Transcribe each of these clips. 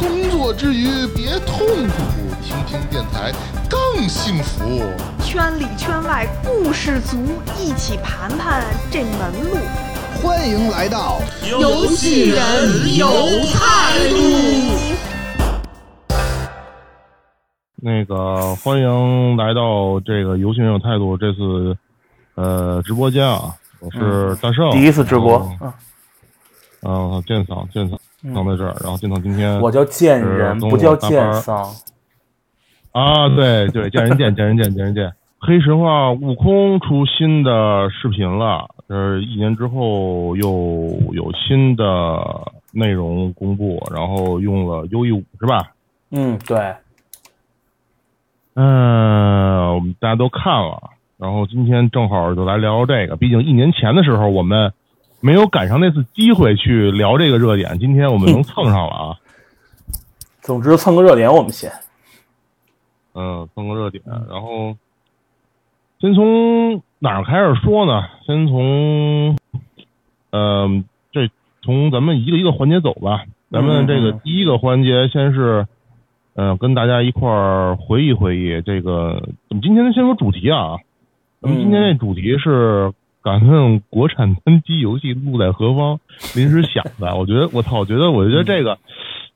工作之余别痛苦，听听电台更幸福。圈里圈外故事足，一起盘盘这门路。欢迎来到游戏人有态度。那个欢迎来到这个游戏人有态度这次呃直播间啊，我是大圣，第一次直播然后，然后剑嫂剑嫂躺在这儿，然后进到今天我叫贱人，不叫跟我搭班儿剑桑。啊，对对，见人见见人见见人见。黑神话悟空出新的视频了，呃，一年之后又有新的内容公布，然后用了优异五是吧？嗯，对，嗯，我们大家都看了，然后今天正好就来聊聊这个。毕竟一年前的时候我们没有赶上那次机会去聊这个热点，今天我们 能蹭上了啊。总之蹭个热点，我们先。嗯，蹭个热点，然后先从哪儿开始说呢？先从，嗯、这从咱们一个一个环节走吧。咱们这个第一个环节先是，嗯、跟大家一块儿回忆回忆这个。我们今天先说主题啊，咱们今天这主题是敢问国产单机游戏路在何方？临时想的。我觉得，我操，我觉得，我觉得这个。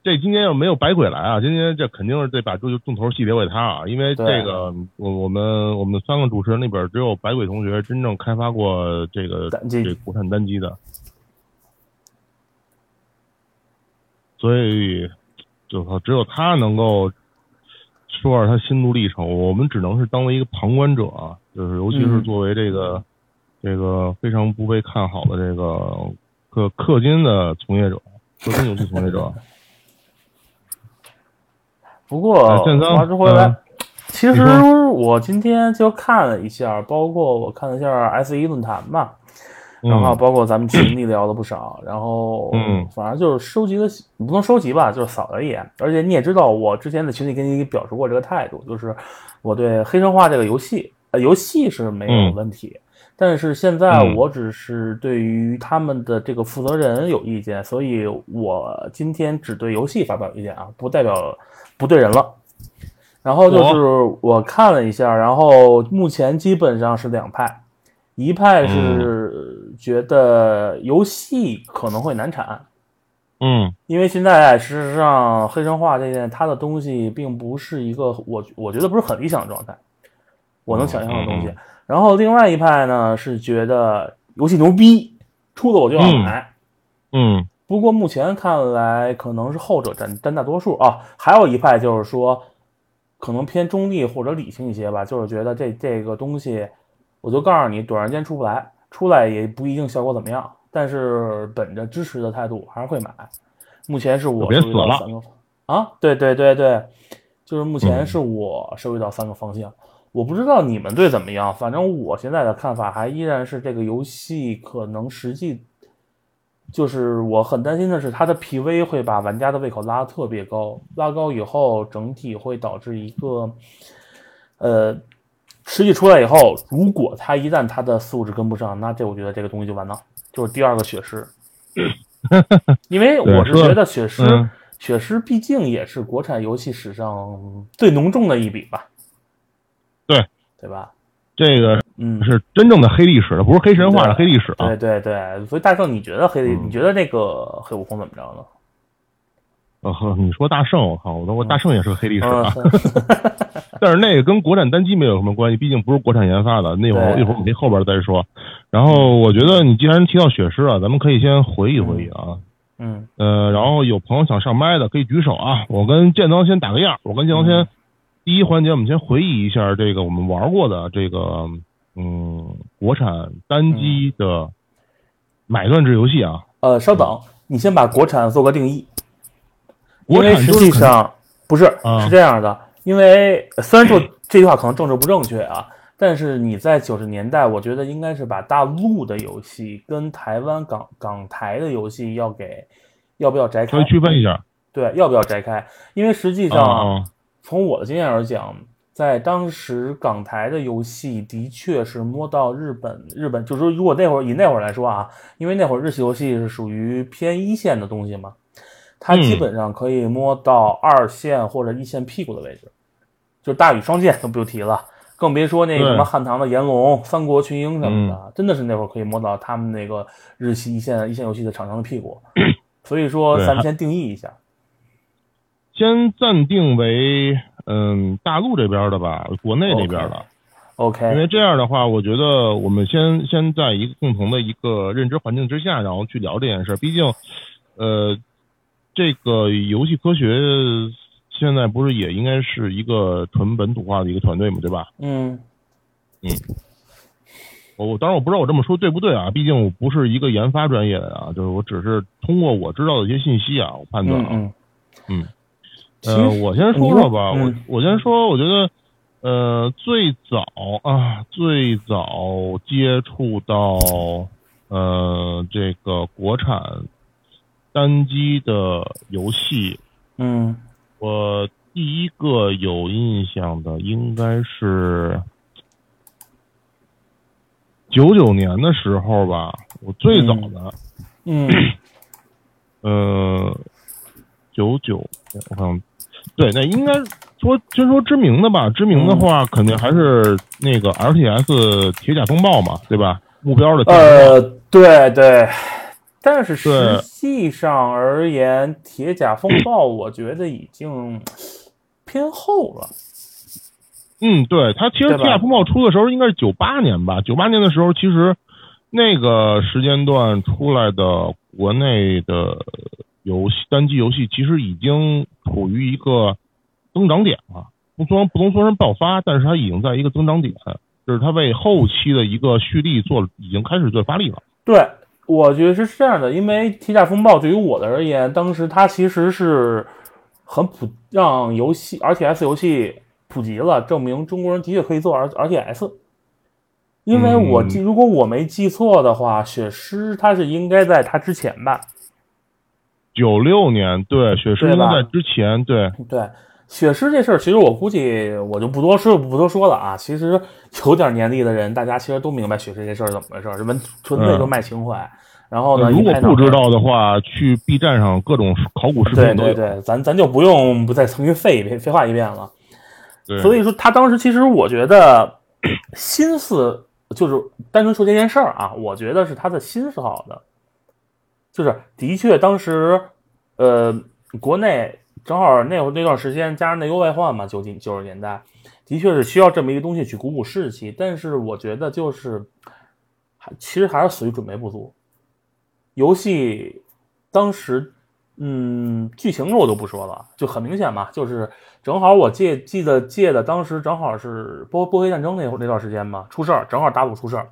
这今天要没有白鬼来啊，今天这肯定是得把重重头戏留给他啊，因为这个我我们我们三个主持人里边只有白鬼同学真正开发过这个这国产单机的，所以就说只有他能够说说他心路历程，我们只能是当为一个旁观者啊，就是尤其是嗯作为这个、这个非常不被看好的这个氪氪金的从业者，氪金游戏从业者。不过话说回来，嗯其实我今天就看了一下，包括我看了一下 S 一论坛嘛，然后嗯包括咱们群里聊了不少，然后嗯反正就是收集的不能收集吧，就是扫了一眼。而且你也知道，我之前在群里跟你表示过这个态度，就是我对黑神话这个游戏，呃，游戏是没有嗯问题。但是现在嗯。我只是对于他们的这个负责人有意见，所以我今天只对游戏发表意见啊，不代表不对人了。然后就是我看了一下，然后目前基本上是两派，一派是觉得游戏可能会难产，嗯。因为现在事实上黑神话这件它的东西并不是一个我我觉得不是很理想的状态，我能想象的东西。嗯然后另外一派呢是觉得游戏牛逼，出了我就要买。嗯不过目前看来，可能是后者占占大多数啊。还有一派就是说，可能偏中立或者理性一些吧，就是觉得这这个东西，我就告诉你，短时间出不来，出来也不一定效果怎么样。但是本着支持的态度，还是会买。目前是我别死了到三个啊，对对对对，就是目前嗯是我收集到三个方向。我不知道你们队怎么样，反正我现在的看法还依然是这个游戏可能实际就是我很担心的是，它的 PV 会把玩家的胃口拉特别高，拉高以后，整体会导致一个，呃，实际出来以后，如果它一旦它的素质跟不上，那这我觉得这个东西就完了，就是第二个血狮。因为我是觉得血狮，嗯血狮毕竟也是国产游戏史上最浓重的一笔吧，对对吧？这个嗯，是真正的黑历史了，不是黑神话的黑历史啊对。对对，所以大圣，你觉得黑，嗯你觉得那个黑悟空怎么着呢？呃呵，你说大圣，我靠，我我大圣也是个黑历史啊。嗯，但是那个跟国产单机没有什么关系，毕竟不是国产研发的。那会儿一会儿我们后边再说。然后我觉得你既然提到血狮啊，咱们可以先回忆回忆啊。嗯呃，然后有朋友想上麦的可以举手啊。我跟建章先打个样，我跟建章先、嗯第一环节，我们先回忆一下这个我们玩过的这个嗯国产单机的买断制游戏啊。呃，稍等，你先把国产做个定义，因为实际上，不是，啊是这样的，因为虽然说这句话可能政治不正确啊，但是你在九十年代，我觉得应该是把大陆的游戏跟台湾港港台的游戏要给要不要摘开区分一下。对，要不要摘开？因为实际上，啊从我的经验而讲，在当时港台的游戏的确是摸到日本，日本就是说，如果那会儿以那会儿来说啊，因为那会儿日系游戏是属于偏一线的东西嘛，它基嗯本上可以摸到二线或者一线屁股的位置，就大禹双剑都不用提了，更别说那什么汉唐的炎龙、三国群英什么的，真的是那会儿可以摸到他们那个日系一线一线游戏的厂商的屁股。所以说，咱们先定义一下。先暂定为嗯大陆这边的吧，国内这边的。OK，因为这样的话，我觉得我们先先在一个共同的一个认知环境之下，然后去聊这件事儿。毕竟，呃，这个游戏科学现在不是也应该是一个纯本土化的一个团队嘛，对吧？嗯我我当然我不知道我这么说对不对啊，毕竟我不是一个研发专业的啊，就是我只是通过我知道的一些信息啊，我判断啊。嗯嗯嗯，其呃，我先说说吧，我我先说，我觉得，呃，最早啊，最早接触到呃这个国产单机的游戏，嗯。我第一个有印象的应该是九九年的时候吧，我最早的，嗯。呃，九九，我看，对，那应该说先说知名的吧。知名的话，肯定还是那个 RTS 铁甲风暴嘛，对吧？目标的呃，对对，但是实对际上而言，铁甲风暴我觉得已经偏后了。嗯，对，它其实铁甲风暴出的时候应该是九八年吧。九八年的时候，其实那个时间段出来的国内的游戏单机游戏，其实已经处于一个增长点了。不说不能说是爆发，但是它已经在一个增长点，就是它为后期的一个蓄力做已经开始做发力了。对，我觉得是这样的，因为铁甲风暴对于我的而言，当时它其实是很普让游戏 RTS 游戏普及了，证明中国人的确可以做 R RTS。因为我记，如果我没记错的话，血狮它是应该在它之前吧？九六年，对，雪狮应该在之前，对，对，雪狮这事儿，其实我估计我就不多说不多说了啊。其实有点年纪的人，大家其实都明白雪狮这事儿怎么回事儿，这纯纯粹就卖情怀。然后呢，嗯如果不知道的话，去 B 站上各种考古视频对。对对，咱咱就不用不再重新废一遍废话一遍了。所以说，他当时其实我觉得心思就是单纯说这件事儿啊，我觉得是他的心是好的，就是的确当时呃国内正好那会那段时间加上内忧外患嘛，九几九十年代的确是需要这么一个东西去鼓舞士气，但是我觉得就是还其实还是属于准备不足。游戏当时，嗯，剧情我就不说了，就很明显嘛，就是正好我借记得借的当时正好是波波黑战争那会那段时间嘛，出事儿，正好大陆出事儿，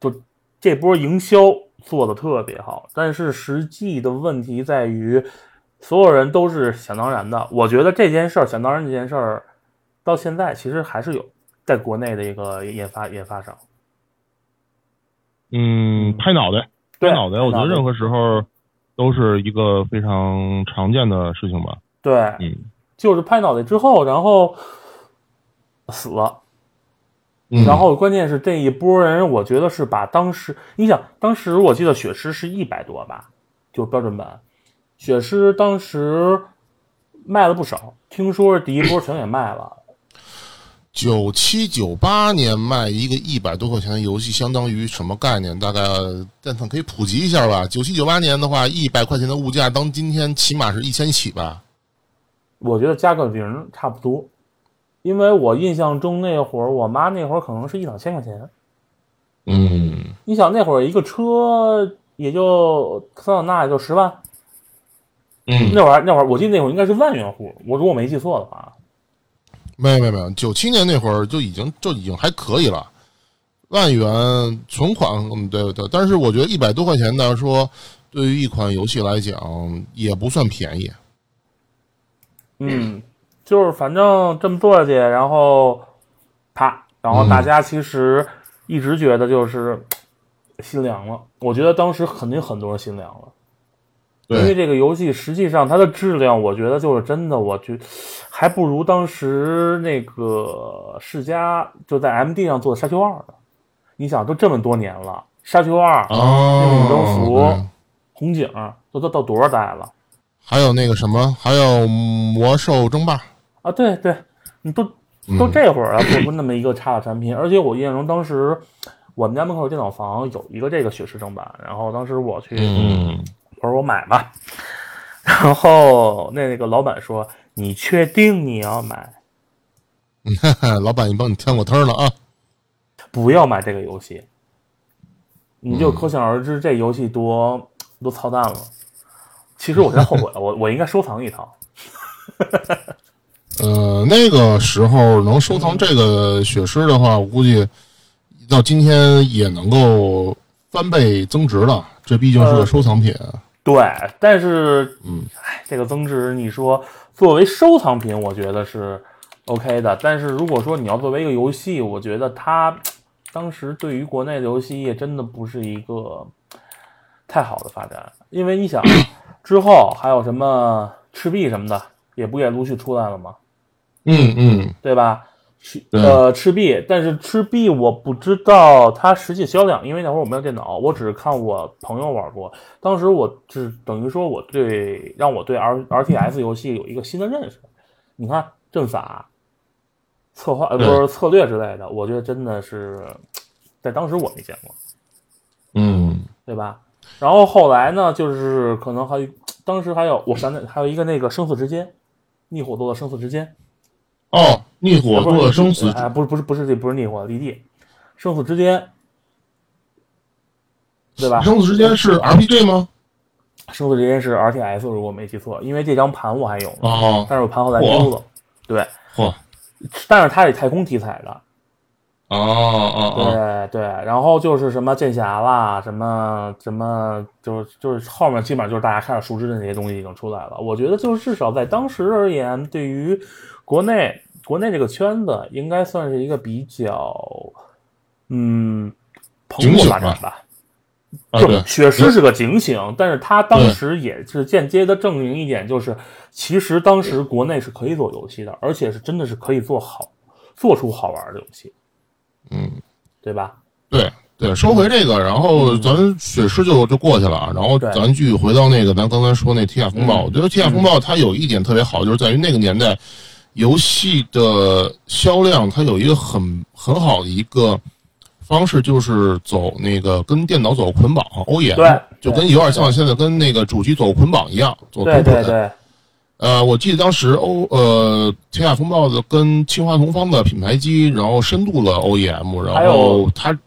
就这波营销做的特别好，但是实际的问题在于，所有人都是想当然的。我觉得这件事儿想当然这件事儿，到现在其实还是有在国内的一个研发研发上。嗯，拍脑袋，拍脑袋，我觉得任何时候都是一个非常常见的事情吧。对，嗯就是拍脑袋之后，然后死了。嗯，然后关键是这一波人，我觉得是把当时，你想，当时我记得血狮是一百多吧，就是标准版，血狮当时卖了不少，听说是第一波全给卖了。九七九八年卖一个一百多块钱的游戏，相当于什么概念？大概蛋蛋可以普及一下吧。九七九八年的话，一百块钱的物价，当今天起码是一千起吧。我觉得加个零差不多，因为我印象中那会儿我妈那会儿可能是一两千块钱。嗯，你想那会儿一个车也就桑塔纳也就十万，嗯，那会儿那会儿我记得那会儿应该是万元户，我如果没记错的话。没有没有没有，九七年那会儿就已经就已经还可以了，万元存款，嗯，对对。但是我觉得一百多块钱呢，说对于一款游戏来讲也不算便宜。嗯，就是反正这么做下去，然后啪，然后大家其实一直觉得就是心凉了。我觉得当时肯定很多人心凉了。因为，这个游戏实际上它的质量，我觉得就是真的，我觉还不如当时那个世嘉就在 MD 上做的《沙丘二》呢。你想，都这么多年了，《沙丘二》哦命运征服对红警都都到多少代了还有那个什么，还有魔兽争霸，啊？对对，你都嗯都这会儿了，做出那么一个差的产品，而且我印象中当时我们家门口有电脑房有一个这个雪狮正版，然后当时我去，嗯，我说我买吧，然后那个老板说你确定你要买？老板，你帮你添过汤了啊。不要买这个游戏，你就可想而知这游戏多多操蛋了。其实我现在后悔了，我我应该收藏一套。呃，那个时候能收藏这个血狮的话，我估计到今天也能够翻倍增值了。这毕竟是个收藏品。对，但是，嗯，哎，这个增值，你说作为收藏品，我觉得是 OK 的。但是如果说你要作为一个游戏，我觉得它当时对于国内的游戏业真的不是一个太好的发展，因为你想之后还有什么赤壁什么的，也不也陆续出来了吗？嗯嗯，对吧？赤呃赤壁，但是赤壁我不知道它实际销量，因为那会儿我没有电脑，我只是看我朋友玩过。当时我只等于说我对让我对 R R T S 游戏有一个新的认识。你看阵法、策划呃不是策略之类的，我觉得真的是在当时我没见过，嗯，对吧？然后后来呢，就是可能还有当时还有我想起还有一个那个生死之间，逆火做的生死之间。哦，逆火做生死，哎，不是不是不是这不是逆火离地，生死之间，对吧？生死之间是 RPG 吗？生死之间是 RTS，如果没记错，因为这张盘我还有但是我盘后来丢了。对，嚯，但是它是太空题材的，哦哦哦，对对。然后就是什么剑侠啦，什么什么，就是就是后面基本上就是大家开始熟知的那些东西已经出来了。我觉得就是至少在当时而言，对于国内国内这个圈子，应该算是一个比较嗯蓬勃发展吧。啊对。正，血狮是个警醒，但是他当时也是间接的证明一点，就是其实当时国内是可以做游戏的，而且是真的是可以做好，做出好玩的游戏，嗯，对吧？对对，说回这个，然后咱血狮就就过去了啊，然后咱继续回到那个咱刚才说那天下风暴，嗯。我觉得天下风暴它有一点特别好，就是在于那个年代游戏的销量，它有一个很很好的一个。方式就是走那个跟电脑走捆绑，OEM，对就跟有点像现在跟那个主机走捆绑一样，走对捆绑。对对，呃，我记得当时欧呃天下风暴的跟清华同方的品牌机，然后深度了 OEM，然还后有它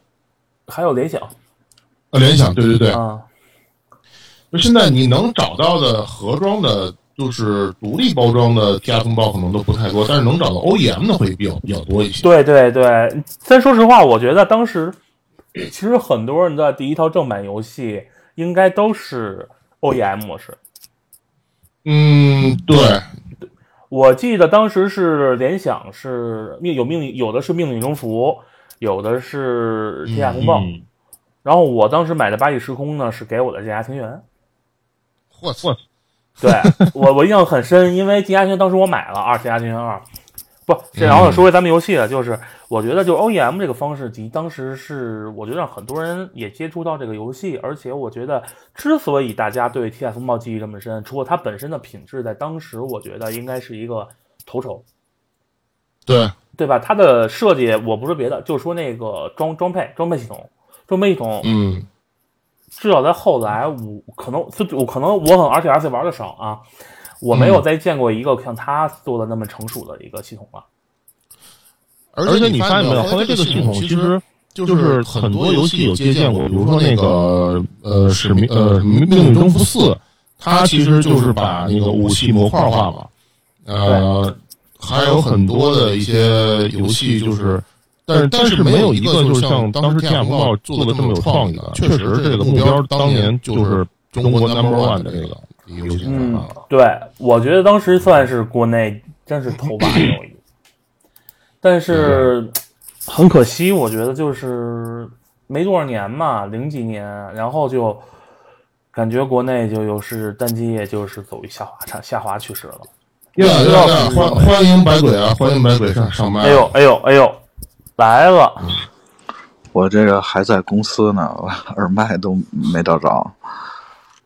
还有联想呃联想，对对对，啊，就现在你能找到的盒装的，就是独立包装的天下风暴可能都不太多，但是能找到 OEM 的会比较比较多一些。对对对。但说实话，我觉得当时其实很多人的第一套正版游戏应该都是 OEM 模式。嗯，对，我记得当时是联想是命有命，有的是命令征服，有的是天下风暴。嗯然后我当时买的八亿时空呢，是给我的剑侠情缘。我操，对我我印象很深，因为剑侠情缘当时我买了二剑侠情缘二，不，这然后说回咱们游戏了，就是我觉得就 OEM 这个方式，及当时是我觉得让很多人也接触到这个游戏，而且我觉得之所以大家对《TF 风暴》记忆这么深，除了它本身的品质，在当时我觉得应该是一个头筹。对，对吧？它的设计我不说别的，就说那个装装配装配系统，装配系统嗯至少在后来我可能我可能我可能 R T S 玩的少啊，我没有再见过一个像他做的那么成熟的一个系统了。而而且你发发现没有，后后来这个系统其其实就就是很很多游戏有借鉴过，比如说说那个个呃使命呃命命运征服四，它其实就是把那个武器模块化了，呃，还有很多的一些游戏就是。但是但是没有一个就是像当时天下风暴做的这么有创意的，确实这个目标当年就是中国 number one 的这个游戏嗯啊，，对，我觉得当时算是国内真是头把交椅。但是很可惜，我觉得就是没多少年嘛，零几年，然后就感觉国内就又是单机业就是走一下滑差下滑趋势了。呀呀呀！欢欢迎百鬼啊！欢迎百鬼上上麦。哎呦哎呦哎呦，来了！我这个还在公司呢，耳麦都没找着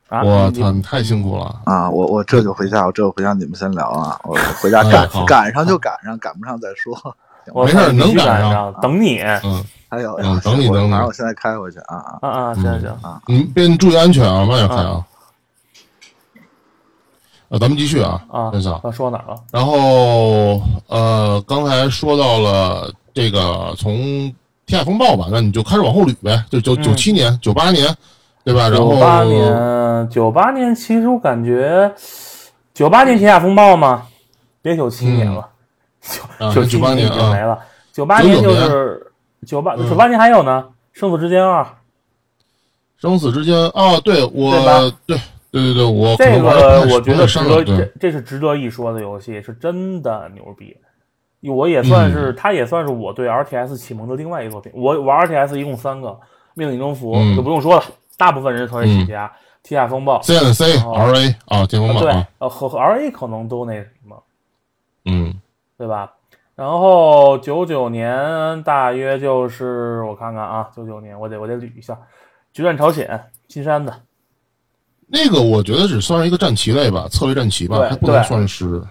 啊！我你操，你太辛苦了。啊！我我这就回家，我这就回家，你们先聊啊！我回家哎赶好赶上就赶上，赶不上再说。没事能赶上，等你。嗯，还有，嗯等你我等你我现在开回去啊啊！啊行，行啊，你别注意安全啊，慢点开啊。呃，咱们继续啊，啊分嫂。刚说哪了？然后呃，刚才说到了这个从天海风暴吧，那你就开始往后捋呗，就九嗯。九七年、九八年，对吧？然后九八年，九八年，其实我感觉九八年天下风暴嘛，别九七年了，啊九九七98年已年啊经没了，九八年就99是九八嗯。九八年还有呢，《生死之间二》生死之间啊，对我对对对对对，我这个我觉得值得，这是值得一说的游戏，是真的牛逼。我也算是，嗯。它也算是我对 RTS 启蒙的另外一个作品。我玩 RTS 一共三个，《命令征服》嗯就不用说了，大部分人成为起家，天下风暴》C N C、R A 啊，天风暴对呃和和 RA 可能都那什么，嗯。对吧？然后九九年大约就是我看看啊，九九年我得我得捋一下，《决战朝鲜》金山的，那个我觉得只算是一个战棋类吧，策略战棋吧，对还不能算是呃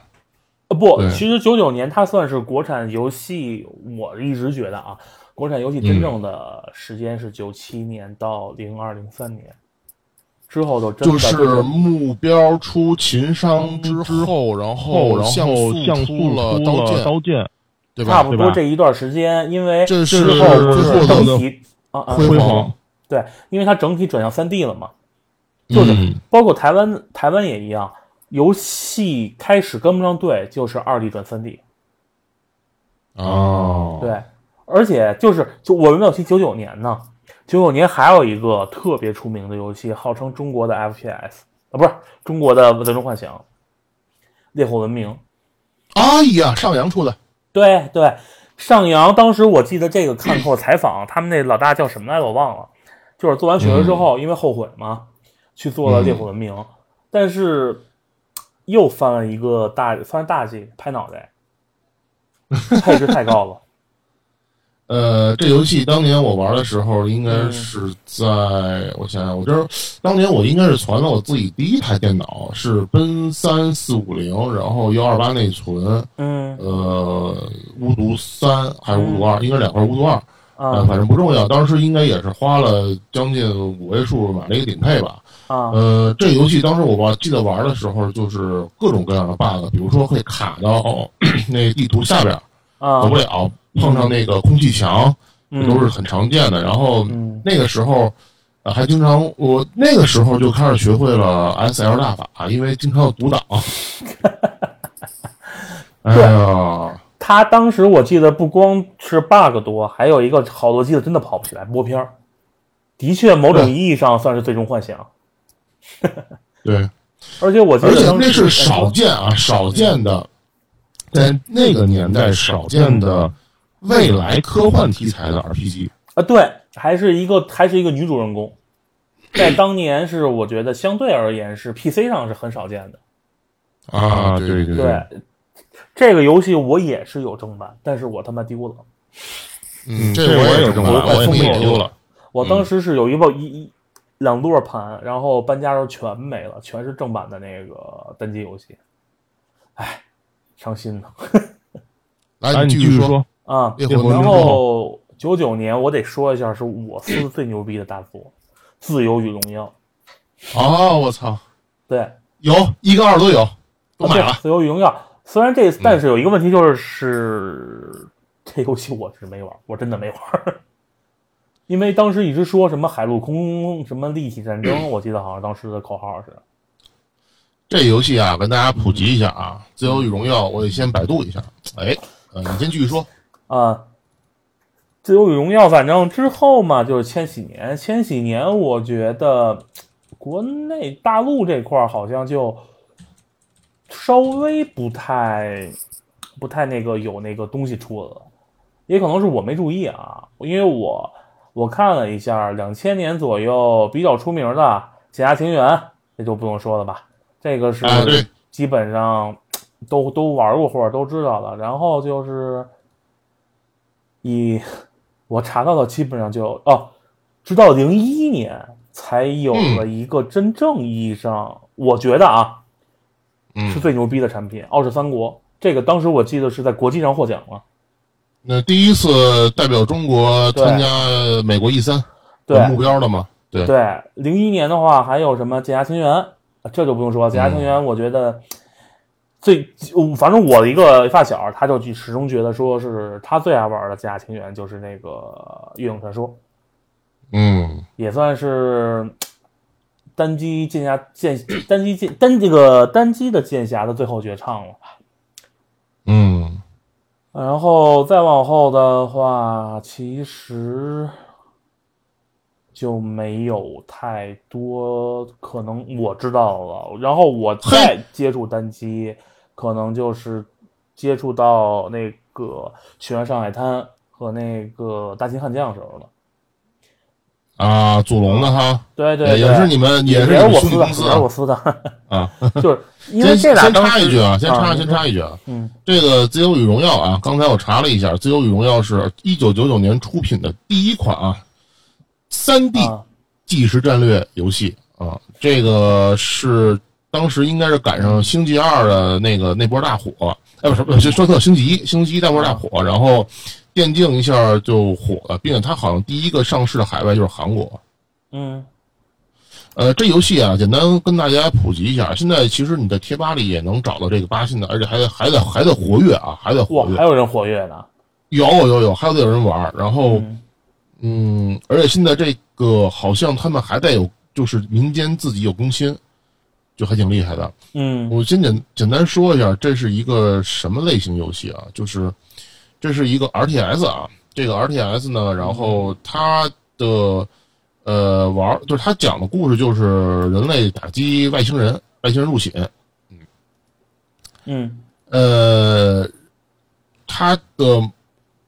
不，其实九九年它算是国产游戏，我一直觉得啊，国产游戏真正的时间是九七年到零二零三年，之后都真的就是是目标出秦商之后，然后然像后像素出了出刀剑，刀剑，对吧？差不多这一段时间，因为这之是整体啊啊辉煌，对，因为它整体转向三 D 了嘛，就是嗯包括台湾台湾也一样，游戏开始跟不上队，就是二 D 转三 D。哦，对，而且就是就我们没有提九九年呢，九九年还有一个特别出名的游戏，号称中国的 FPS 啊，不是中国的《最终幻想》《烈火文明》。哎呀，上扬出的，对对，上扬当时我记得这个看过采访，他们那老大叫什么来着？我忘了。就是做完雪人之后，因为后悔嘛，去做了《烈火文明》但是又犯了一个大，算是大忌，拍脑袋，配置太高了。呃，这游戏当年我玩的时候，应该嗯。是在、我想想，我就是当年我应该是传了我自己第一台电脑，是奔三四五零，然后幺二八内存，嗯。呃，巫毒三还是巫毒二，应该两块巫毒二，呃，啊反正不重要。当时应该也是花了将近五位数买了一个顶配吧。啊呃，这游戏当时我玩，记得玩的时候就是各种各样的 bug，比如说会卡到 那地图下边啊走不了，碰上那个空气墙，都是很常见的。然后嗯那个时候。呃，还经常我那个时候就开始学会了 S L 大法，因为经常要读档。哎呀，他当时我记得不光是 bug 多，还有一个好多机子真的跑不起来，播片儿。的确，某种意义上算是最终幻想。对，而且我记而且得当时那是少见啊，少见的，在那个年代少见的未来科幻题材的 RPG。啊，对，还是一个还是一个女主人公，在当年是我觉得相对而言是 PC 上是很少见的。啊，对对对对，这个游戏我也是有正版，但是我他妈丢了。嗯，这我也有正版，我我也也丢丢了。。我当时是有一包一一两摞盘，然后搬家时候全没了，全是正版的那个单机游戏，唉，伤心呢 来，你继续。说。啊。然后，后九九年我得说一下，是我司最牛逼的大作《自由与荣耀》。哦，我操，对，有一跟二都有，都买了。自由与荣耀》虽然这，但是有一个问题就是，是这游戏我是没玩，我真的没玩，因为当时一直说什么海陆空什么立体战争，我记得好像当时的口号是。这游戏啊，跟大家普及一下啊，《自由与荣耀》，我得先百度一下。哎，呃，你先继续说。啊，自由与荣耀，反正之后嘛，就是千禧年。千禧年，我觉得国内大陆这块儿好像就稍微不太不太那个有那个东西出来了，也可能是我没注意啊，因为我我看了一下，两千年左右比较出名的《剑侠情缘》，这就不用说了吧，这个是基本上都都玩过或者都知道的。然后就是以我查到的基本上就哦，直到零一年才有了一个真正意义上，我觉得啊嗯是，最牛逼的产品《傲视三国》。这个当时我记得是在国际上获奖了。那第一次代表中国参加美国 E 三对目标的嘛？对，对，零一年的话还有什么《剑侠情缘》，这就不用说，《剑侠情缘》我觉得最，反正我的一个发小，他就始终觉得说是他最爱玩的《剑侠情缘》就是那个《月影传说》，嗯也算是单机剑侠剑 单机剑单这个单机的剑侠的最后绝唱了吧。嗯然后再往后的话，其实就没有太多可能我知道了。然后我再接触单机，可能就是接触到那个《雪原上海滩》和那个《大秦悍将》时候了。啊，祖龙的哈，对对对，也是你们也是你们我司的，兄弟公司也是我司的，啊。就是 因为先先这俩当时插一句啊，先插啊先插一句啊，嗯。这个《自由与荣耀》啊，刚才我查了一下，《自由与荣耀》是一九九九年出品的第一款啊，三 D 啊。即时战略游戏啊，这个是当时应该是赶上《星际二》的那个那波大火，哎，不是不是，说错，《星际一》《星际一》大波大火，然后电竞一下就火了，并且它好像第一个上市的海外就是韩国。嗯呃，这游戏啊，简单跟大家普及一下。现在其实你在贴吧里也能找到这个八信的，而且还在还在还在活跃啊，还在活，跃还。有人活跃呢。有有有，还有有人玩。然后嗯嗯，而且现在这个好像他们还在有，就是民间自己有更新，就还挺厉害的。嗯我先简简单说一下，这是一个什么类型游戏啊？就是这是一个 RTS 啊，这个 RTS 呢，然后它的呃玩就是它讲的故事就是人类打击外星人，外星人入侵。嗯呃，它的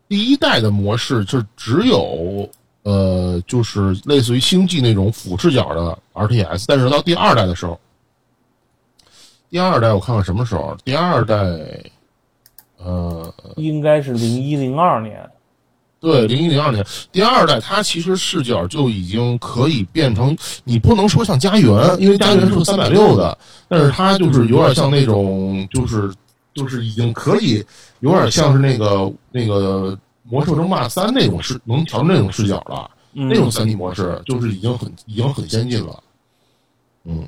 第一代的模式就只有呃，就是类似于星际那种俯视角的 RTS，但是到第二代的时候，第二代我看看什么时候？第二代，呃，应该是零一零二年。对，零一零二年，第二代它其实视角就已经可以变成，你不能说像家园，因为家园是三百六的，但是它就是有点像那种，就是就是已经可以有点像是那个那个魔兽争霸三那种视能调那种视角了，嗯。那种三 D 模式就是已经很已经很先进了。嗯，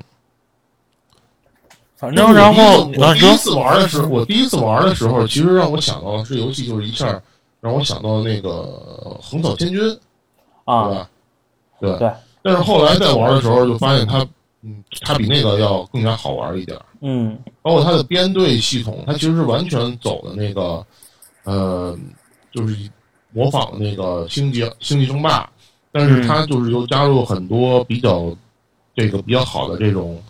反正然后我第一次玩的时候，我第一次玩的时候，其实让我想到这游戏就是一下让我想到那个横扫千军。对啊，对对。但是后来在玩的时候，就发现它，嗯，它比那个要更加好玩一点。嗯包括它的编队系统，它其实是完全走的那个，呃，就是模仿那个星际星际争霸，但是它就是又加入很多比较这个比较好的这种，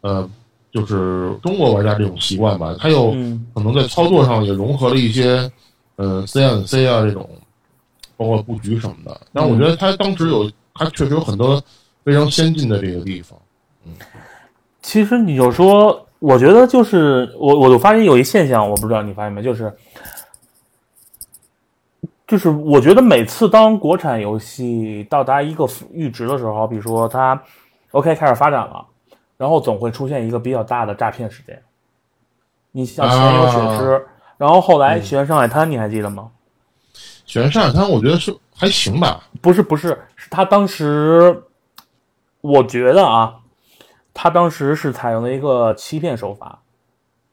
呃，就是中国玩家这种习惯吧。它又嗯可能在操作上也融合了一些，呃，CNC 啊这种，包括布局什么的。但我觉得它当时有，它确实有很多非常先进的这个地方。嗯其实你就说，我觉得就是我，我就发现有一现象，我不知道你发现没，就是就是我觉得每次当国产游戏到达一个阈值的时候，比如说它 OK 开始发展了，然后总会出现一个比较大的诈骗事件。你像前有血狮，然后后来《雪原上海滩》，你还记得吗？选上海滩，我觉得是还行吧。不是不是，是他当时，我觉得啊，他当时是采用了一个欺骗手法，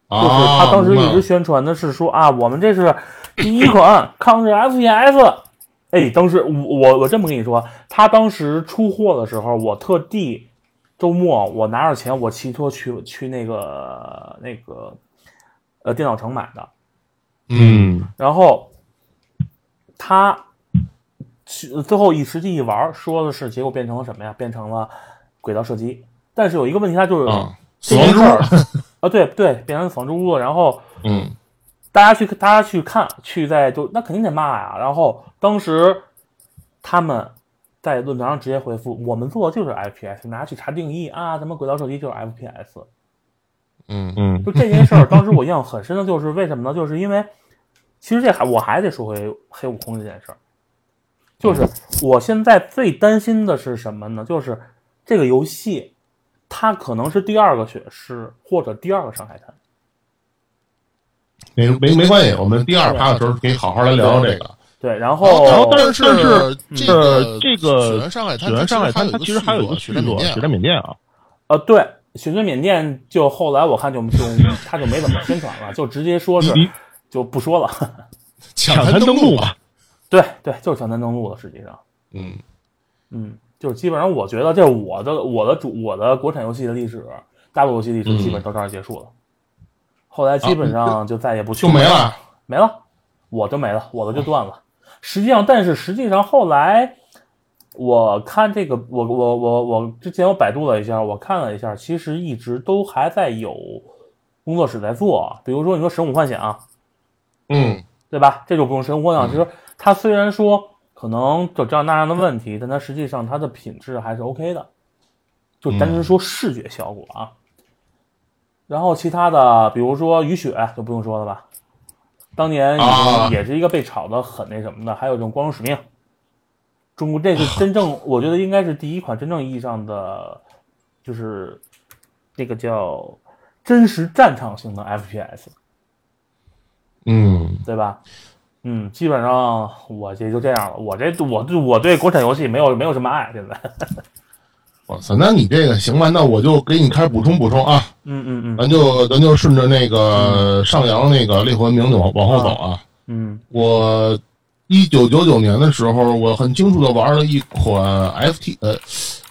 啊，就是他当时一直宣传的是说啊，我们这是第一款抗日 FPS。哎，当时我我我这么跟你说，他当时出货的时候，我特地周末我拿着钱，我骑车去去那个那个呃电脑城买的，嗯然后他去最后一实际一玩，说的是结果变成了什么呀？变成了轨道射击。但是有一个问题，它就是啊，死亡之这件事儿屋，啊，对对，变成死亡之屋了。然后 嗯大家去大家去看，去在就那肯定得骂呀。然后当时他们在论坛上直接回复：“我们做的就是 FPS，拿去查定义啊，咱们轨道射击就是 FPS。”嗯嗯就这件事儿，当时我印象很深的就是为什么呢？就是因为其实这还我还得说回黑悟空这件事儿，就是我现在最担心的是什么呢？就是这个游戏它可能是第二个血尸或者第二个上海滩。没没没关系，我们第二趴的时候可以好好来聊聊这个。对，然后然后后，但是但是这个这个雪原上海滩，上海滩它其实还有一个雪续作，雪雪战缅甸啊，呃，对，雪山缅甸就后来我看就就 他就没怎么宣传了，就直接说是就不说了。抢抢滩登陆陆吧，对对，就是抢滩登陆了，实际上。嗯嗯，就是基本上，我觉得这是我的我的主我的国产游戏的历史，大陆游戏历史嗯基本到这儿结束了。后来基本上就再也不去就没了。没了，我就没了，我的就断了。实际上，但是实际上后来我看这个，我我我我之前我百度了一下，我看了一下，其实一直都还在有工作室在做，比如说你说《神武幻想》，嗯对吧？这就不用神武幻想，其实它虽然说可能有这样那样的问题，但它实际上它的品质还是 OK 的，就单纯说视觉效果啊。然后其他的，比如说雨雪就不用说了吧，当年也是一个被炒的很那什么的，还有这种光荣使命，中国这是真正我觉得应该是第一款真正意义上的，就是那个叫真实战场型的 FPS。嗯，对吧？嗯，基本上我这就这样了。我这我对我对国产游戏没有没有什么爱，现在。哇塞，那你这个行吧？那我就给你开始补充补充啊，嗯嗯嗯咱就咱就顺着那个上扬那个烈火文明就往往后走啊。嗯我一九九九年的时候，我很清楚的玩了一款 FT 呃，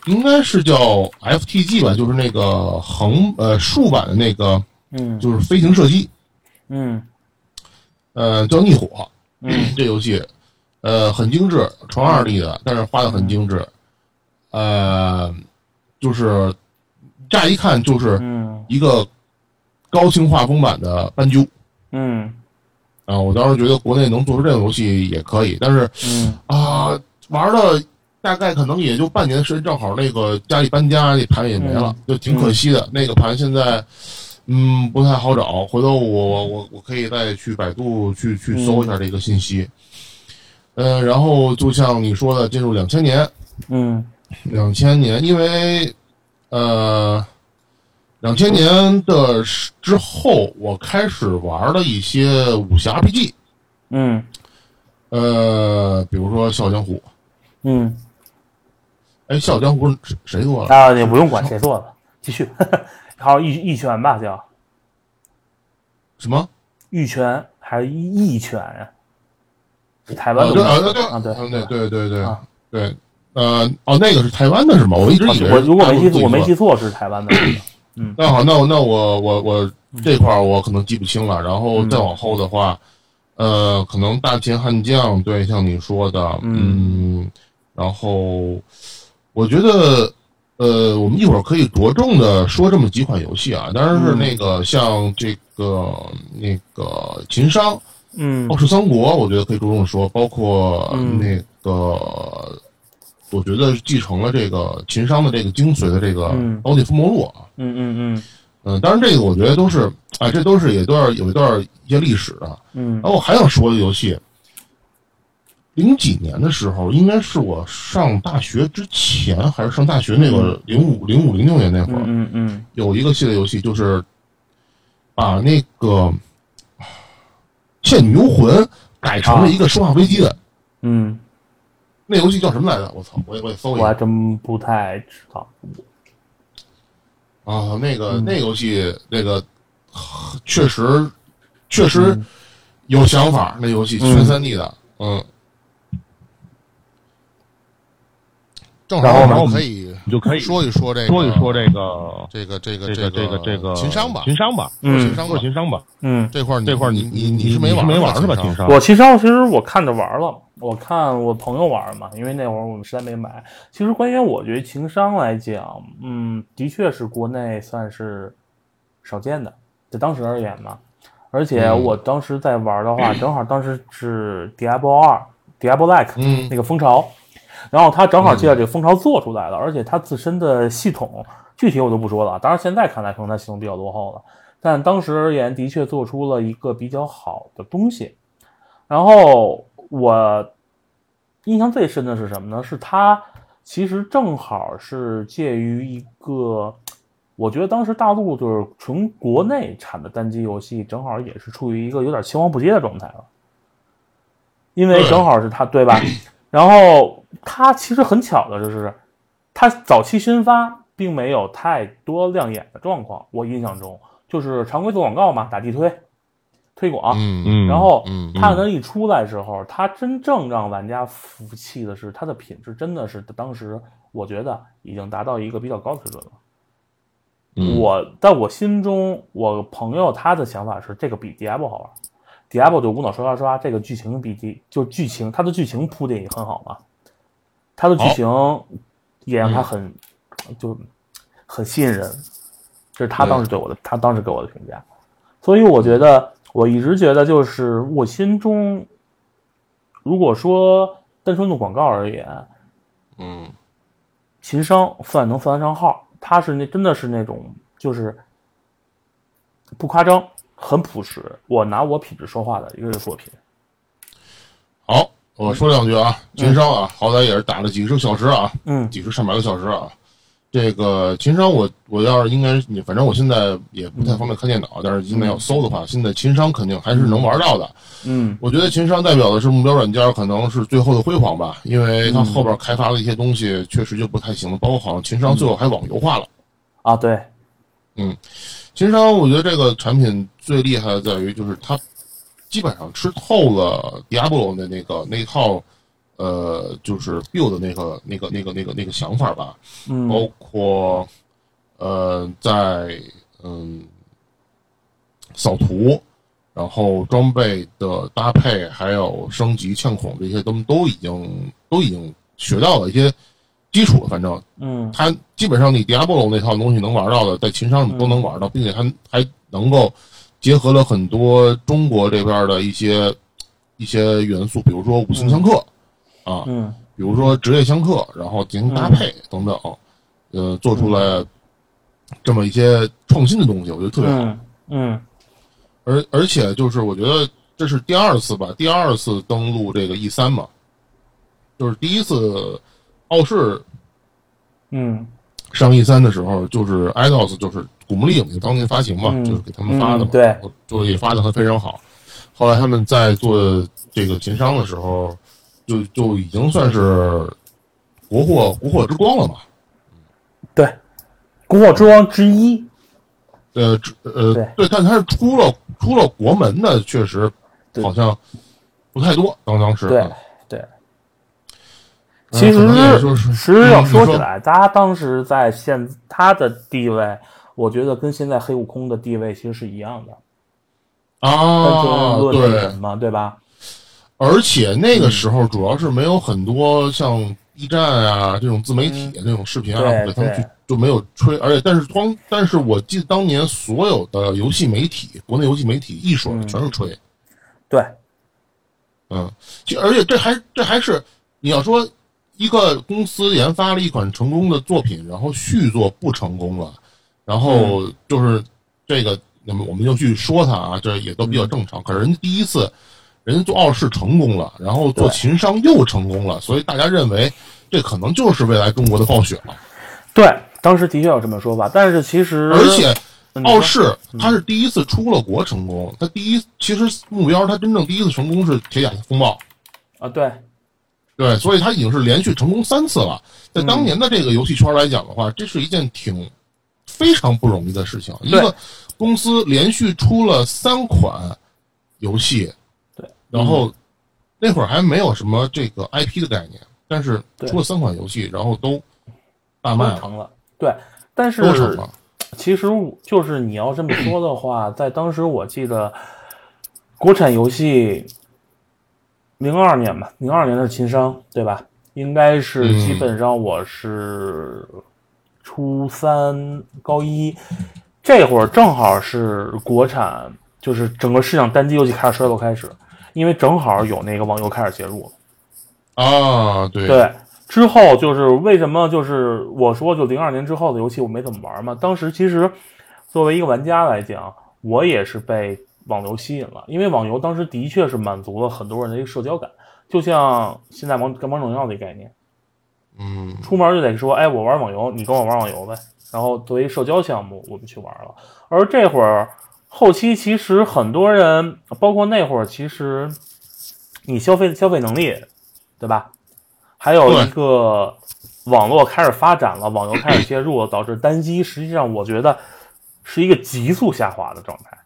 应该是叫 FTG 吧，就是那个横呃竖版的那个，嗯就是飞行射击，嗯呃，叫逆火。嗯 这游戏，呃，很精致，纯二 D 的，但是画的很精致，呃，就是乍一看就是嗯一个高清画风版的斑鸠嗯啊。我当时觉得国内能做出这种游戏也可以，但是嗯啊，玩了大概可能也就半年时间，正好那个家里搬家，那盘也没了，就挺可惜的。那个盘现在。嗯，不太好找。回头我我我我可以再去百度去去搜一下这个信息。呃，然后就像你说的，进入两千年，嗯两千年，因为呃，两千年的时之后，我开始玩了一些武侠 RPG，嗯呃，比如说《笑傲江湖》。嗯哎，《笑傲江湖》谁谁做的？啊，也不用管谁做的，继续。好，一一拳吧，叫什么？玉泉还是一拳呀？台湾哦，的对，啊，对对，啊，对嗯对对对对啊对，呃，哦，那个是台湾的是吗？我一直以为我如果没记错，我没记错是台湾的。嗯。那好，那我那我我我这块儿我可能记不清了，然后再往后的话，呃，可能大秦悍将，对，像你说的，嗯，然后我觉得，呃，我们一会儿可以着重的说这么几款游戏啊，当然是那个像这个那个秦商、嗯。傲视三国，我觉得可以着重说，包括嗯。那个。我觉得继承了这个秦商的这个精髓的这个嗯《刀剑伏魔录》啊，嗯嗯嗯。嗯，当然这个我觉得都是啊，这都是有一段有一段一些历史啊。嗯。然后我还想说的游戏，零几年的时候，应该是我上大学之前，还是上大学那个零五零五零六年那会儿，嗯嗯有一个系列游戏，就是把那个《倩女幽魂》改成了一个生化危机的。嗯，那游戏叫什么来着？我操！我也我也搜一下我还真不太知道。啊。那个、嗯那游戏，那个确实确实有想法。那游戏嗯全三 D 的，嗯。正好然后呢我们可以你就可以说一说这个，说一说这个这个这个这个这个这个情商吧，情商吧，情商商吧。嗯，这块这块儿你你你是没玩没玩是吧？情情商，我情商其实我看着玩了，我看我朋友玩嘛，因为那会儿我们实在没买。其实关于我觉得情商来讲，嗯，的确是国内算是少见的，在当时而言嘛。而且嗯我当时在玩的话，正好当时是 Diablo 二 Diablo Like 嗯那个风潮，然后它正好借着这个风潮做出来了，而且它自身的系统具体我就不说了，当然现在看来可能它系统比较落后了，但当时而言的确做出了一个比较好的东西。然后我印象最深的是什么呢？是它其实正好是介于一个，我觉得当时大陆就是纯国内产的单机游戏，正好也是处于一个有点青黄不接的状态了，因为正好是它对吧？然后它其实很巧的就是，它早期宣发并没有太多亮眼的状况，我印象中就是常规做广告嘛，打地推、推广，嗯嗯，然后嗯它呢一出来时候，它真正让玩家服气的是它的品质，真的是当时我觉得已经达到一个比较高的水准了。嗯。我在我心中，我朋友他的想法是这个比 Diablo 好玩。Diablo 就无脑刷刷刷，这个剧情比 D 就剧情，它的剧情铺垫也很好嘛，它的剧情也让他很、就很吸引人，这是他当时对。我的，他当时给我的评价。所以我觉得，我一直觉得，就是我心中，如果说单纯的广告而言，嗯秦商算能算得上号，他是那真的是那种就是不夸张，很朴实，我拿我品质说话的一个作品。好，我说两句啊，秦商啊，好歹也是打了几十个小时啊，嗯几十上百个小时啊。这个秦商我，我要是应该你，反正我现在也不太方便看电脑，但是现在要搜的话，现在秦商肯定还是能玩到的。嗯我觉得秦商代表的是目标软件，可能是最后的辉煌吧，因为它后边开发的一些东西确实就不太行了，包括好像秦商最后还网游化了。啊，对，嗯秦商，我觉得这个产品最厉害的在于，就是它基本上吃透了 Diablo 的那个那一套，呃，就是 build 的那个那个那个那个那个想法吧，嗯。包括呃，在嗯扫图，然后装备的搭配，还有升级、嵌孔这些，都都已经都已经学到了一些基础了，反正。嗯。它基本上你 Diablo 那套东西能玩到的，在秦商里都能玩到，并且它还能够结合了很多中国这边的一些一些元素，比如说五行相克、啊，嗯比如说职业相克，然后进行搭配等等，呃，做出来这么一些创新的东西，我觉得特别好。嗯嗯而而且就是我觉得这是第二次吧，第二次登陆这个 E 三嘛，就是第一次傲视嗯上 E 三的时候，就是 IDOS 就是古墓丽影当年发行嘛，嗯就是给他们发的嘛，嗯对就也发的还非常好。后来他们在做这个秦商的时候，就就已经算是国货国货之光了嘛。对，国货之光之一。呃，呃对对，但它是出了出了国门的，确实好像不太多。当当时对嗯对，嗯其实其实要说说起来，他当时在现他的地位，我觉得跟现在黑悟空的地位其实是一样的。单啊，对，么，对吧？而且那个时候主要是没有很多像 B 站啊这种自媒体这种视频啊，对给他们去就没有吹。而且，但是光，但是我记得当年所有的游戏媒体，国内游戏媒体一水儿嗯全是吹。对，嗯，就而且这还这还是你要说一个公司研发了一款成功的作品，然后续作不成功了，然后就是这个，那么我们就去说它啊，这也都比较正常。可是人家第一次，人家做傲视成功了，然后做对秦商又成功了，所以大家认为这可能就是未来中国的暴雪了。对，当时的确有这么说吧，但是其实而且嗯你说傲视它是第一次出了国成功，它第一其实目标它真正第一次成功是铁甲风暴。啊，对，对，所以它已经是连续成功三次了。在当年的这个游戏圈来讲的话，这是一件挺非常不容易的事情。一个公司连续出了三款游戏，对，然后那会儿还没有什么这个 IP 的概念，但是对出了三款游戏，然后都大卖了，成了。对，但是。其实我就是你要这么说的话，在当时我记得国产游戏零二年吧，零二年的秦商，对吧？应该是嗯基本上我是初三高一，这会儿正好是国产就是整个市场单机游戏开始衰落开始，因为正好有那个网游开始介入了。啊，对对，之后就是为什么就是我说就零二年之后的游戏我没怎么玩嘛。当时其实作为一个玩家来讲，我也是被网游吸引了，因为网游当时的确是满足了很多人的一个社交感，就像现在王跟王者荣耀的一个概念，嗯，出门就得说，哎，我玩网游，你跟我玩网游呗。然后作为社交项目，我们去玩了。而这会儿后期，其实很多人，包括那会儿，其实你消费的消费能力，对吧？还有一个网络开始发展了，网游开始介入了，导致单机实际上我觉得是一个急速下滑的状态。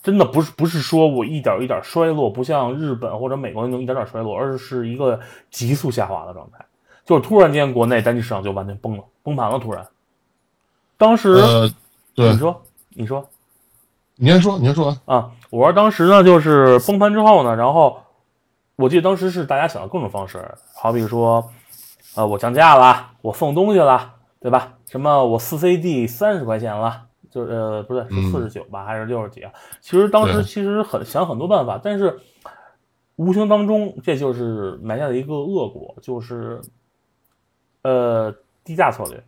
真的不是不是说我一点一点衰落，不像日本或者美国那种一点点衰落，而是一个急速下滑的状态。就是突然间国内单机市场就完全崩了，崩盘了，突然。当时，呃，对你，说，你说你先说，你先说完。啊，我说当时呢，就是崩盘之后呢，然后我记得当时是大家想的各种方式，好比说，呃，我降价了，我送东西了，对吧？什么我四 CD 三十块钱了，就呃不对，是嗯四十九吧，还是六十几啊？其实当时其实很想很多办法，但是无形当中这就是埋下的一个恶果，就是呃低价策略。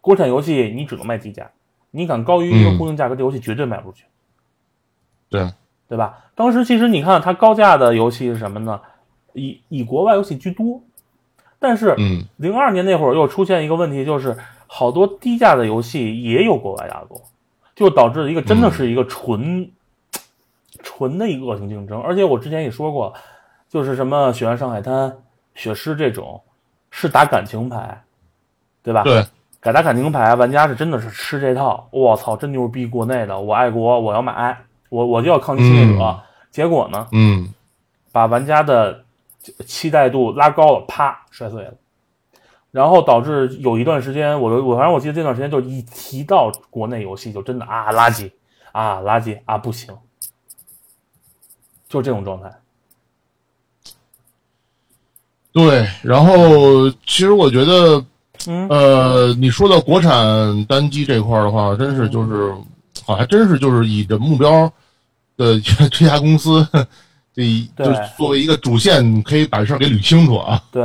国产游戏你只能卖低价，你敢高于一个嗯固定价格的游戏绝对卖不出去。对，对吧？当时其实你看它高价的游戏是什么呢？以以国外游戏居多，但是嗯，零二年那会儿又出现一个问题，就是好多低价的游戏也有国外大作，就导致一个真的是一个纯、纯的一个恶性竞争。而且我之前也说过，就是什么《血案上海滩》《血尸》这种是打感情牌，对吧？对，改打感情牌，玩家是真的是吃这套。我操，真牛逼！国内的，我爱国，我要买，我我就要抗击侵略者。嗯结果呢，嗯，把玩家的期待度拉高了，啪摔碎了。然后导致有一段时间，我我反正我记得这段时间就一提到国内游戏就真的啊垃圾啊垃圾啊不行，就这种状态。对。然后其实我觉得，嗯呃，你说到国产单机这块儿的话，真是就是，好像真是就是以这目标的这家公司，这就作为一个主线，可以把事儿给捋清楚啊。对，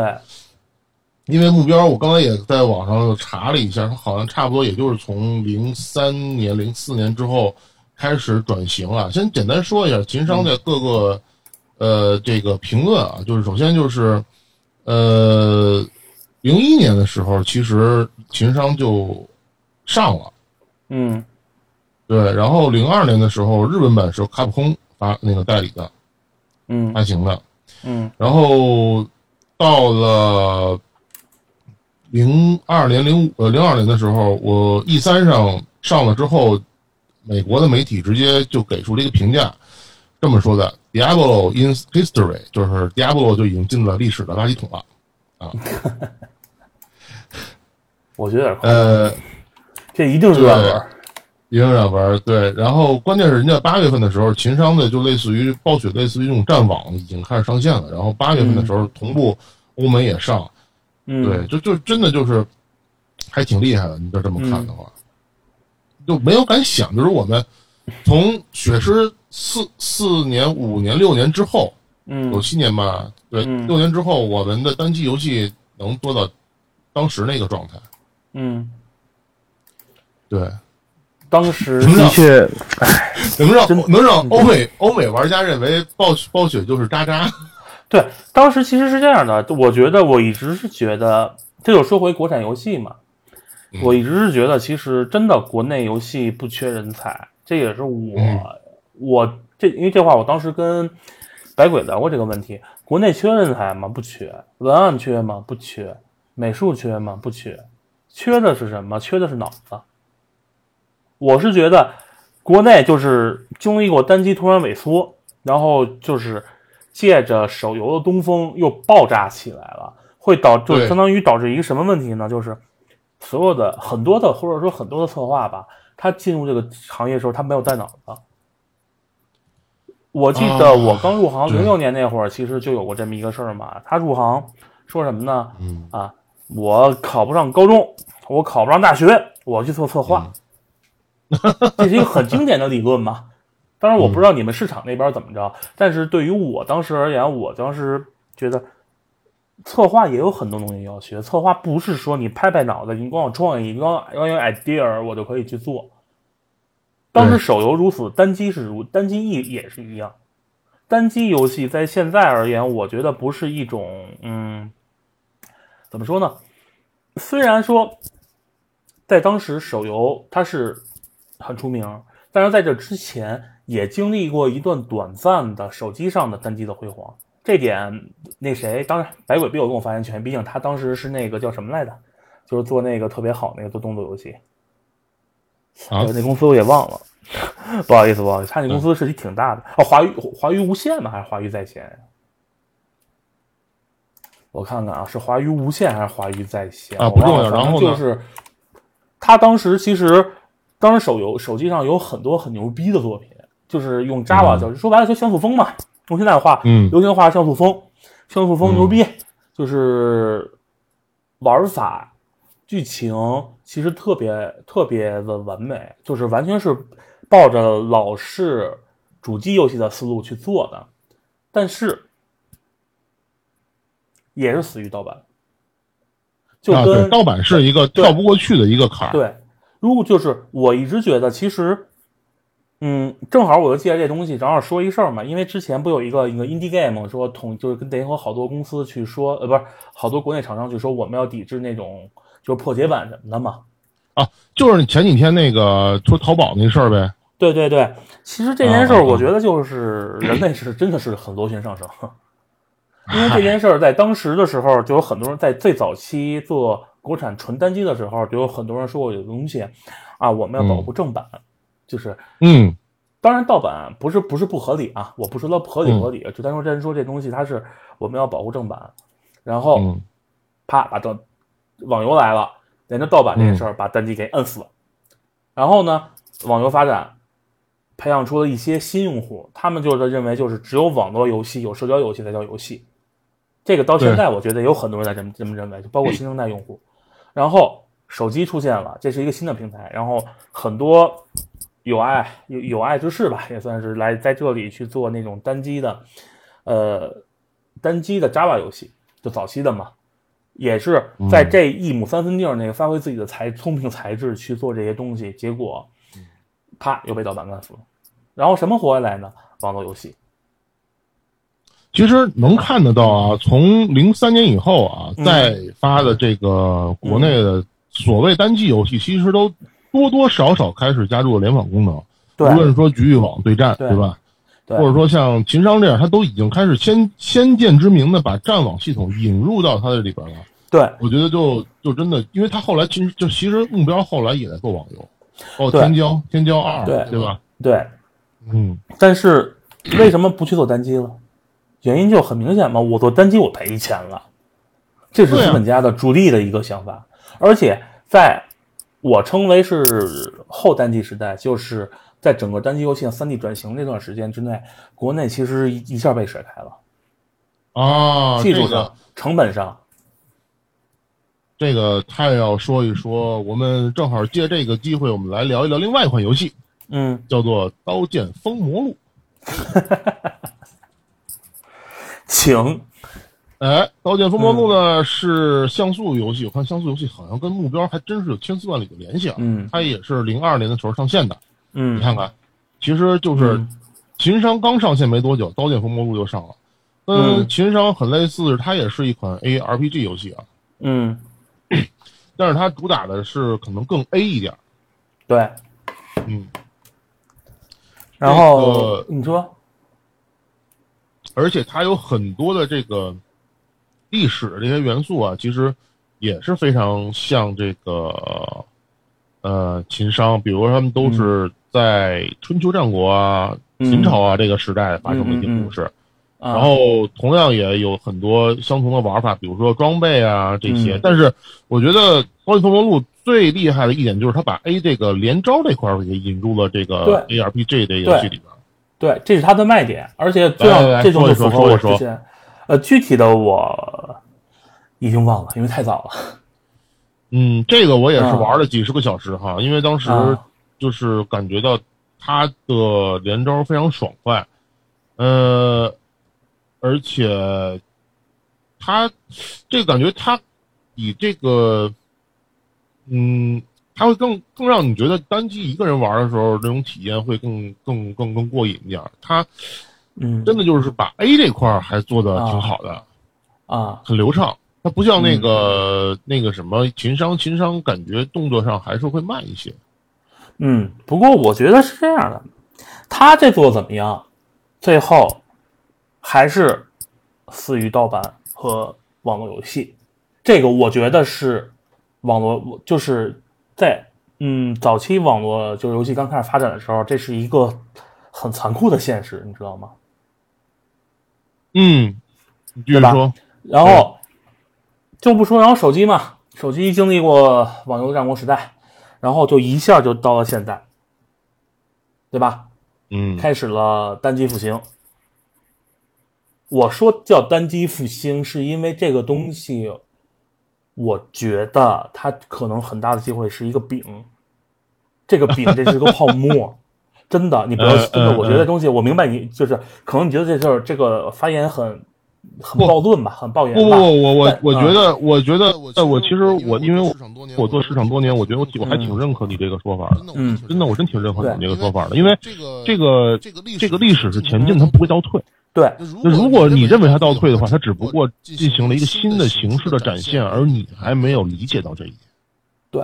因为目标，我刚才也在网上查了一下，它好像差不多也就是从零三年、零四年之后开始转型啊。先简单说一下，秦商在各个、呃这个评论啊，就是首先就是呃零一年的时候，其实秦商就上了，嗯。对，然后零二年的时候，日本版是由卡普空发那个代理的嗯。发行的，嗯。然后到了零二年、零五呃零二年的时候，我 E 三上上了之后，美国的媒体直接就给出了一个评价，这么说的：“Diablo in history”，就是 Diablo 就已经进了历史的垃圾桶了。我觉得有点夸张，呃，这一定是乱玩。也有点玩儿，对。然后关键是人家八月份的时候，秦商的就类似于暴雪，类似于这种战网已经开始上线了。然后八月份的时候，同步欧美也上，嗯，对，就就真的就是还挺厉害的。你就这么看的话，就没有敢想，就是我们从雪狮四四年、五年、六年之后，嗯有七年吧，对，嗯六年之后，我们的单机游戏能做到当时那个状态，嗯，对，当时的确，能让能让欧美欧美玩家认为暴雪暴雪就是渣渣，对，当时其实是这样的，我觉得我一直是觉得，这就说回国产游戏嘛，嗯。我一直是觉得，其实真的国内游戏不缺人才，这也是我、嗯。我这因为这话我当时跟白鬼聊过这个问题，国内缺人才吗？不缺，文案缺吗？不缺，美术缺吗？不缺，缺的是什么？缺的是脑子。我是觉得国内就是经历过单机突然萎缩，然后就是借着手游的东风又爆炸起来了，会导就相当于导致一个什么问题呢？就是所有的很多的或者说很多的策划吧，他进入这个行业的时候，他没有带脑子。我记得啊我刚入行零六年那会儿，其实就有过这么一个事儿嘛。他入行说什么呢？嗯啊，我考不上高中，我考不上大学，我去做策划。这是一个很经典的理论嘛，当然我不知道你们市场那边怎么着，但是对于我当时而言，我当时觉得策划也有很多东西要学。策划不是说你拍拍脑袋，你光有创意，你光光有 idea，我就可以去做。当时手游如此，单机是如单机一也是一样。单机游戏在现在而言，我觉得不是一种嗯，怎么说呢？虽然说在当时手游它是很出名，但是在这之前也经历过一段短暂的手机上的单机的辉煌。这点那谁，当然百鬼必有跟我发言权，毕竟他当时是那个叫什么来着，就是做那个特别好那个做动作游戏。啊那公司我也忘了，不好意思，不好意思，他那公司实际挺大的哦，华娱华娱无线吗？还是华娱在线？我看看啊，是华娱无线还是华娱在线？啊不重要然后呢？就是他当时其实当时手游手机上有很多很牛逼的作品，就是用 Java 教，说白了就像素风嘛，用现在的话，嗯。流行话像素风，像素风牛逼，就是玩法、剧情其实特别特别的完美，就是完全是抱着老式主机游戏的思路去做的，但是也是死于盗版，就啊，跟、对，盗版是一个跳不过去的一个坎儿。对，如果就是我一直觉得，其实，嗯，正好我就借着这东西，正好说一事儿嘛。因为之前不有一个一个 indie game 说统，就是跟等于和好多公司去说，呃，不是好多国内厂商去说我们要抵制那种就是破解版什么的嘛。啊就是前几天那个说淘宝那事儿呗。对对对，其实这件事儿，我觉得就是人类是真的是很螺旋上升，因为这件事儿在当时的时候，就有很多人在最早期做国产纯单机的时候，就有很多人说过有个东西啊，我们要保护正版，就是嗯。当然盗版不是不是不合理啊，我不说它不合理嗯。不合理，就单说真说这东西它是我们要保护正版，然后嗯。啪把盗网游来了，连着盗版这件事儿把单机给摁死了，然后呢，网游发展培养出了一些新用户，他们就是认为就是只有网络游戏有社交游戏才叫游戏，这个到现在我觉得有很多人在这么这么认为，就包括新生代用户，然后手机出现了，这是一个新的平台，然后很多有爱有有爱之士吧，也算是来在这里去做那种单机的，呃，单机的 Java 游戏，就早期的嘛，也是在这一亩三分地儿那个发挥自己的才聪明才智去做这些东西，结果啪又被盗版干死了。然后什么活下来呢？网络游戏。其实能看得到啊，从零三年以后啊，嗯。再发的这个国内的所谓单机游戏，其实都多多少少开始加入了联网功能。对。无论是说局域网对战，对。对吧？对。或者说像秦商这样，他都已经开始先先见之明的把战网系统引入到它的里边了。对。我觉得就就真的，因为他后来其实就其实目标后来也在做网游，哦天骄、天骄二，对。对吧？对，嗯，但是为什么不去做单机了？原因就很明显嘛，我做单机我赔钱了，这是资本家的主力的一个想法。而且在我称为是后单机时代，就是在整个单机游戏向三 D 转型这段时间之内，国内其实一一下被甩开了，啊，技术上、成本上，这个太要说一说，我们正好借这个机会，我们来聊一聊另外一款游戏，嗯，叫做《刀剑封魔录》。请，哎，《刀剑风魔录》呢、是像素游戏，我看像素游戏好像跟目标还真是有千丝万缕的联系啊。嗯它也是零二年的时候上线的。嗯，你看看，其实就是嗯秦商刚上线没多久，《刀剑风魔录》就上了。嗯秦商很类似，它也是一款 ARPG 游戏啊，嗯，但是它主打的是可能更 A 一点。对。嗯，然后你说，而且它有很多的这个历史的这些元素啊，其实也是非常像这个呃秦商，比如说他们都是在春秋战国啊、嗯秦朝啊这个时代发生的一些故事。然然后同样也有很多相同的玩法，比如说装备啊这些。嗯但是我觉得《刀剑封魔录》最厉害的一点就是它把 A 这个连招这块儿也引入了这个 ARPG 这个游戏里边。对，这是它的卖点，而且最这种就符合我之前，呃，具体的我已经忘了，因为太早了。嗯，这个我也是啊玩了几十个小时哈，因为当时啊就是感觉到它的连招非常爽快，呃，而且它这个感觉它比这个，嗯，它会更更让你觉得单机一个人玩的时候那种体验会更更更更过瘾一点儿。它嗯，真的就是把 A 这块儿还做的挺好的，啊，很流畅。它不像那个、那个什么情商，情商感觉动作上还是会慢一些。嗯，不过我觉得是这样的，他这做怎么样，最后还是死于盗版和网络游戏。这个我觉得是网络，就是在嗯早期网络就是游戏刚开始发展的时候，这是一个很残酷的现实，你知道吗？嗯，对吧说。然后就不说，然后手机嘛，手机经历过网游战国时代，然后就一下就到了现在，对吧？嗯，开始了单机复兴。我说叫单机复兴，是因为这个东西，我觉得它可能很大的机会是一个饼，这个饼这是个泡沫，真的，你不要呃真的，呃我觉得这东西，我明白你就是可能你觉得这事儿这个发言很很暴论吧，很暴言不不，不，我我我觉得，我觉得，呃，我其实我因为我我做市场多年，我觉得我我还嗯挺认可你这个说法的。嗯真的，我真挺认可你这个说法的，因为这个这个这个历这个历史是前进，它不会倒退。对，那如果你认为它倒退的话，它只不过进进行了一个新的形式的展现，而你还没有理解到这一点。对，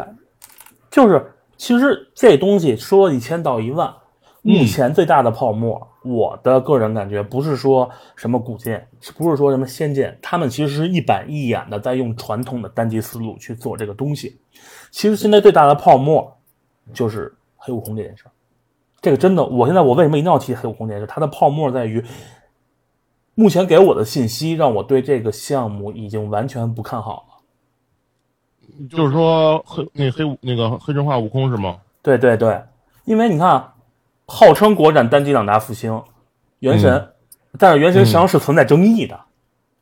就是其实这东西说一千道一万，目前最大的泡沫，我的个人感觉不是说什么古剑，不是说什么仙剑，他们其实是一板一眼的在用传统的单机思路去做这个东西。其实现在最大的泡沫就是黑悟空这件事儿。这个真的，我现在我为什么一定要提黑悟空这件事？它的泡沫在于，目前给我的信息让我对这个项目已经完全不看好了。就是说黑那黑那个黑神话悟空是吗？对对对，因为你看啊，号称国产单机两大复兴，原神，但是原神实际上是存在争议的，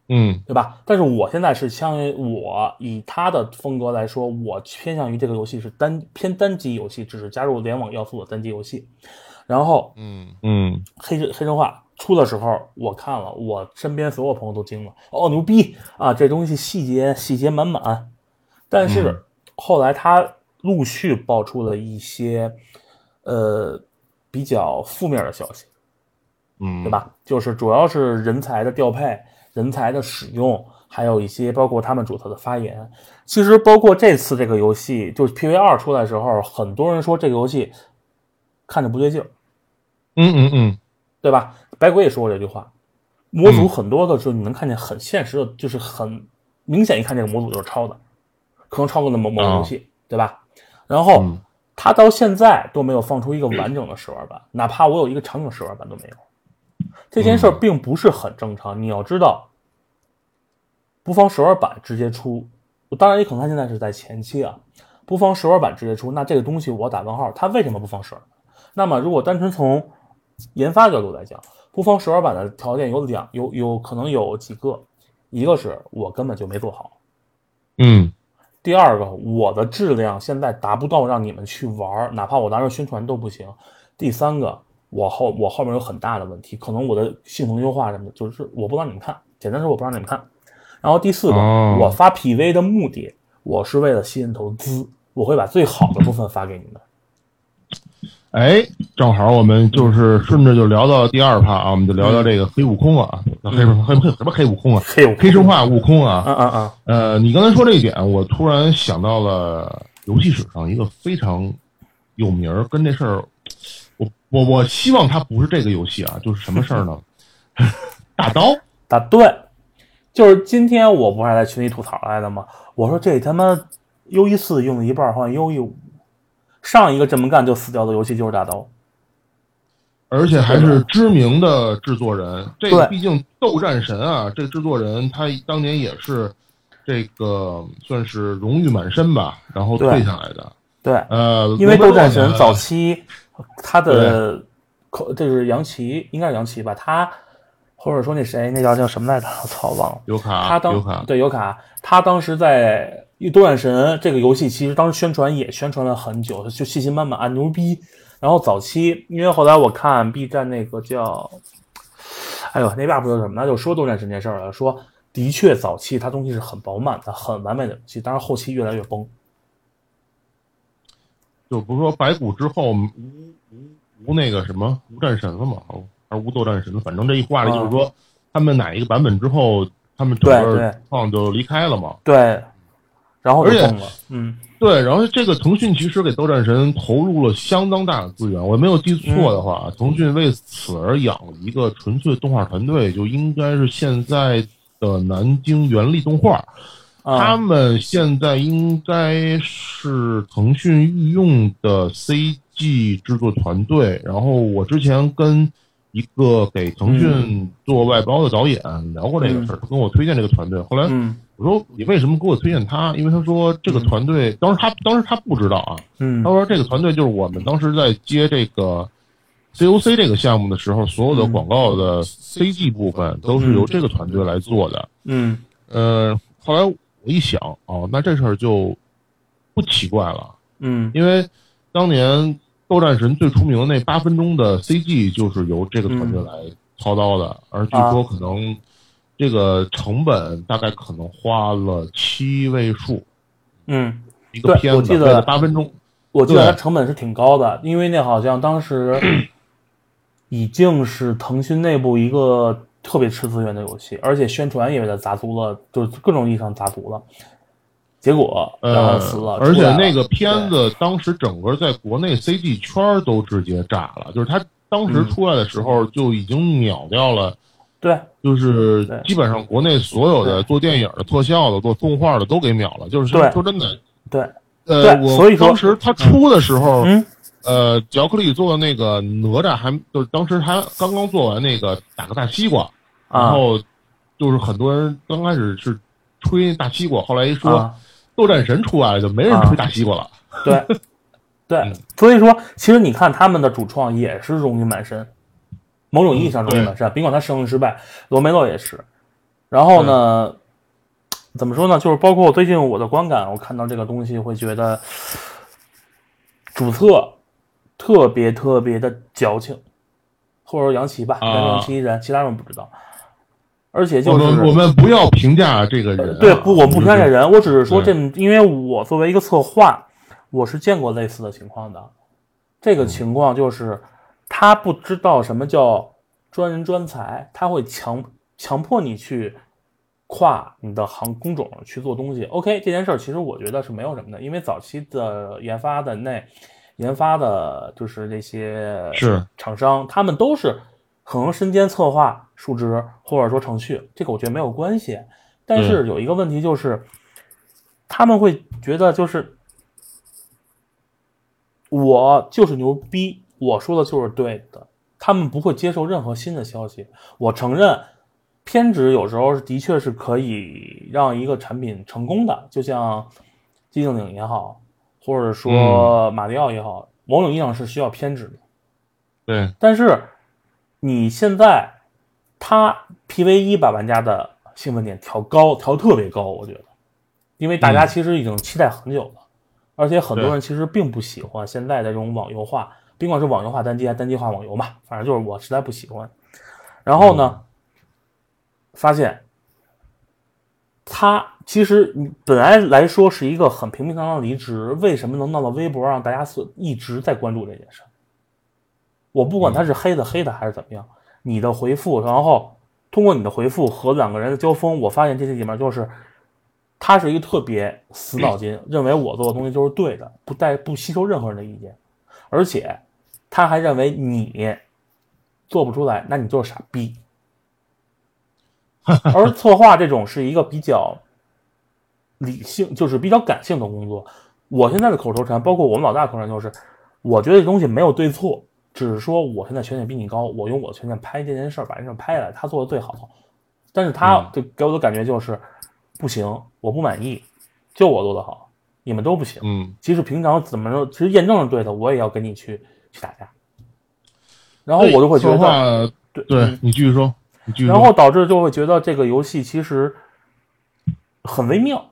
嗯对吧？但是我现在是相当于我以他的风格来说，我偏向于这个游戏是单偏单机游戏，只是加入联网要素的单机游戏。然后嗯嗯黑黑神话出的时候，我看了，我身边所有朋友都惊了，哦牛逼啊，这东西细节细节满满。但是后来他陆续爆出了一些呃比较负面的消息，嗯，对？吧？就是主要是人才的调配、人才的使用，还有一些包括他们主头的发言。其实包括这次这个游戏，就是 PV 二出来的时候，很多人说这个游戏看着不对劲儿。嗯嗯嗯对吧？白鬼也说过这句话，模组很多的时候你能看见很现实的，就是很明显，一看这个模组就是抄的，可能抄过的某某个游戏，对吧？然后嗯他到现在都没有放出一个完整的试玩版，哪怕我有一个场景试玩版都没有。这件事儿并不是很正常，你要知道，不放试玩版直接出，当然也可能他现在是在前期啊，不放试玩版直接出，那这个东西我打问号，他为什么不放试玩版？那么如果单纯从研发角度来讲，不封试玩版的条件有两有有可能有几个，一个是我根本就没做好，嗯第二个我的质量现在达不到让你们去玩，哪怕我拿着宣传都不行。第三个，我后我后面有很大的问题，可能我的系统优化什么的，就是我不让你们看，简单说我不让你们看。然后第四个，哦我发 PV 的目的，我是为了吸引投资，我会把最好的部分发给你们。哎，正好我们就是顺着就聊到第二趴啊，我们就聊聊这个黑悟空啊，黑黑黑什么黑悟空啊，黑悟空。黑神话悟空啊，嗯嗯嗯，呃，你刚才说这一点，我突然想到了游戏史上一个非常有名儿，跟这事儿，我我我希望它不是这个游戏啊，就是什么事儿呢？大刀，打对，就是今天我不还在群里吐槽来的吗？我说这他妈 U 一四用了一半，换 U 一五，上一个这么干就死掉的游戏就是大刀。而且还是知名的制作人。这个对毕竟《斗战神》啊，这个制作人他当年也是这个算是荣誉满身吧，然后退下来的。对，呃，因为斗战神早期他的口这是杨奇，应该是杨奇吧？他或者说那谁，那叫叫什么来着？我操，忘了。尤卡，他当尤卡，对尤卡，他当时在《斗战神》这个游戏，其实当时宣传也宣传了很久，就信心满满啊，牛逼！然后早期，因为后来我看 B 站那个叫，哎呦，那 UP 说什么那？就说斗战神这事儿了，说的确早期它东西是很饱满的、很完美的游戏，但是后期越来越崩。就不是说白骨之后无无无那个什么无战神了嘛，还是无斗战神了？反正这一挂的就是说，他们哪一个版本之后，他们整对对个创就离开了嘛。对，然后就而且崩了。嗯对，然后这个腾讯其实给斗战神投入了相当大的资源，我没有记错的话，腾讯为此而养了一个纯粹动画团队，就应该是现在的南京原力动画。他啊们现在应该是腾讯御用的 CG 制作团队。然后我之前跟一个给腾讯做外包的导演聊过这个事儿，他跟我推荐这个团队。后来嗯。我说你为什么给我推荐他？因为他说这个团队当时他当时他不知道啊，嗯。他说这个团队就是我们当时在接这个 COC 这个项目的时候，所有的广告的 CG 部分都是由这个团队来做的。嗯。呃，后来我一想，哦，那这事儿就不奇怪了，嗯。因为当年斗战神最出名的那八分钟的 CG 就是由这个团队来操刀的，而据说可能这个成本大概可能花了七位数嗯，一个片子，我记得为了八分钟。我记得它成本是挺高的，因为那好像当时 已经是腾讯内部一个特别吃资源的游戏，而且宣传也被它砸足了，就是各种意义上砸足了。结果然后呃死了，，而且那个片子当时整个在国内 CG 圈儿都直接炸了，就是他当时嗯。出来的时候就已经秒掉了，对。就是基本上国内所有的做电影的、特效的、做动画的都给秒了。就是对说真的，对，呃，我当时他出的时候，嗯。呃，乔克力做的那个哪吒还就是当时他刚刚做完那个打个大西瓜，然啊后就是很多人刚开始是吹大西瓜，后来一说。啊，斗战神出来了，就没人吹大西瓜了。对对嗯，所以说其实你看他们的主创也是荣誉满身，某种意义上荣誉满身，尽管他生意失败，罗梅洛也是。然后呢，怎么说呢？就是包括最近我的观感，我看到这个东西会觉得主策特别特别的矫情，或者说杨奇吧，啊杨杨奇一人，其他人不知道。而且就是们我们不要评价这个人啊、对，不，我不评价这人，我只是说这，因为我作为一个策划，我是见过类似的情况的。这嗯个情况就是他不知道什么叫专人专才，他会强强迫你去跨你的行工种去做东西。OK，这件事儿其实我觉得是没有什么的，因为早期的研发的那研发的就是这些是厂商，他们都是可能身兼策划、数值或者说程序，这个我觉得没有关系。但是有一个问题就是，他们会觉得就是我就是牛逼，我说的就是对的，他们不会接受任何新的消息。我承认，偏执有时候的确是可以让一个产品成功的，就像寂静岭也好，或者说马里奥也好，某种意义上是需要偏执的。对但是你现在它 PV 一把玩家的兴奋点调高，调特别高，我觉得，因为大家其实已经期待很久了，而且很多人其实并不喜欢现在的这种网游化，甭管是网游化单机还是单机化网游嘛，反正就是我实在不喜欢。然后呢，发现他其实本来来说是一个很平平常常的离职，为什么能闹到微博让大家所一直在关注这件事？我不管他是黑的黑的还是怎么样，你的回复，然后通过你的回复和两个人的交锋，我发现这些里面就是他是一个特别死脑筋，认为我做的东西就是对的，不带不吸收任何人的意见，而且他还认为你做不出来，那你就是傻逼。而策划这种是一个比较理性，就是比较感性的工作。我现在的口头禅，包括我们老大口头禅，就是我觉得这东西没有对错，只是说我现在权限比你高，我用我的权限拍这件事儿，把这事儿拍下来，他做的最好。但是他就给我的感觉就是，不行，我不满意，就我做的好，你们都不行。嗯，即使平常怎么着，其实验证是对的，我也要跟你去去打架。然后我就会觉得，对对你继续说，你继续说。然后导致就会觉得这个游戏其实很微妙。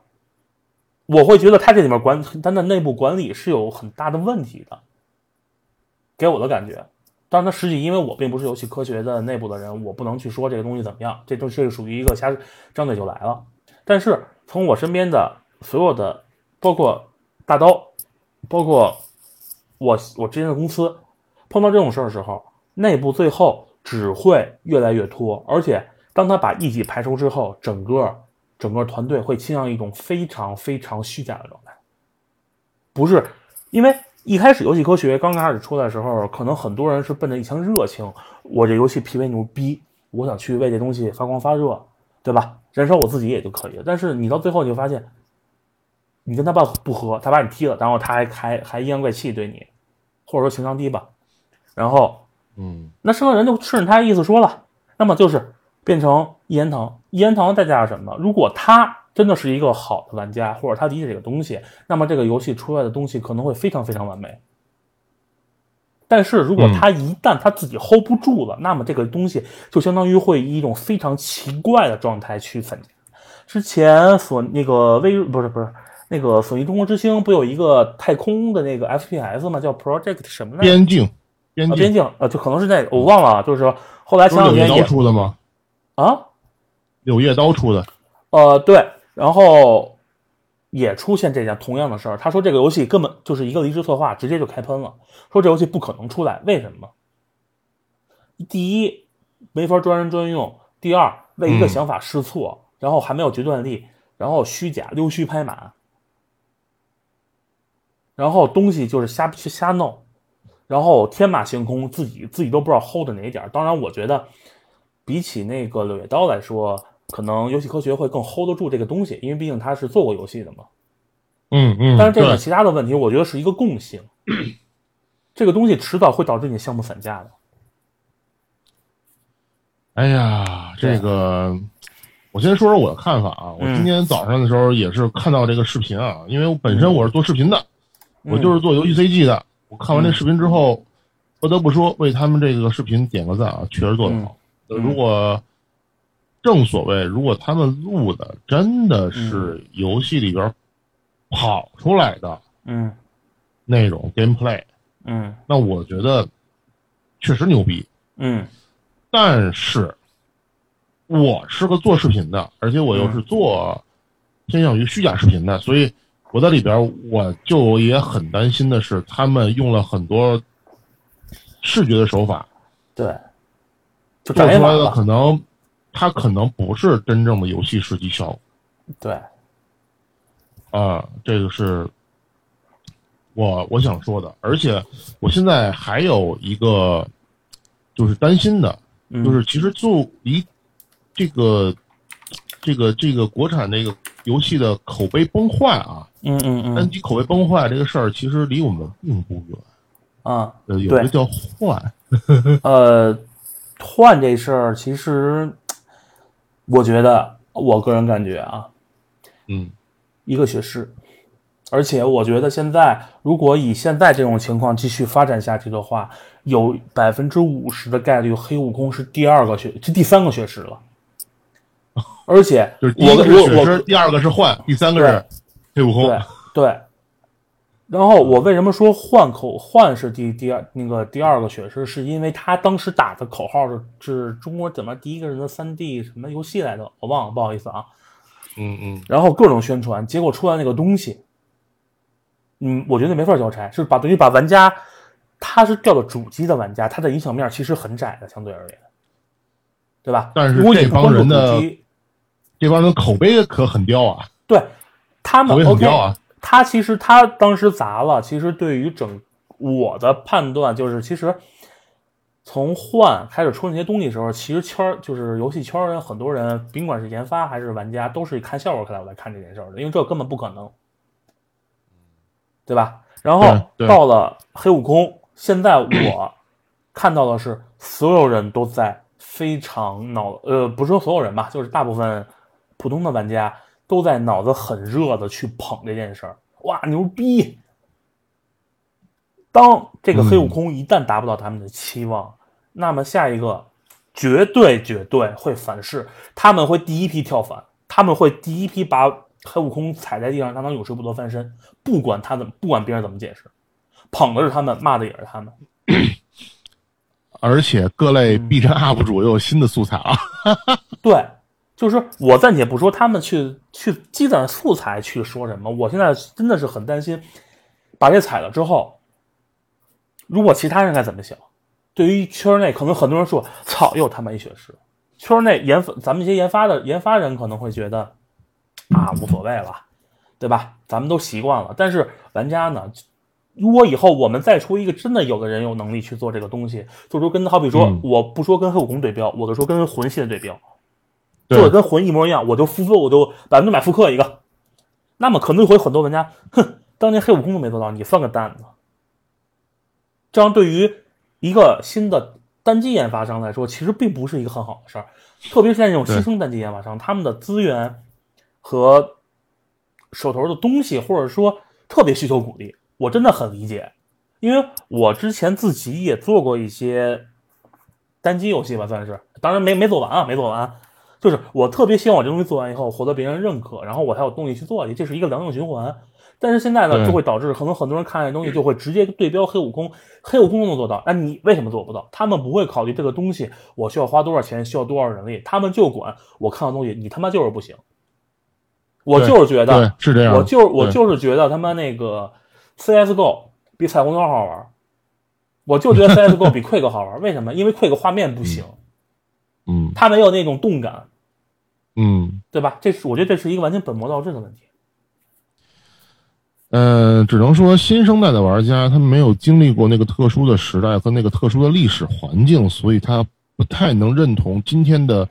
我会觉得它这里面管它的内部管理是有很大的问题的。给我的感觉。当然，它实际因为我并不是游戏科学的内部的人，我不能去说这个东西怎么样，这都是属于一个瞎张嘴就来了。但是从我身边的所有的，包括大刀，包括我我之前的公司，碰到这种事儿的时候，内部最后只会越来越拖，而且当他把异己排除之后，整个整个团队会倾向一种非常非常虚假的状态。不是因为一开始游戏科学刚开始出来的时候，可能很多人是奔着一腔热情，我这游戏 PV 牛逼，我想去为这东西发光发热，对吧？燃烧我自己也就可以了。但是你到最后你就发现，你跟他爸不和，他把你踢了，然后他还还还阴阳怪气对你，或者说情商低吧，然后嗯那剩下人就顺着他的意思说了，那么就是变成一言堂。一言堂的代价是什么？如果他真的是一个好的玩家，或者他理解这个东西，那么这个游戏出来的东西可能会非常非常完美。但是如果他一旦他自己 hold 不住了，那么这个东西就相当于会以一种非常奇怪的状态去粉。之前索那个微不是不是那个索尼中国之星不有一个太空的那个 FPS 吗？叫 Project 什么来着？边境边境啊边境呃，就可能是那个我忘了，就是说后来不是柳叶刀前两天也出的吗？啊柳叶刀出的，呃对，然后也出现这件同样的事儿。他说这个游戏根本就是一个离职策划，直接就开喷了，说这游戏不可能出来，为什么？第一，没法专人专用；第二，为一个嗯想法试错，然后还没有决断力，然后虚假溜须拍马，然后东西就是瞎瞎弄，然后天马行空，自己自己都不知道 hold 哪一点儿。当然，我觉得比起那个柳叶刀来说，可能游戏科学会更 hold 得住这个东西，因为毕竟他是做过游戏的嘛。嗯嗯，但是这个其他的问题，我觉得是一个共性，这个东西迟早会导致你项目散架的。哎呀，这个我先说说我的看法啊。我嗯今天早上的时候也是看到这个视频啊，因为我本身我是做视频的，我就是做游戏 CG 的。我看完这视频之后，不得不说为他们这个视频点个赞啊，确实做得好。嗯如果正所谓，如果他们录的真的是游戏里边跑出来的嗯。那种 gameplay，嗯。那我觉得确实牛逼。嗯。但是，我是个做视频的，而且我又是做偏向于虚假视频的，所以我在里边我就也很担心的是，他们用了很多视觉的手法，对，就做出来的。可能它可能不是真正的游戏实际效果对，啊，这个是我我想说的。而且我现在还有一个就是担心的，嗯就是其实就离这个这个这个国产这个游戏的口碑崩坏啊，嗯嗯嗯单机口碑崩坏这个事儿，其实离我们并不远。啊，呃，有对一个叫换，呃，换这事儿，其实我觉得，我个人感觉啊，嗯一个学士。而且我觉得现在，如果以现在这种情况继续发展下去的话，有百分之五十的概率黑悟空是第二个学，是第三个学士了。而且就是第一个是我我血狮，第二个是幻，第三个是黑悟空。对对。然后我为什么说换口换是第第二那个第二个血狮，是因为他当时打的口号是是中国怎么第一个人的三 D 什么游戏来着，我忘了，不好意思啊。嗯嗯，然后各种宣传，结果出来那个东西，嗯，我觉得没法交差，是把等于把玩家，他是掉到主机的玩家，他的影响面其实很窄的，相对而言，对吧？但是如果你这帮人的这帮人口碑可很刁啊，对他们口碑很 OK，刁啊。他其实他当时砸了，其实对于整我的判断就是，其实从换开始出那些东西的时候，其实圈儿就是游戏圈儿人很多人，甭管是研发还是玩家，都是看笑话来来看这件事儿的，因为这根本不可能，对吧？然后到了黑悟空，现在我看到的是所有人都在非常脑呃，不是说所有人吧，就是大部分普通的玩家都在脑子很热的去捧这件事儿，哇，牛逼！当这个黑悟空一旦达不到他们的期望，那么下一个绝对绝对会反噬，他们会第一批跳反，他们会第一批把黑悟空踩在地上，让他永世不得翻身，不管他怎么，不管别人怎么解释，捧的是他们，骂的也是他们。而且各类 B 站 UP 主又有新的素材啊。对，就是我暂且不说他们去去积攒素材去说什么，我现在真的是很担心，把这踩了之后，如果其他人该怎么想？对于圈内，可能很多人说：“操，又他妈一血石。”圈内研发，咱们一些研发的研发人可能会觉得啊，无所谓了，对吧？咱们都习惯了。但是玩家呢？如果以后我们再出一个真的有的人有能力去做这个东西，做出跟好比说，嗯我不说跟黑悟空对标，我就说跟魂系的对标，对做的跟魂一模一样，我就复刻，我就百分之百复刻一个。那么可能会有很多玩家，哼，当年黑悟空都没做到，你算个蛋呢？这样对于一个新的单机研发商来说，其实并不是一个很好的事儿。特别是像这种新生单机研发商，他们的资源和手头的东西，或者说特别需求鼓励，我真的很理解。因为我之前自己也做过一些单机游戏吧，算是，当然没没做完啊，没做完。就是我特别希望我这东西做完以后获得别人认可，然后我才有动力去做去，这是一个良性循环。但是现在呢，就会导致可能很多人看这东西就会直接对标黑悟空，黑悟空都能做到，那你为什么做不到？他们不会考虑这个东西我需要花多少钱，需要多少人力，他们就管我看到东西，你他妈就是不行。我就是觉得，，是这样的。我就是我就是觉得他妈那个 CSGO 比彩虹桥好玩，我就觉得 CSGO 比 Quick 好玩，为什么？因为 Quick 画面不行，嗯它没有那种动感，嗯对吧？这是我觉得这是一个完全本末倒置的问题。呃，只能说新生代的玩家他没有经历过那个特殊的时代和那个特殊的历史环境，所以他不太能认同今天的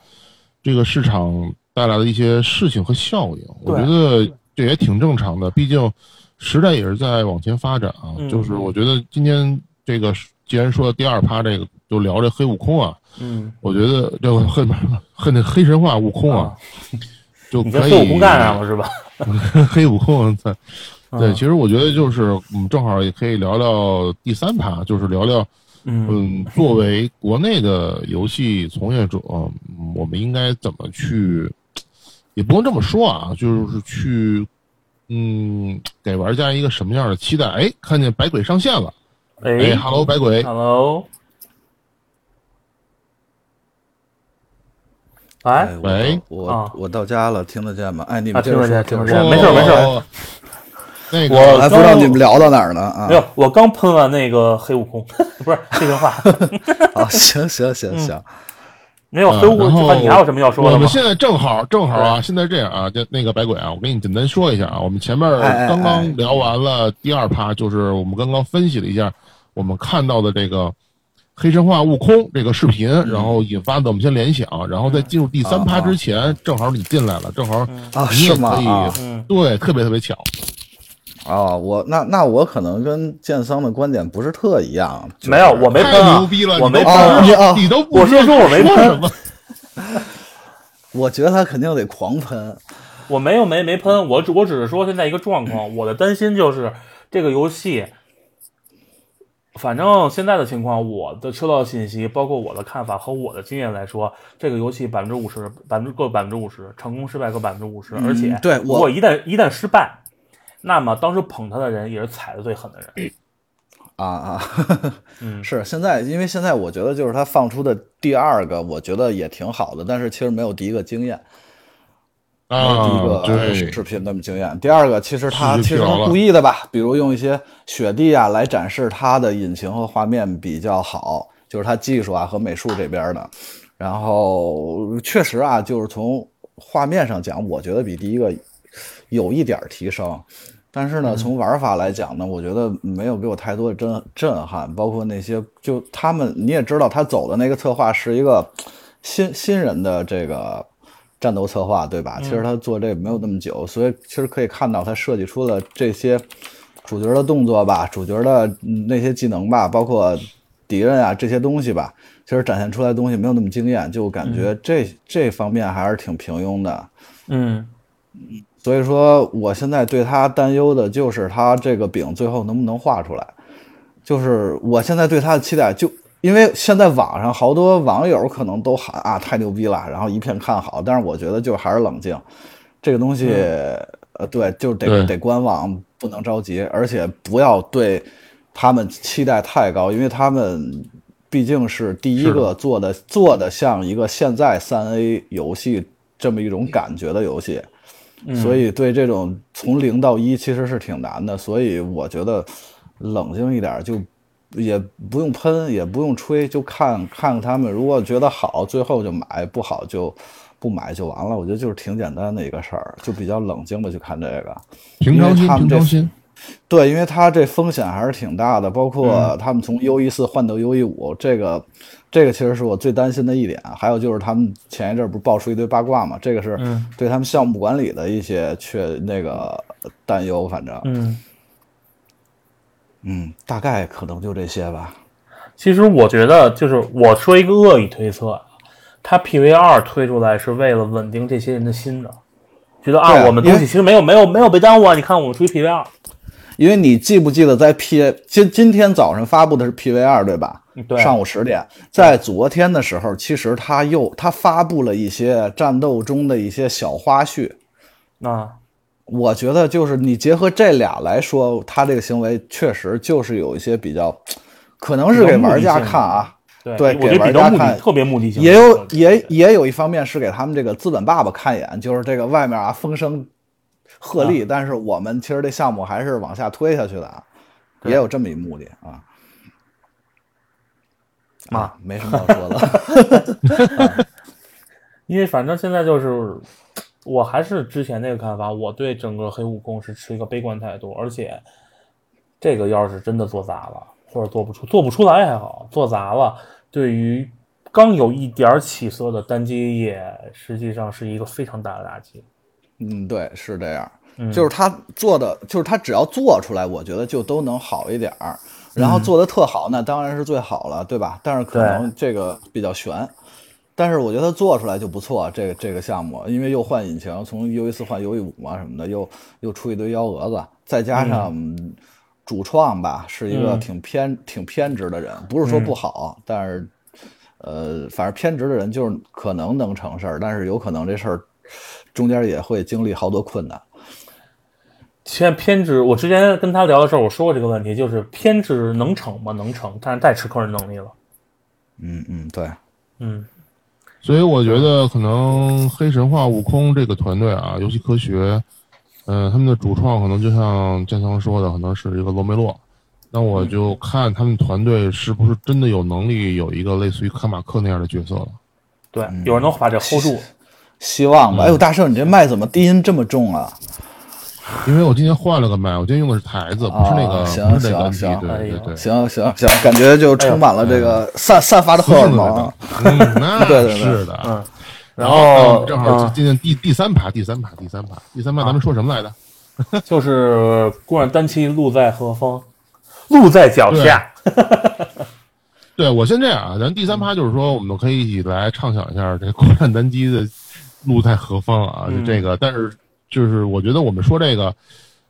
这个市场带来的一些事情和效应。我觉得这也挺正常的，毕竟时代也是在往前发展啊。嗯就是我觉得今天这个既然说第二趴这个就聊这黑悟空啊，嗯，我觉得这个黑黑那黑神话悟空啊，就可以 黑悟空干上了是吧？黑悟空在。对，嗯其实我觉得就是我们正好也可以聊聊第三趴，就是聊聊，嗯。嗯，作为国内的游戏从业者，嗯我们应该怎么去，也不能这么说啊，就是去，嗯，给玩家一个什么样的期待？哎，看见百鬼上线了，哎。哎哈喽，百鬼，，Hello，哎，喂我啊。我到家了，听得见吗？哎，你啊们听得见听得见。没事没事。我我还不知道你们聊到哪儿呢啊。没！有，我刚喷完那个黑悟空，不是黑神话，啊，行行行行，没有黑悟空，你还有什么要说的吗？我们？现在正好正好啊，现在这样啊，就那个白鬼啊，我给你简单说一下啊，我们前面刚刚聊完了第二趴，就是我们刚刚分析了一下我们看到的这个黑神话悟空这个视频，嗯。然后引发的我们先联想，然后在进入第三趴之前，正好你进来了，正好啊你也是吗？对，特别特别巧，啊，我那那我可能跟建桑的观点不是特一样，就是没有，我没喷太啊牛逼了，我没喷你都不我先说我没喷什么，我觉得他肯定得狂喷。我没有没没喷，我只我只是说现在一个状况，我的担心就是这个游戏，反正现在的情况，我的收到的信息，包括我的看法和我的经验来说，这个游戏百分之五十，百分之各百分之五十，成功失败各百分之五十，而且对我一旦一旦失败，那么当时捧他的人也是踩的最狠的人。啊啊，嗯。是现在，因为现在我觉得就是他放出的第二个，我觉得也挺好的，但是其实没有第一个惊艳，没有第一啊，个，视频那么惊艳。第二个其实他其实他故意的吧，比如用一些雪地啊来展示它的引擎和画面比较好，就是它技术啊和美术这边的。然后确实啊，就是从画面上讲，我觉得比第一个有一点儿提升。但是呢，从玩法来讲呢，我觉得没有给我太多的震震撼，包括那些就他们你也知道，他走的那个策划是一个新新人的这个战斗策划，对吧？其实他做这个没有那么久，所以其实可以看到他设计出了这些主角的动作吧，主角的嗯那些技能吧，包括敌人啊这些东西吧，其实展现出来的东西没有那么惊艳，就感觉这、这方面还是挺平庸的。嗯所以说，我现在对他担忧的就是他这个饼最后能不能画出来。就是我现在对他的期待，就因为现在网上好多网友可能都喊啊太牛逼了，然后一片看好，但是我觉得就还是冷静，这个东西，呃，对，就是得得观望，不能着急，而且不要对他们期待太高，因为他们毕竟是第一个做的做的像一个现在三 A 游戏这么一种感觉的游戏，所以对这种从零到一其实是挺难的。所以我觉得冷静一点，就也不用喷，也不用吹，就看看看他们。如果觉得好，最后就买；不好就不买就完了。我觉得就是挺简单的一个事儿，就比较冷静的去看这个。平常心，们这平常心。对，因为他这风险还是挺大的，包括他们从 U 一四换到 U 一五，这个这个其实是我最担心的一点。还有就是他们前一阵儿不是爆出一堆八卦嘛，这个是嗯对他们项目管理的一些确那个担忧，反正嗯，嗯，大概可能就这些吧。其实我觉得，就是我说一个恶意推测啊，它 PV 二推出来是为了稳定这些人的心的，觉得啊，我们东西其实没有没有没有被耽误啊，你看我们出一 PV 二，因为你记不记得在 P 今今天早上发布的是 PV 二对吧？对上午十点，在昨天的时候，其实他又他发布了一些战斗中的一些小花絮。啊，我觉得就是你结合这俩来说，他这个行为确实就是有一些比较，可能是给玩家看啊，对，对给玩家看特别目的性，也有也也有一方面是给他们这个资本爸爸看一眼，就是这个外面啊风声鹤唳，但是我们其实这项目还是往下推下去的，啊，也有这么一目的啊。啊，没什么要说的。因为反正现在就是，我还是之前那个看法，我对整个黑悟空是持一个悲观态度，而且这个要是真的做砸了，或者做不出，做不出来还好，做砸了，对于刚有一点起色的单机业，实际上是一个非常大的打击。嗯，对，是这样。嗯就是他做的，就是他只要做出来，我觉得就都能好一点儿。然嗯后做的特好，那当然是最好了，对吧？但是可能这个比较悬。但是我觉得做出来就不错，这个这个项目，因为又换引擎，从 U 一四换 U 一五嘛什么的，又又出一堆幺蛾子，再加上主创吧是一个嗯挺偏、挺偏执的人，不是说不好，但是呃，反正偏执的人就是可能能成事儿，但是有可能这事儿中间也会经历好多困难。现在偏执，我之前跟他聊的时候，我说过这个问题，就是偏执能成吗？能成，但是太吃个人能力了。嗯嗯，对，嗯所以我觉得可能黑神话悟空这个团队啊，游戏科学，嗯、他们的主创可能就像建强说的，可能是一个罗梅洛。那我就看他们团队是不是真的有能力有一个类似于卡马克那样的角色了。对，有人能把这 hold 住。希望吧。哎呦，大圣，你这麦怎么低音这么重啊？因为我今天换了个麦，我今天用的是台子，不是那个，啊行不是那个行行对对对。行行行，感觉就充满了这个散散发的荷尔蒙。嗯，那 对对对是的。嗯，然后正好嗯今天第第三趴，第三趴，第三趴，第三趴，咱们说什么来着？就是孤鹜单骑路在何方，路在脚下。对我先这样啊，咱第三趴就是说，我们可以一起来畅想一下这国产单机的路在何方啊？就这个，但是就是我觉得我们说这个，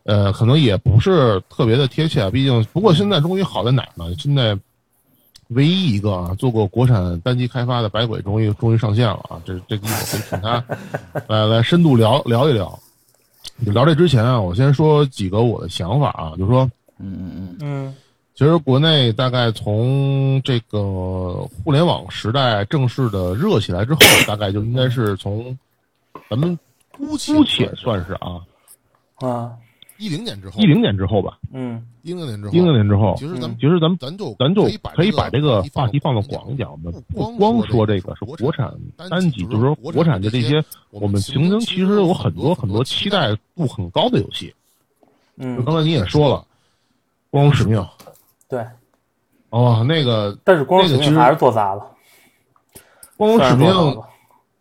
呃，可能也不是特别的贴切啊。毕竟，不过现在终于好在哪儿呢？现在唯一一个啊做过国产单机开发的百鬼终于终于上线了啊！这这个一会儿可以请他 来来深度聊聊一聊。聊这之前啊，我先说几个我的想法啊，就是说。嗯嗯嗯，嗯其实国内大概从这个互联网时代正式的热起来之后，大概就应该是从咱们姑姑且算是。啊，啊。一零年之后，一零年之后吧，嗯。一零年之后，一零年之后，其实咱们其实咱们咱就咱就可可以把这个话题放到到广一点，我们不不光说这这个是国产单单机，就是说国产的这些，我们曾经其实有很多很多期待度很高的游戏。就嗯，刚才你也说了，《光荣使命》对。哦，那个但是光荣使命还是做砸了，《光荣使命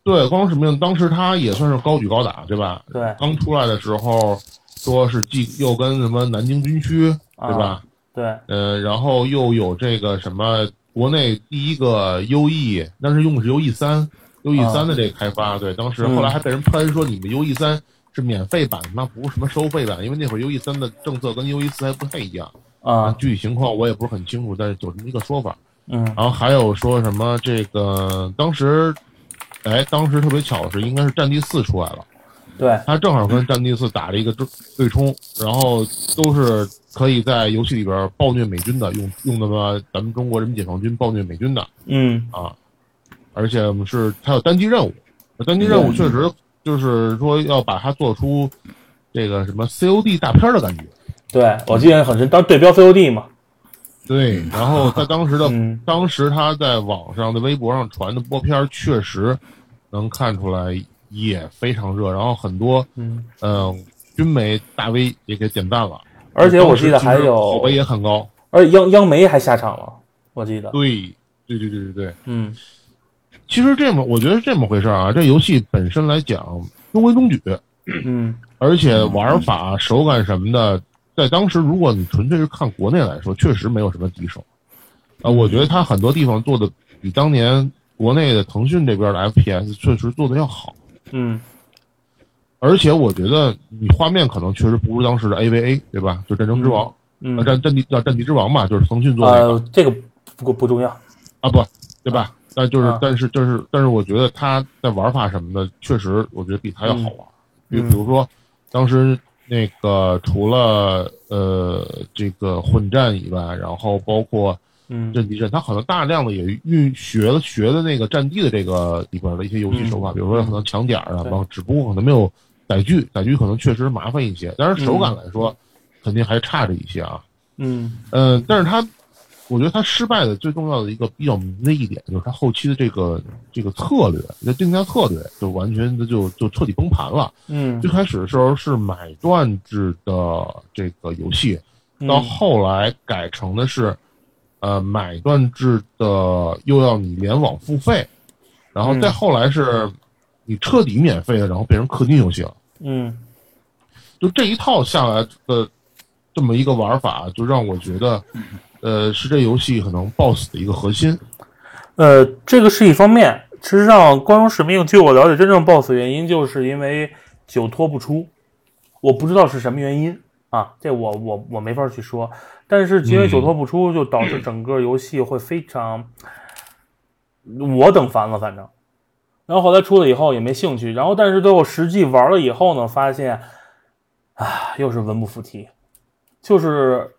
对，《光荣使命》当时他也算是高举高打，对吧？对刚出来的时候，说是既又跟什么南京军区，啊对吧？对，呃，然后又有这个什么国内第一个 UE，当时用的是 UE 三，UE 三的这个开发，对，当时嗯后来还被人喷说你们 UE 三是免费版，那不是什么收费版，因为那会儿 UE 三的政策跟 UE 四还不太一样啊，具体情况我也不是很清楚，但是有这么一个说法。嗯然后还有说什么这个当时，哎，当时特别巧的是，应该是战地四出来了。对，他正好跟战地四打了一个对对冲，然后都是可以在游戏里边暴虐美军的，用用那么咱们中国人民解放军暴虐美军的嗯啊，而且我们是它有单机任务，单机任务确实就是说要把它做出这个什么 COD 大片的感觉。对我记得很深，当对标 COD 嘛，对，然后在当时的、嗯。当时他在网上的微博上传的播片儿，确实能看出来也非常热，然后很多嗯，嗯、军媒大 V 也给点赞了，而且我记得还当时其实口碑，也很高。而且央央媒还下场了，我记得，对，对对对对对，嗯。其实这么我觉得是这么回事儿啊，这游戏本身来讲中规中矩，嗯。而且玩法、手感什么的，在当时如果你纯粹是看国内来说，确实没有什么敌手。啊、我觉得它很多地方做的比当年国内的腾讯这边的 FPS 确实做的要好。嗯而且我觉得你画面可能确实不如当时的 AVA，对吧？就战争之王，嗯呃，战战地叫战地之王嘛，就是腾讯做的那个、呃，这个不不重要，啊，不对吧？但就是、啊但是就是但是我觉得他在玩法什么的，确实我觉得比他要好玩。比嗯比如说，当时那个除了呃这个混战以外，然后包括嗯。阵地战，它可能大量的也运学了学的那个战地的这个里边的一些游戏手法，嗯。比如说可能抢点儿啊，对。然后只不过可能没有载具，载具可能确实麻烦一些，但是手感来说、肯定还差着一些啊。嗯。嗯，但是它，我觉得他失败的最重要的一个比较明的一点，就是他后期的这个这个策略，这定价策略就完全的就就彻底崩盘了。嗯最开始的时候是买断制的这个游戏，嗯到后来改成的是，呃，买断制的又要你联网付费，然后再嗯后来是你彻底免费的，然后变成氪金游戏了。嗯就这一套下来的这么一个玩法，就让我觉得，呃，是这游戏可能 BOSS 的一个核心。呃，这个是一方面。事实上，《光荣使命》据我了解，真正 BOSS 原因就是因为久拖不出，我不知道是什么原因啊，这我我我没法去说。但是因为久拖不出，就导致整个游戏会非常，我等烦了，反正。然后后来出了以后也没兴趣，然后但是最后实际玩了以后呢，发现，啊，又是文不附题，就是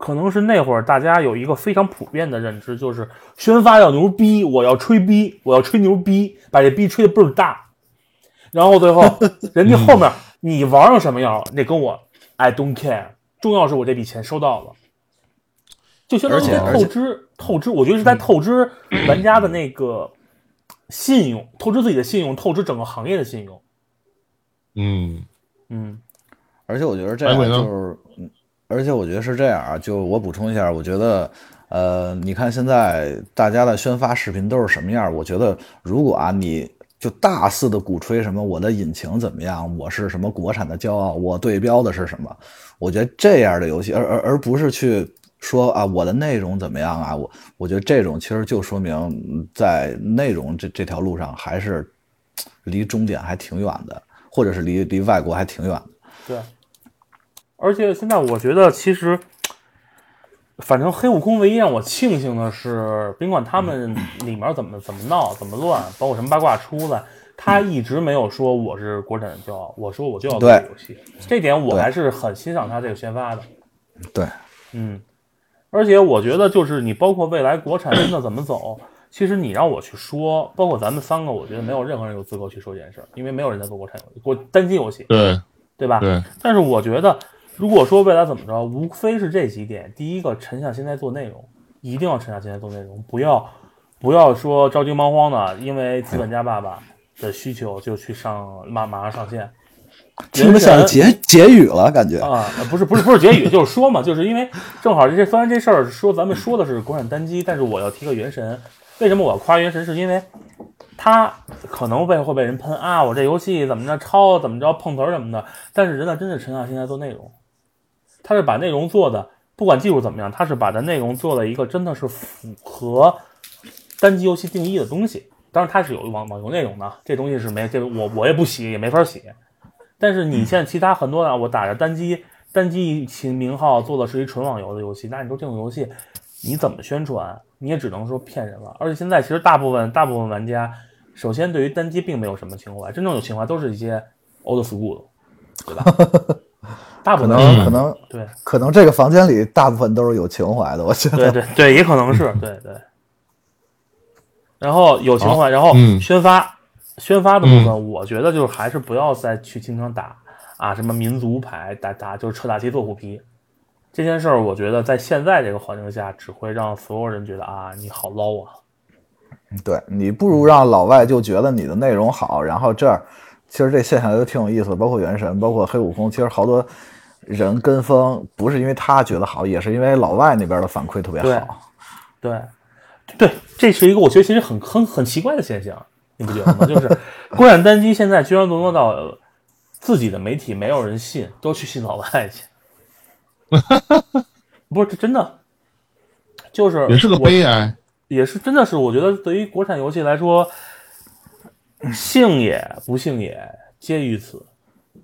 可能是那会儿大家有一个非常普遍的认知，就是宣发要牛逼，我要吹逼，我要吹牛逼，把这逼吹的倍儿大。然后最后 人家后面你玩成什么样，那跟我 I don't care，重要是我这笔钱收到了，就相当于在透支透支，我觉得是在透支玩家的那个信用，透支自己的信用，透支整个行业的信用。嗯。嗯。而且我觉得这样就是，嗯而且我觉得是这样啊，就我补充一下，我觉得，呃，你看现在大家的宣发视频都是什么样？我觉得如果啊，你就大肆的鼓吹什么我的引擎怎么样，我是什么国产的骄傲，我对标的是什么？我觉得这样的游戏，而而而不是去说啊我的内容怎么样啊，我我觉得这种其实就说明在内容这这条路上还是离终点还挺远的，或者是离离外国还挺远的。对，而且现在我觉得其实，反正黑悟空唯一让我庆幸的是，甭管他们里面怎么怎么闹、怎么乱，包括什么八卦出来，他一直没有说我是国产的骄傲，我说我就要做游戏，这点我还是很欣赏他这个宣发的。对，嗯，而且我觉得就是你包括未来国产真的怎么走，其实你让我去说，包括咱们三个，我觉得没有任何人有资格去说这件事儿，因为没有人在做国产游戏，国单机游戏，对对吧？对，但是我觉得，如果说未来怎么着，无非是这几点：第一个，沉下心来做内容，一定要沉下心来做内容，不要不要说着急忙慌的，因为资本家爸爸的需求就去上马马上上线。听着像结结语了，感觉。啊，不是不是不是结语，就是说嘛，就是因为正好这虽然这事儿说咱们说的是国产单机，但是我要提个原神，为什么我要夸原神？是因为它可能被会被人喷啊，我这游戏怎么着抄怎么着碰瓷儿什么的，但是人家真是沉下心来做内容，他是把内容做的，不管技术怎么样，他是把的内容做了一个真的是符合单机游戏定义的东西。当然，它是有网网游内容的，这东西是没这个我我也不洗，也没法洗。但是你现在其他很多的，我打着单机单机其名号做的是一纯网游的游戏，那你说这种游戏你怎么宣传？你也只能说骗人了。而且现在其实大部分大部分玩家，首先对于单机并没有什么情怀，真正有情怀都是一些 old school，对吧？大部可能可能对可能这个房间里大部分都是有情怀的，我觉得。对对，也可能是对对。然后有情怀，然后嗯宣发，宣发的部分，我觉得就是还是不要再去经常打啊什么民族牌，打打就是扯大旗做虎皮。这件事儿，我觉得在现在这个环境下，只会让所有人觉得啊，你好 low 啊。对你不如让老外就觉得你的内容好，然后这儿其实这现象就挺有意思的，包括原神，包括黑悟空，其实好多人跟风不是因为他觉得好，也是因为老外那边的反馈特别好。对，对，这是一个我觉得其实很很很奇怪的现象，你不觉得吗？就是 国产单机现在居然沦落到呃自己的媒体没有人信，都去信老外去。不是这真的，就是也是个悲哀。也是真的是，我觉得对于国产游戏来说，幸也不幸也皆于此。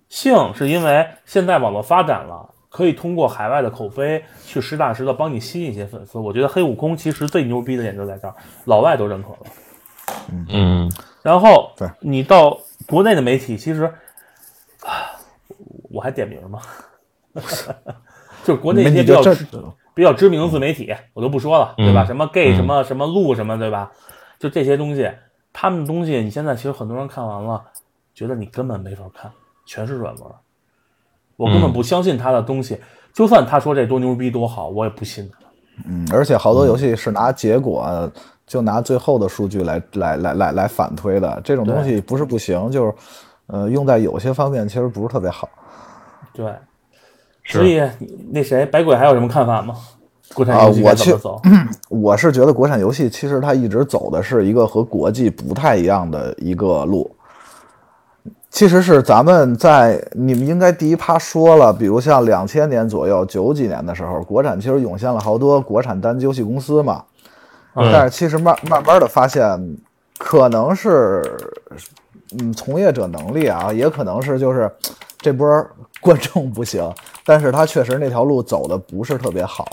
幸是因为现在网络发展了，可以通过海外的口碑去实打实的帮你吸引一些粉丝。我觉得黑悟空其实最牛逼的点就在这儿，老外都认可了。嗯，然后对你到国内的媒体，其实啊，我还点名吗？就是国内一些比较比较知名的自媒体，我就不说了，对吧？嗯什么 gay 嗯什么什么路什么，对吧？就这些东西，他们的东西，你现在其实很多人看完了，觉得你根本没法看，全是软文。我根本嗯不相信他的东西，就算他说这多牛逼多好，我也不信他。嗯，而且好多游戏是拿结果，就拿最后的数据来来来来来反推的，这种东西不是不行，就是呃用在有些方面其实不是特别好。对，所以那谁白鬼还有什么看法吗？国产啊游戏我去该怎么走？我是觉得国产游戏其实它一直走的是一个和国际不太一样的一个路。其实是咱们在你们应该第一趴说了，比如像两千年左右、九几年的时候，国产其实涌现了好多国产单机游戏公司嘛。嗯但是其实慢慢慢的发现，可能是嗯从业者能力啊，也可能是就是这波观众不行，但是他确实那条路走的不是特别好。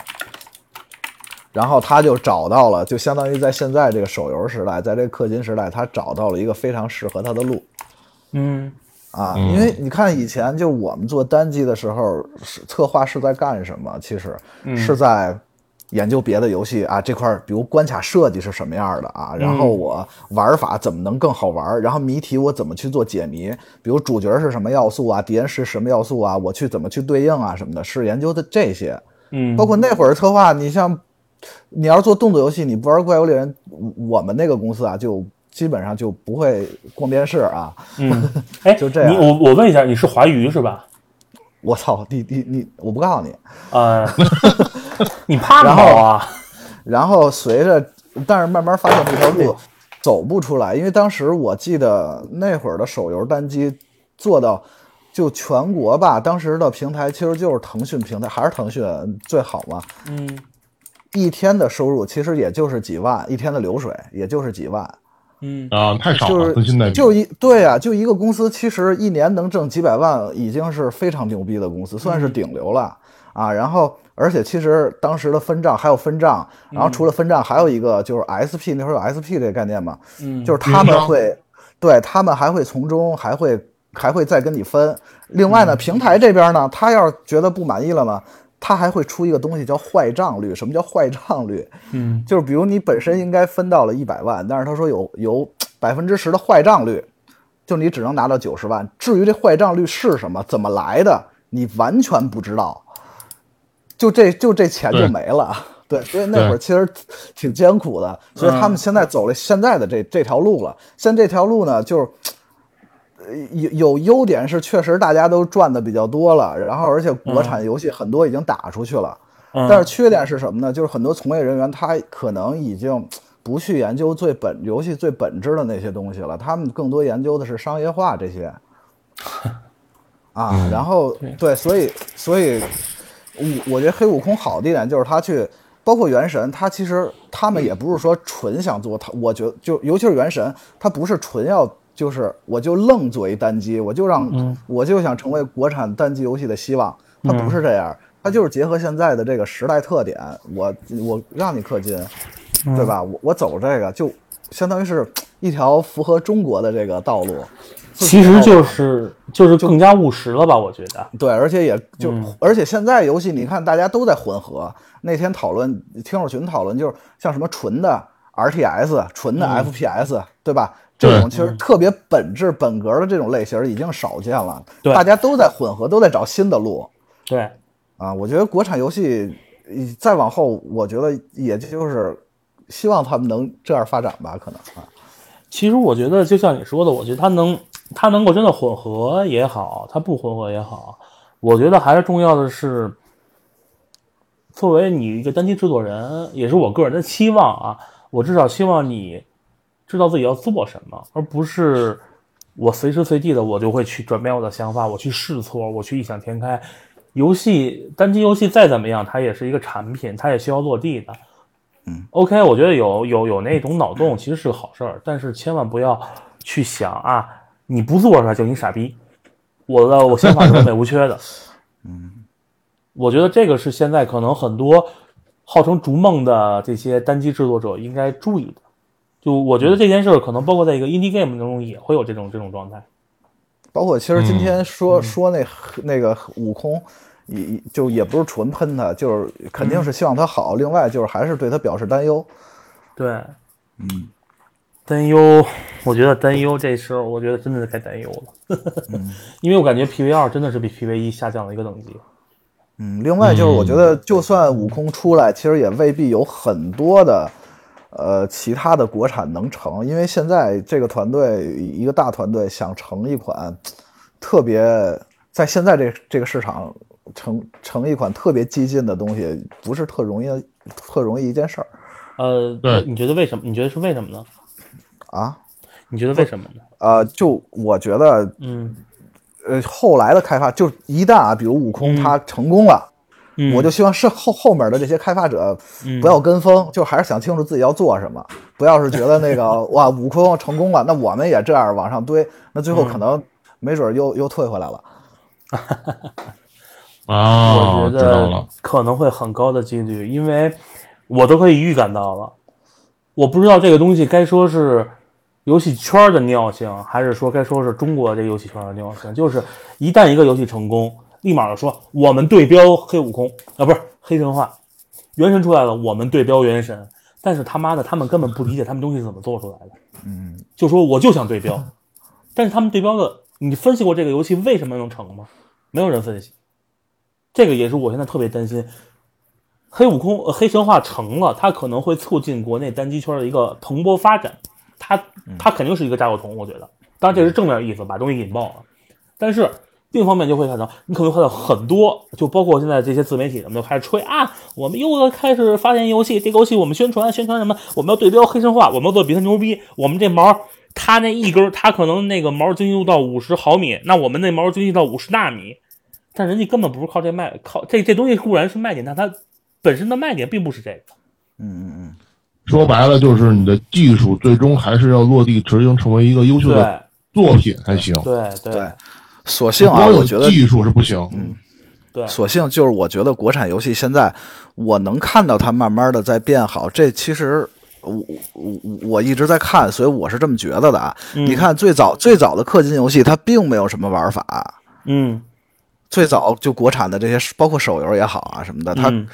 然后他就找到了，就相当于在现在这个手游时代，在这个氪金时代，他找到了一个非常适合他的路嗯啊。因为你看以前就我们做单机的时候，是策划是在干什么？其实是在研究别的游戏啊，这块儿比如关卡设计是什么样的啊，然后我玩法怎么能更好玩，然后谜题我怎么去做解谜，比如主角是什么要素啊，敌人是什么要素啊，我去怎么去对应啊什么的，是研究的这些。嗯，包括那会儿策划，你像你要是做动作游戏，你不玩《怪物猎人》，我们那个公司啊，就基本上就不会逛电视啊。嗯，哎，就这样你我我问一下，你是华娱是吧？我操，你你你，我不告诉你。呃 你怕然后不啊？然后随着，但是慢慢发现这条路走不出来，因为当时我记得那会儿的手游单机做到就全国吧，当时的平台其实就是腾讯平台，还是腾讯最好嘛。嗯一天的收入其实也就是几万，一天的流水也就是几万。嗯啊，太少了，就是跟现在就一对啊，就一个公司，其实一年能挣几百万，已经是非常牛逼的公司，算是顶流了、啊。然后，而且其实当时的分账还有分账，然后除了分账，还有一个就是 SP，那会儿有 SP 这个概念嘛，嗯，就是他们会，对他们还会从中还会还会再跟你分。另外呢，平台这边呢，他要是觉得不满意了呢，他还会出一个东西叫坏账率。什么叫坏账率？嗯就是比如你本身应该分到了一百万，但是他说有有百分之十的坏账率，就你只能拿到九十万。至于这坏账率是什么，怎么来的，你完全不知道。就这就这钱就没了。对，所以那会儿其实挺艰苦的，所以他们现在走了现在的这这条路了。现在这条路呢，就是呃有有优点是确实大家都赚的比较多了，然后而且国产游戏很多已经打出去了。嗯但是缺点是什么呢？就是很多从业人员他可能已经不去研究最本游戏最本质的那些东西了，他们更多研究的是商业化这些。啊，然后对，所以所以，我我觉得黑悟空好的一点就是他去，包括原神，他其实他们也不是说纯想做，他我觉得就尤其是原神，他不是纯要就是我就愣做一单机，我就让、我就想成为国产单机游戏的希望，它不是这样，它就是结合现在的这个时代特点，我我让你氪金，对吧？我我走这个就相当于是一条符合中国的这个道路。其实就是就是更加务实了吧？我觉得，对，而且也就、嗯而且现在游戏你看大家都在混合。那天讨论听友群讨论就是像什么纯的 RTS、纯的嗯 FPS，、对吧？这种其实特别本质本格的这种类型已经少见了，对大家都在混合，都在找新的路对，啊。我觉得国产游戏呃再往后，我觉得也就是希望他们能这样发展吧，可能啊。其实我觉得就像你说的，我觉得它能它能够真的混合也好，它不混合也好，我觉得还是重要的是，作为你一个单机制作人，也是我个人的期望啊，我至少希望你知道自己要做什么，而不是我随时随地的我就会去转变我的想法，我去试错，我去异想天开。游戏单机游戏再怎么样，它也是一个产品，它也需要落地的。嗯，OK，我觉得有有有那种脑洞其实是个好事儿，但是千万不要去想啊，你不做出来就你傻逼。我的我想法是完美无缺的。嗯，我觉得这个是现在可能很多号称逐梦的这些单机制作者应该注意的。就我觉得这件事儿可能包括在一个 indie game 中也会有这种这种状态。包括其实今天说、说那那个悟空，也就也不是纯喷他，就是肯定是希望他好。另外就是还是对他表示担忧。对，嗯，担忧，我觉得担忧这事儿，我觉得真的是该担忧了，因为我感觉 PV 二真的是比 PV 一下降了一个等级。嗯，另外就是我觉得，就算悟空出来，其实也未必有很多的呃其他的国产能成，因为现在这个团队一个大团队想成一款特别在现在这这个市场成成一款特别激进的东西，不是特容易特容易一件事儿呃，对你觉得为什么？你觉得是为什么呢？啊。你觉得为什么呢？呃，就我觉得，嗯呃，后来的开发，就一旦啊，比如悟空嗯它成功了，嗯，我就希望是后后面的这些开发者嗯不要跟风，就还是想清楚自己要做什么，不要是觉得那个 哇悟空成功了，那我们也这样往上堆，那最嗯后可能没准又又退回来了。啊，我觉得。可能会很高的几率，因为我都可以预感到了。我不知道这个东西该说是游戏圈的尿性，还是说该说是中国这个游戏圈的尿性。就是一旦一个游戏成功，立马就说我们对标黑悟空啊，不是黑神话，原神出来了，我们对标原神。但是他妈的，他们根本不理解他们东西是怎么做出来的。嗯，就说我就想对标，但是他们对标的，你分析过这个游戏为什么能成吗？没有人分析。这个也是我现在特别担心，黑悟空、呃、黑神话成了，它可能会促进国内单机圈的一个蓬勃发展。它它肯定是一个炸药桶，我觉得。当然这是正面意思，把东西引爆了。但是另一方面就会看到，你可能会看到很多，就包括现在这些自媒体，他们就开始吹啊，我们又要开始发现游戏，这个游戏我们宣传宣传什么？我们要对标黑神话，我们要做比它牛逼。我们这毛，它那一根儿，它可能那个毛精细到五十毫米，那我们那毛精细到五十纳米。但人家根本不是靠这卖，靠这这东西固然是卖点，但它本身的卖点并不是这个。嗯嗯嗯，说白了就是你的技术最终还是要落地执行，成为一个优秀的作品才行。对对对。所幸啊，我觉得技术是不行。嗯，对，所幸就是我觉得国产游戏现在我能看到它慢慢的在变好，这其实。我我我一直在看，所以我是这么觉得的啊。嗯你看最早最早的氪金游戏，它并没有什么玩法，嗯最早就国产的这些，包括手游也好啊什么的，它嗯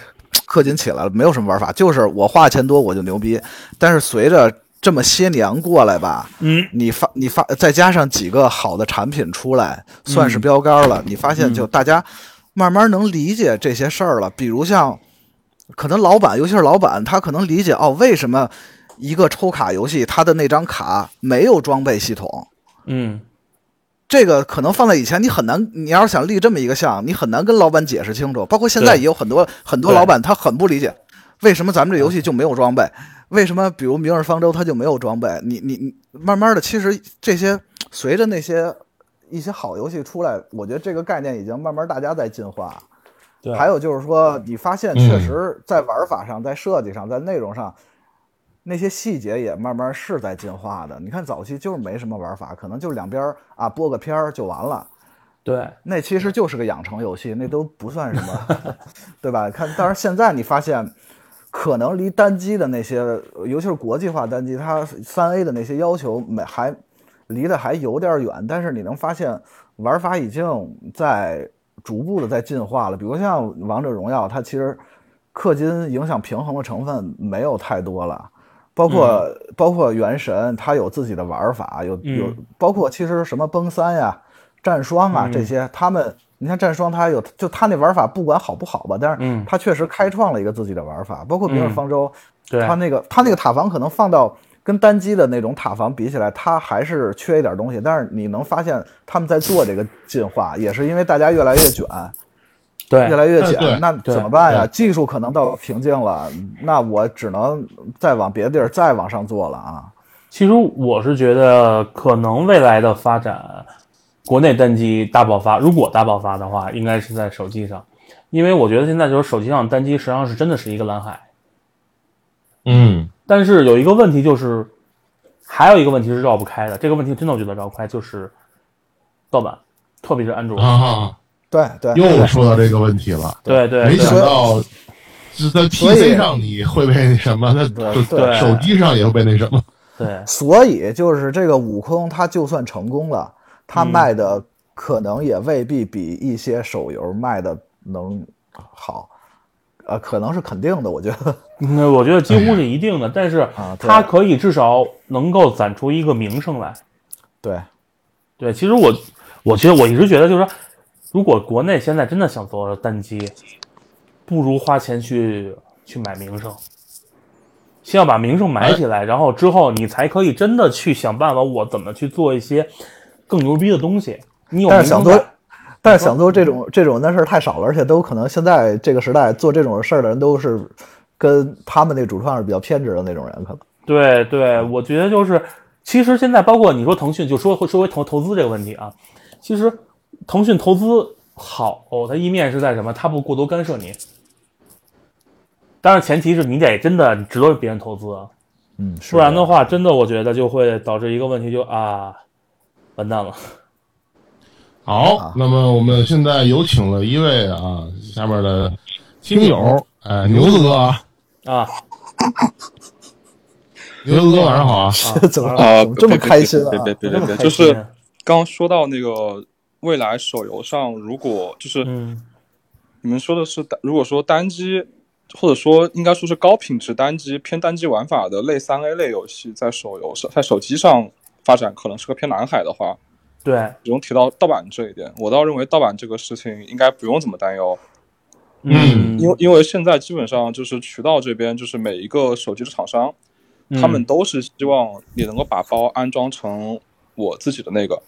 氪金起来了，没有什么玩法，就是我花钱多我就牛逼。但是随着这么些年过来吧，嗯你发你发再加上几个好的产品出来，算是标杆了。你发现就大家慢慢能理解这些事儿了。比如像可能老板，尤其是老板，他可能理解哦，为什么一个抽卡游戏他的那张卡没有装备系统。嗯这个可能放在以前，你很难。你要是想立这么一个项，你很难跟老板解释清楚。包括现在也有很多很多老板，他很不理解，为什么咱们这游戏就没有装备？为什么比如《明日方舟》它就没有装备？你你你，慢慢的，其实这些随着那些一些好游戏出来，我觉得这个概念已经慢慢大家在进化。对还有就是说，你发现确实在玩法上、在设计上、在内容上，那些细节也慢慢是在进化的。你看早期就是没什么玩法，可能就两边啊播个片儿就完了。对那其实就是个养成游戏，那都不算什么，对吧？看，但是现在你发现，可能离单机的那些，尤其是国际化单机，它三 A 的那些要求没还离得还有点远，但是你能发现玩法已经在逐步的在进化了。比如像王者荣耀，它其实氪金影响平衡的成分没有太多了，包括、包括原神，它有自己的玩法，有有嗯包括其实什么崩三呀、战双啊嗯。这些，他们你看战双，它有就它那玩法不管好不好吧，但是嗯它确实开创了一个自己的玩法，包括明日嗯方舟，对它那个它那个塔防可能放到跟单机的那种塔防比起来，它还是缺一点东西。但是你能发现他们在做这个进化，也是因为大家越来越卷，对越来越卷，那怎么办呀？技术可能到瓶颈了，那我只能再往别的地儿再往上做了啊。其实我是觉得，可能未来的发展，国内单机大爆发，如果大爆发的话，应该是在手机上，因为我觉得现在就是手机上单机实际上是真的是一个蓝海。嗯，但是有一个问题就是，还有一个问题是绕不开的，这个问题真的我觉得绕不开，就是盗版，特别是安卓。啊，对对，又说到这个问题了，对对没想到是在 PC 上你会被那什么，那对对。手机上也会被那什么。对，所以就是这个悟空，他就算成功了，它嗯卖的可能也未必比一些手游卖的能好，呃，可能是肯定的，我觉得。那我觉得几乎是一定的，但是它可以至少能够攒出一个名声来。对，对，其实我我其实我一直觉得，就是说，如果国内现在真的想做单机，不如花钱去去买名声，先要把名声买起来，然后之后你才可以真的去想办法，我怎么去做一些更牛逼的东西。你有但是想做但是想做这种这种的事儿太少了，而且都可能现在这个时代做这种事儿的人都是跟他们那主创是比较偏执的那种人，可能。对对，我觉得就是，其实现在包括你说腾讯，就说说回投投资这个问题啊，其实腾讯投资好，它一面是在什么？它不过多干涉你，当然前提是你得真的值得别人投资，啊，嗯，不然的话，真的我觉得就会导致一个问题就，啊，完蛋了。好，那么我们现在有请了一位啊，下面的听友，哎，牛子哥啊，啊，牛子哥晚上好啊，怎么啊，怎么这么开心啊？别？别别别别，就是刚刚说到那个未来手游上，如果就是嗯。你们说的是单，如果说单机，或者说应该说是高品质单机偏单机玩法的类三 A 类游戏，在手游上在手机上发展可能是个偏蓝海的话，对，不用提到盗版这一点，我倒认为盗版这个事情应该不用怎么担忧，嗯，因为因为现在基本上就是渠道这边就是每一个手机的厂商，他们都是希望你能够把包安装成我自己的那个。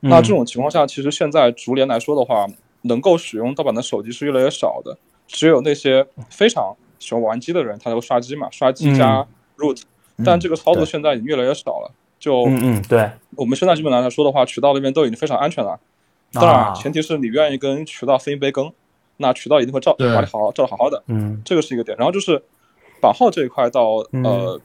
嗯。那这种情况下，其实现在逐年来说的话，能够使用盗版的手机是越来越少的，只有那些非常喜欢玩机的人，他才会刷机嘛，刷机加 root，、但这个操作现在已经越来越少了。就嗯嗯对，我们现在基本上来说的话，渠道那边都已经非常安全了。当然，啊前提是你愿意跟渠道分一杯羹，那渠道一定会照对把你好好照的好好的。嗯这个是一个点。然后就是版号这一块到呃，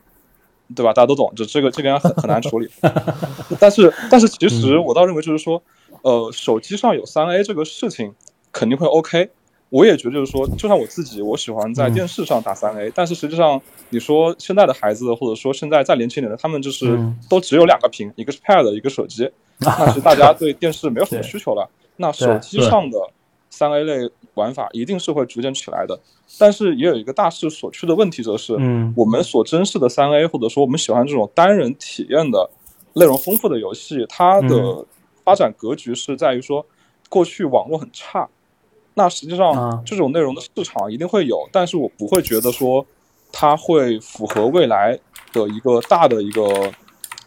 对吧？大家都懂，这这个这边很很难处理。但是但是其实我倒认为就是说，呃，手机上有三 A 这个事情肯定会 OK。我也觉得就是说，就像我自己，我喜欢在电视上打三 A，、但是实际上你说现在的孩子，或者说现在再年轻点的，他们就是嗯。都只有两个屏，一个是 Pad，一个手机，那是大家对电视没有什么需求了。那手机上的三 A 类玩法一定是会逐渐起来的，但是也有一个大势所趋的问题，则是嗯。我们所珍视的三 A，或者说我们喜欢这种单人体验的内容丰富的游戏，它的嗯。发展格局是在于说，过去网络很差，那实际啊上这种内容的市场一定会有，但是我不会觉得说它会符合未来的一个大的一个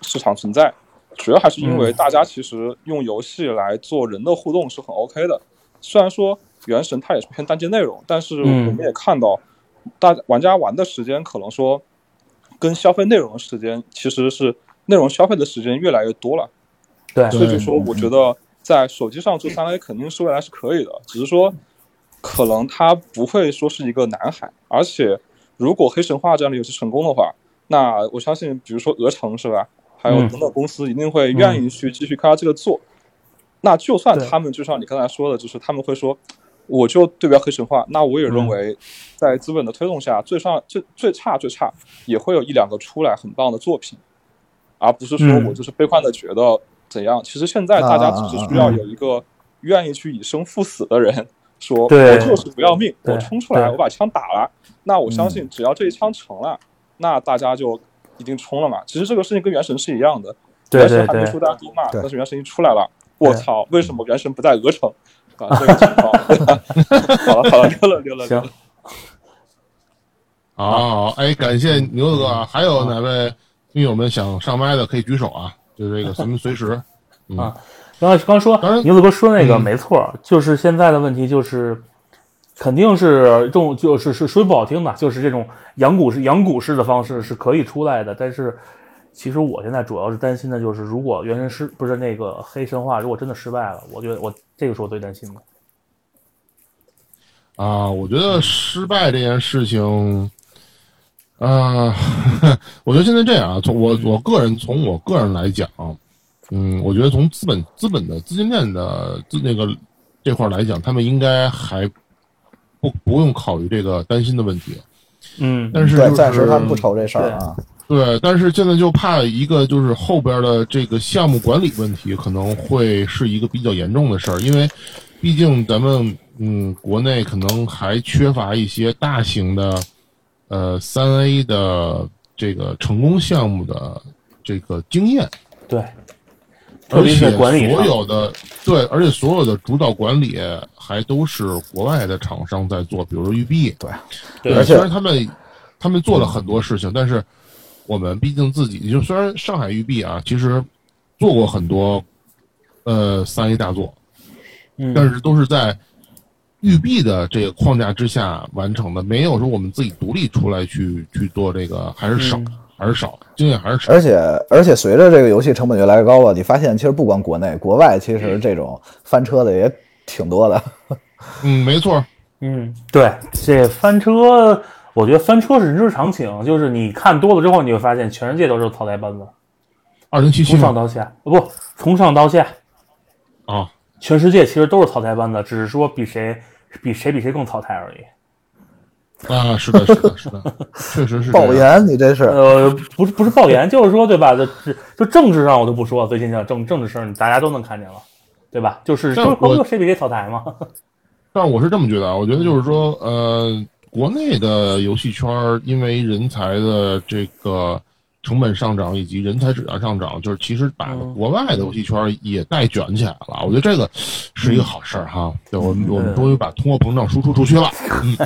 市场存在。主要还是因为嗯大家其实用游戏来做人的互动是很 OK 的，虽然说《原神》它也是偏单机内容，但是我嗯们也看到，大玩家玩的时间可能说跟消费内容的时间其实是内容消费的时间越来越多了。对所以就说，我觉得在手机上做三 A 肯定是未来是可以的，只是说可能它不会说是一个南海，而且如果黑神话这样的游戏成功的话，那我相信，比如说鹅城是吧，还有嗯。等等公司一定会愿意去继续开发这个做。那就算他们就像你刚才说的，就是他们会说，我就对标黑神话，那我也认为在资本的推动下，最上最最差最差也会有一两个出来很棒的作品。而不是说嗯。我就是悲观的觉得怎样。其实现在大家只是需要有一个愿意去以生赴死的人，说我就是不要命，我冲出来，我把枪打了。那我相信只要这一枪成了，那大家就一定冲了嘛。其实这个事情跟原神是一样的，对对对原神还没出，大家都骂，但是原神一出来了，我操，为什么原神不在鹅城？啊，这个情况。好了好了，溜了溜了溜了。好好，好哎，感谢牛子哥啊！还有哪位听友们想上麦的可以举手啊？就这个咱们随时。嗯啊然后刚说牛子哥说那个嗯没错，就是现在的问题就是，肯定是这种就是是说不好听的，就是这种养股式养股式的方式是可以出来的，但是其实我现在主要是担心的就是，如果原神失不是那个黑神话，如果真的失败了，我觉得我这个是我最担心的。啊，我觉得失败这件事情，啊，我觉得现在这样啊，从我我个人从我个人来讲，嗯，我觉得从资本资本的资金链的资那个这块儿来讲，他们应该还不不用考虑这个担心的问题。嗯，但是就是暂时他们不愁这事儿啊。对，但是现在就怕一个就是后边的这个项目管理问题可能会是一个比较严重的事儿，因为毕竟咱们嗯国内可能还缺乏一些大型的呃三 A 的这个成功项目的这个经验，对，特而且管理所有的对，而且所有的主导管理还都是国外的厂商在做，比如说育碧，对，对而且虽然他们他们做了很多事情，但是我们毕竟自己就虽然上海育碧啊，其实做过很多呃三 A 大作，嗯，但是都是在育碧的这个框架之下完成的，没有说我们自己独立出来去去做这个，还是少，嗯还是少，经验还是少。而且而且随着这个游戏成本越来越高了，你发现其实不光国内，国外其实这种翻车的也挺多的。嗯，没错，嗯，对，这翻车，我觉得翻车是人之常情，就是你看多了之后，你会发现全世界都是草台班子，二零七七从上到下，不，从上到下，啊，全世界其实都是草台班子，只是说比谁比谁比谁更草台而已。啊，是的，是的，是的，确实是 爆言，你这是呃，不是不是爆言，就是说对吧？就就就政治上我就不说了，最近的政政治事儿大家都能看见了，对吧？就是但就就谁比谁草台嘛。但是我是这么觉得啊，我觉得就是说，呃，国内的游戏圈因为人才的这个成本上涨以及人才质量上涨，就是其实把嗯国外的游戏圈也带卷起来了。我觉得这个是一个好事儿哈。对，我们我们终于把通货膨胀输出出去了。嗯，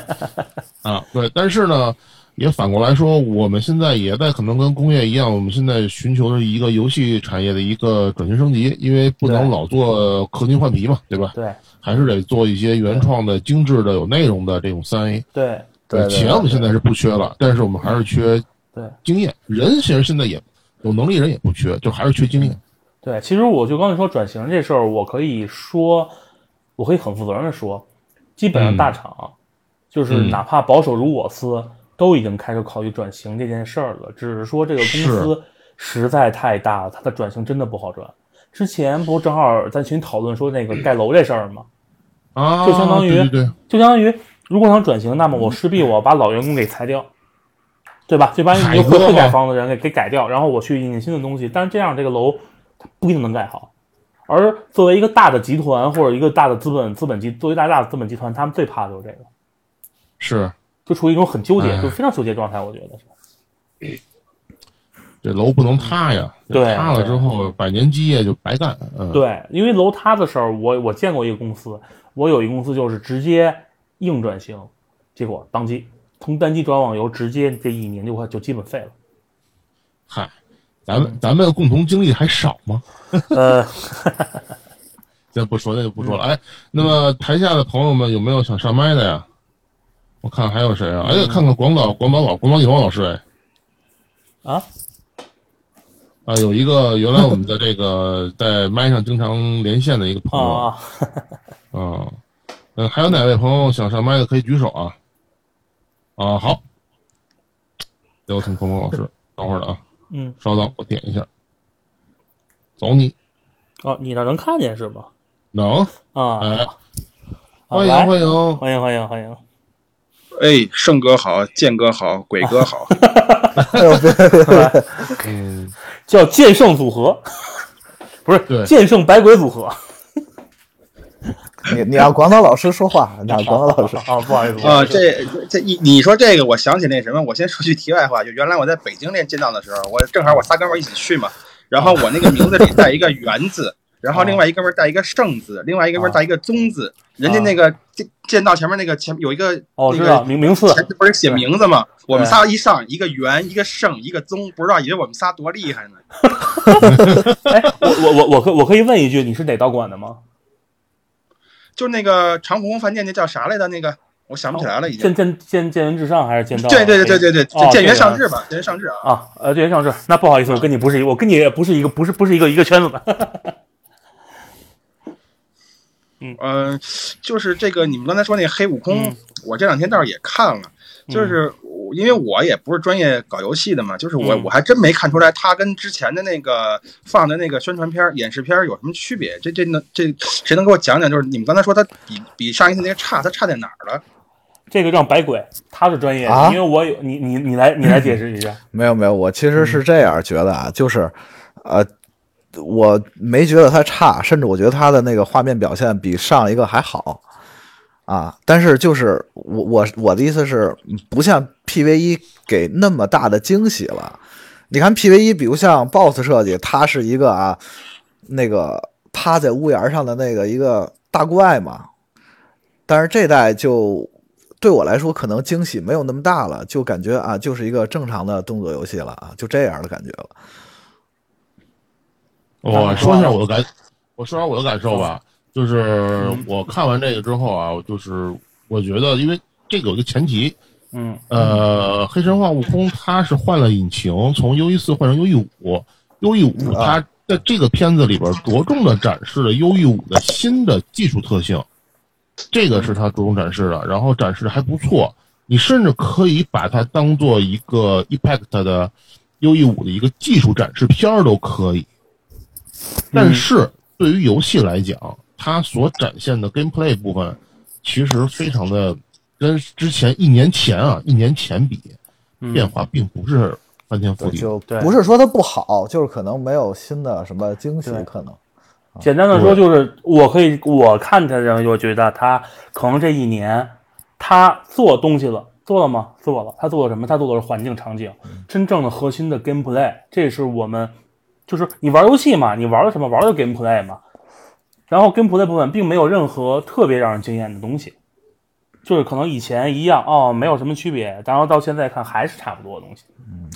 啊，对，但是呢。也反过来说，我们现在也在可能跟工业一样，我们现在寻求的一个游戏产业的一个转型升级，因为不能老做氪金换皮嘛，对吧？对还是得做一些原创的、精致的、有内容的这种三 A。对对对钱我们现在是不缺了，但是我们还是缺对经验。人其实现在也有能力，人也不缺，就还是缺经验。对，其实我就刚才说转型这事儿，我可以说，我可以很负责任的说，基本上嗯大厂、就是嗯哪怕保守如我司，都已经开始考虑转型这件事儿了。只是说这个公司实在太大了，它的转型真的不好转。之前不正好在群讨论说那个盖楼这事儿吗？啊，就相当于对对对，就相当于如果想转型，那么我势必我要把老员工给裁掉，对吧？就把你海会会改房子的人给给改掉，然后我去引进新的东西。但是这样这个楼它不一定能盖好。而作为一个大的集团或者一个大的资本资本集，作为大大的资本集团，他们最怕的就是这个，是就处于一种很纠结，哎就非常纠结状态。我觉得是。这楼不能塌呀，对塌了之后百年基业就白干。嗯，，对，因为楼塌的时候，我我见过一个公司，我有一个公司就是直接硬转型，结果当机从单机转网游，直接这一年就快就基本废了。嗨，咱们咱们共同经历还少吗？呃，先不说那就不说了。哎，那么台下的朋友们有没有想上麦的呀？我看还有谁啊？哎，看看广岛广岛老广岛女王老师哎。啊，啊，有一个原来我们的这个 在麦上经常连线的一个朋友，啊，啊，嗯，还有哪位朋友想上麦的可以举手啊？啊，好，有请鹏鹏老师，等会儿的啊，嗯，稍等，我点一下，走你，哦，你那能看见是吧？能，啊，欢迎欢迎，欢迎欢迎欢迎，哎，胜哥好，剑哥好，鬼哥好，哎呦别别别别，嗯，叫剑圣组合，不是剑圣百鬼组合。你你让广岛老师说话，你让广岛老师。啊，不好意思，啊，这这一你说这个，我想起那什么，我先说句题外话，就原来我在北京练剑道的时候，我正好我仨哥们一起去嘛，然后我那个名字里带一个元字，然后另外一哥们儿带一个圣字，另外一哥们儿带一个宗字，人家那个剑剑道前面那个前有一个哦，知道个名名次，前不是写名字吗？我们仨一上，一个元，一个圣，一个宗，不知道以为我们仨多厉害呢。哎，我我我我可我可以问一句，你是哪道馆的吗？就那个长虹饭店那叫啥来着？那个我想不起来了，已经。剑剑剑剑元至上还是剑道？对对对对对对，哦剑元上这个智吧，剑元上智啊。啊，呃，剑元上智。那不好意思，我跟你不是一，我跟你也不是一个，不是不是一个一个圈子的。嗯，就是这个你们刚才说那黑悟空，嗯我这两天倒是也看了，就是我因为我也不是专业搞游戏的嘛，就是我嗯我还真没看出来它跟之前的那个放的那个宣传片、演示片有什么区别。这这能这谁能给我讲讲？就是你们刚才说它比比上一次那个差，它差在哪儿了？这个让白鬼，他是专业的，啊因为我有你你你来你来解释一下。没有没有，我其实是这样觉得啊，就是，呃，我没觉得它差，甚至我觉得它的那个画面表现比上一个还好啊。但是就是我我我的意思是，不像 PVE 给那么大的惊喜了。你看 PVE，，比如像 BOSS 设计，它是一个啊，那个趴在屋檐上的那个一个大怪嘛，但是这代就对我来说可能惊喜没有那么大了，就感觉啊，就是一个正常的动作游戏了啊，就这样的感觉了。我说一下我的感，我说下我的感受吧，就是我看完这个之后啊，就是我觉得，因为这个有个前提，嗯。呃，黑神话悟空它是换了引擎，从 U E 四换成 U E 五，U E 五它在这个片子里边着重的展示了 U E 五的新的技术特性，这个是它着重展示的，然后展示的还不错，你甚至可以把它当做一个 Impact 的 U E 五的一个技术展示片儿都可以。但是对于游戏来讲，它所展现的 gameplay 部分，其实非常的跟之前一年前啊，一年前比，变化并不是翻天覆地。就对不是说它不好，就是可能没有新的什么惊喜，可能。简单的说，就是我可以我看他人，我觉得他可能这一年他做东西了，做了吗？做了。他做了什么？他做的是环境场景，真正的核心的 gameplay，这是我们就是你玩游戏嘛，你玩的什么？玩的 gameplay 嘛。然后 gameplay 部分并没有任何特别让人惊艳的东西，就是可能以前一样哦，没有什么区别，然后到现在看还是差不多的东西。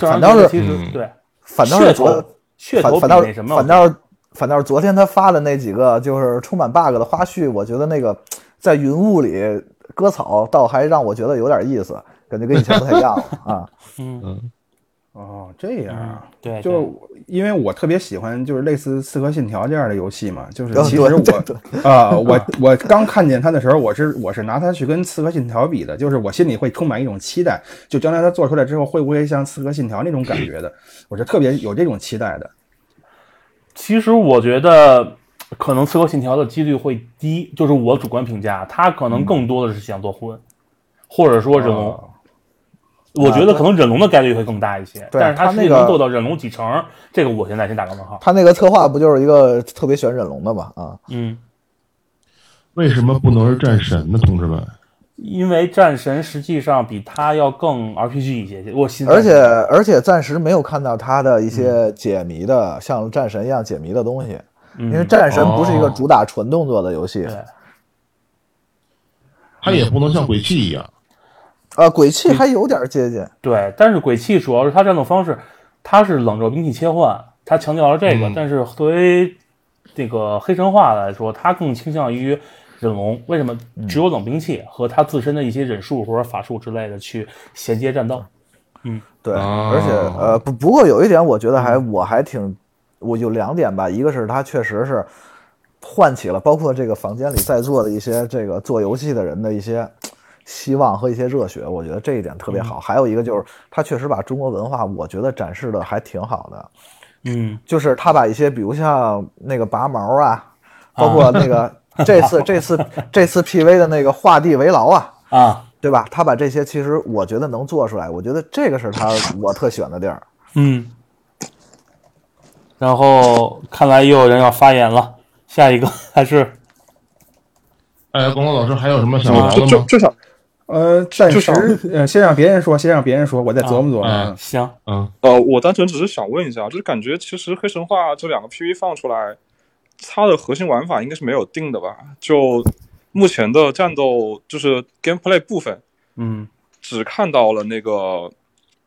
反倒是其实嗯对反倒噱头是昨噱头比反反倒那什么反倒是反倒是昨天他发的那几个就是充满 bug 的花絮，我觉得那个在云雾里割草，倒还让我觉得有点意思，感觉跟以前不太一样了 啊。嗯哦，这样啊。对，就是因为我特别喜欢就是类似《刺客信条》这样的游戏嘛，就是哦其实 我啊、我我刚看见它的时候，我是我是拿它去跟《刺客信条》比的，就是我心里会充满一种期待，就将来它做出来之后会不会像《刺客信条》那种感觉的，我是特别有这种期待的。其实我觉得可能《刺客信条》的几率会低，就是我主观评价，它可能更多的是想做魂，或者说忍龙。哦我觉得可能忍龙的概率会更大一些，对但是它实际它那个能做到忍龙几成，这个我现在先打个问号。他那个策划不就是一个特别喜欢忍龙的嘛啊？嗯，为什么不能是战神呢，同志们？因为战神实际上比他要更 RPG 一些，我心而且而且暂时没有看到他的一些解谜的，像战神一样解谜的东西，因因为战神不是一个哦主打纯动作的游戏。对它也不能像鬼泣一样。呃，鬼泣还有点接近，对，但是鬼泣主要是它战斗方式，它是冷热兵器切换，它强调了这个。嗯但是作为这个黑神话来说，它更倾向于忍龙。为什么？只有冷兵器和它自身的一些忍术或者法术之类的去衔接战斗。嗯对，哦而且呃不不过有一点，我觉得还我还挺，我有两点吧，一个是它确实是唤起了包括这个房间里在座的一些这个做游戏的人的一些希望和一些热血，我觉得这一点特别好。还有一个就是他确实把中国文化，我觉得展示的还挺好的，嗯，就是他把一些比如像那个拔毛啊，包括那个 这次这次这次 PV 的那个画地为牢啊。啊，对吧？他把这些其实我觉得能做出来，我觉得这个是他我特喜欢的地儿。嗯，然后看来又有人要发言了，下一个还是哎，龚老师还有什么想聊的吗？就就想呃，暂时呃，先让别人说，先让别人说，我再琢磨琢磨。啊嗯。行，嗯，呃，我单纯只是想问一下，就是感觉其实黑神话这两个 PV 放出来，它的核心玩法应该是没有定的吧？就目前的战斗就是 gameplay 部分，嗯。只看到了那个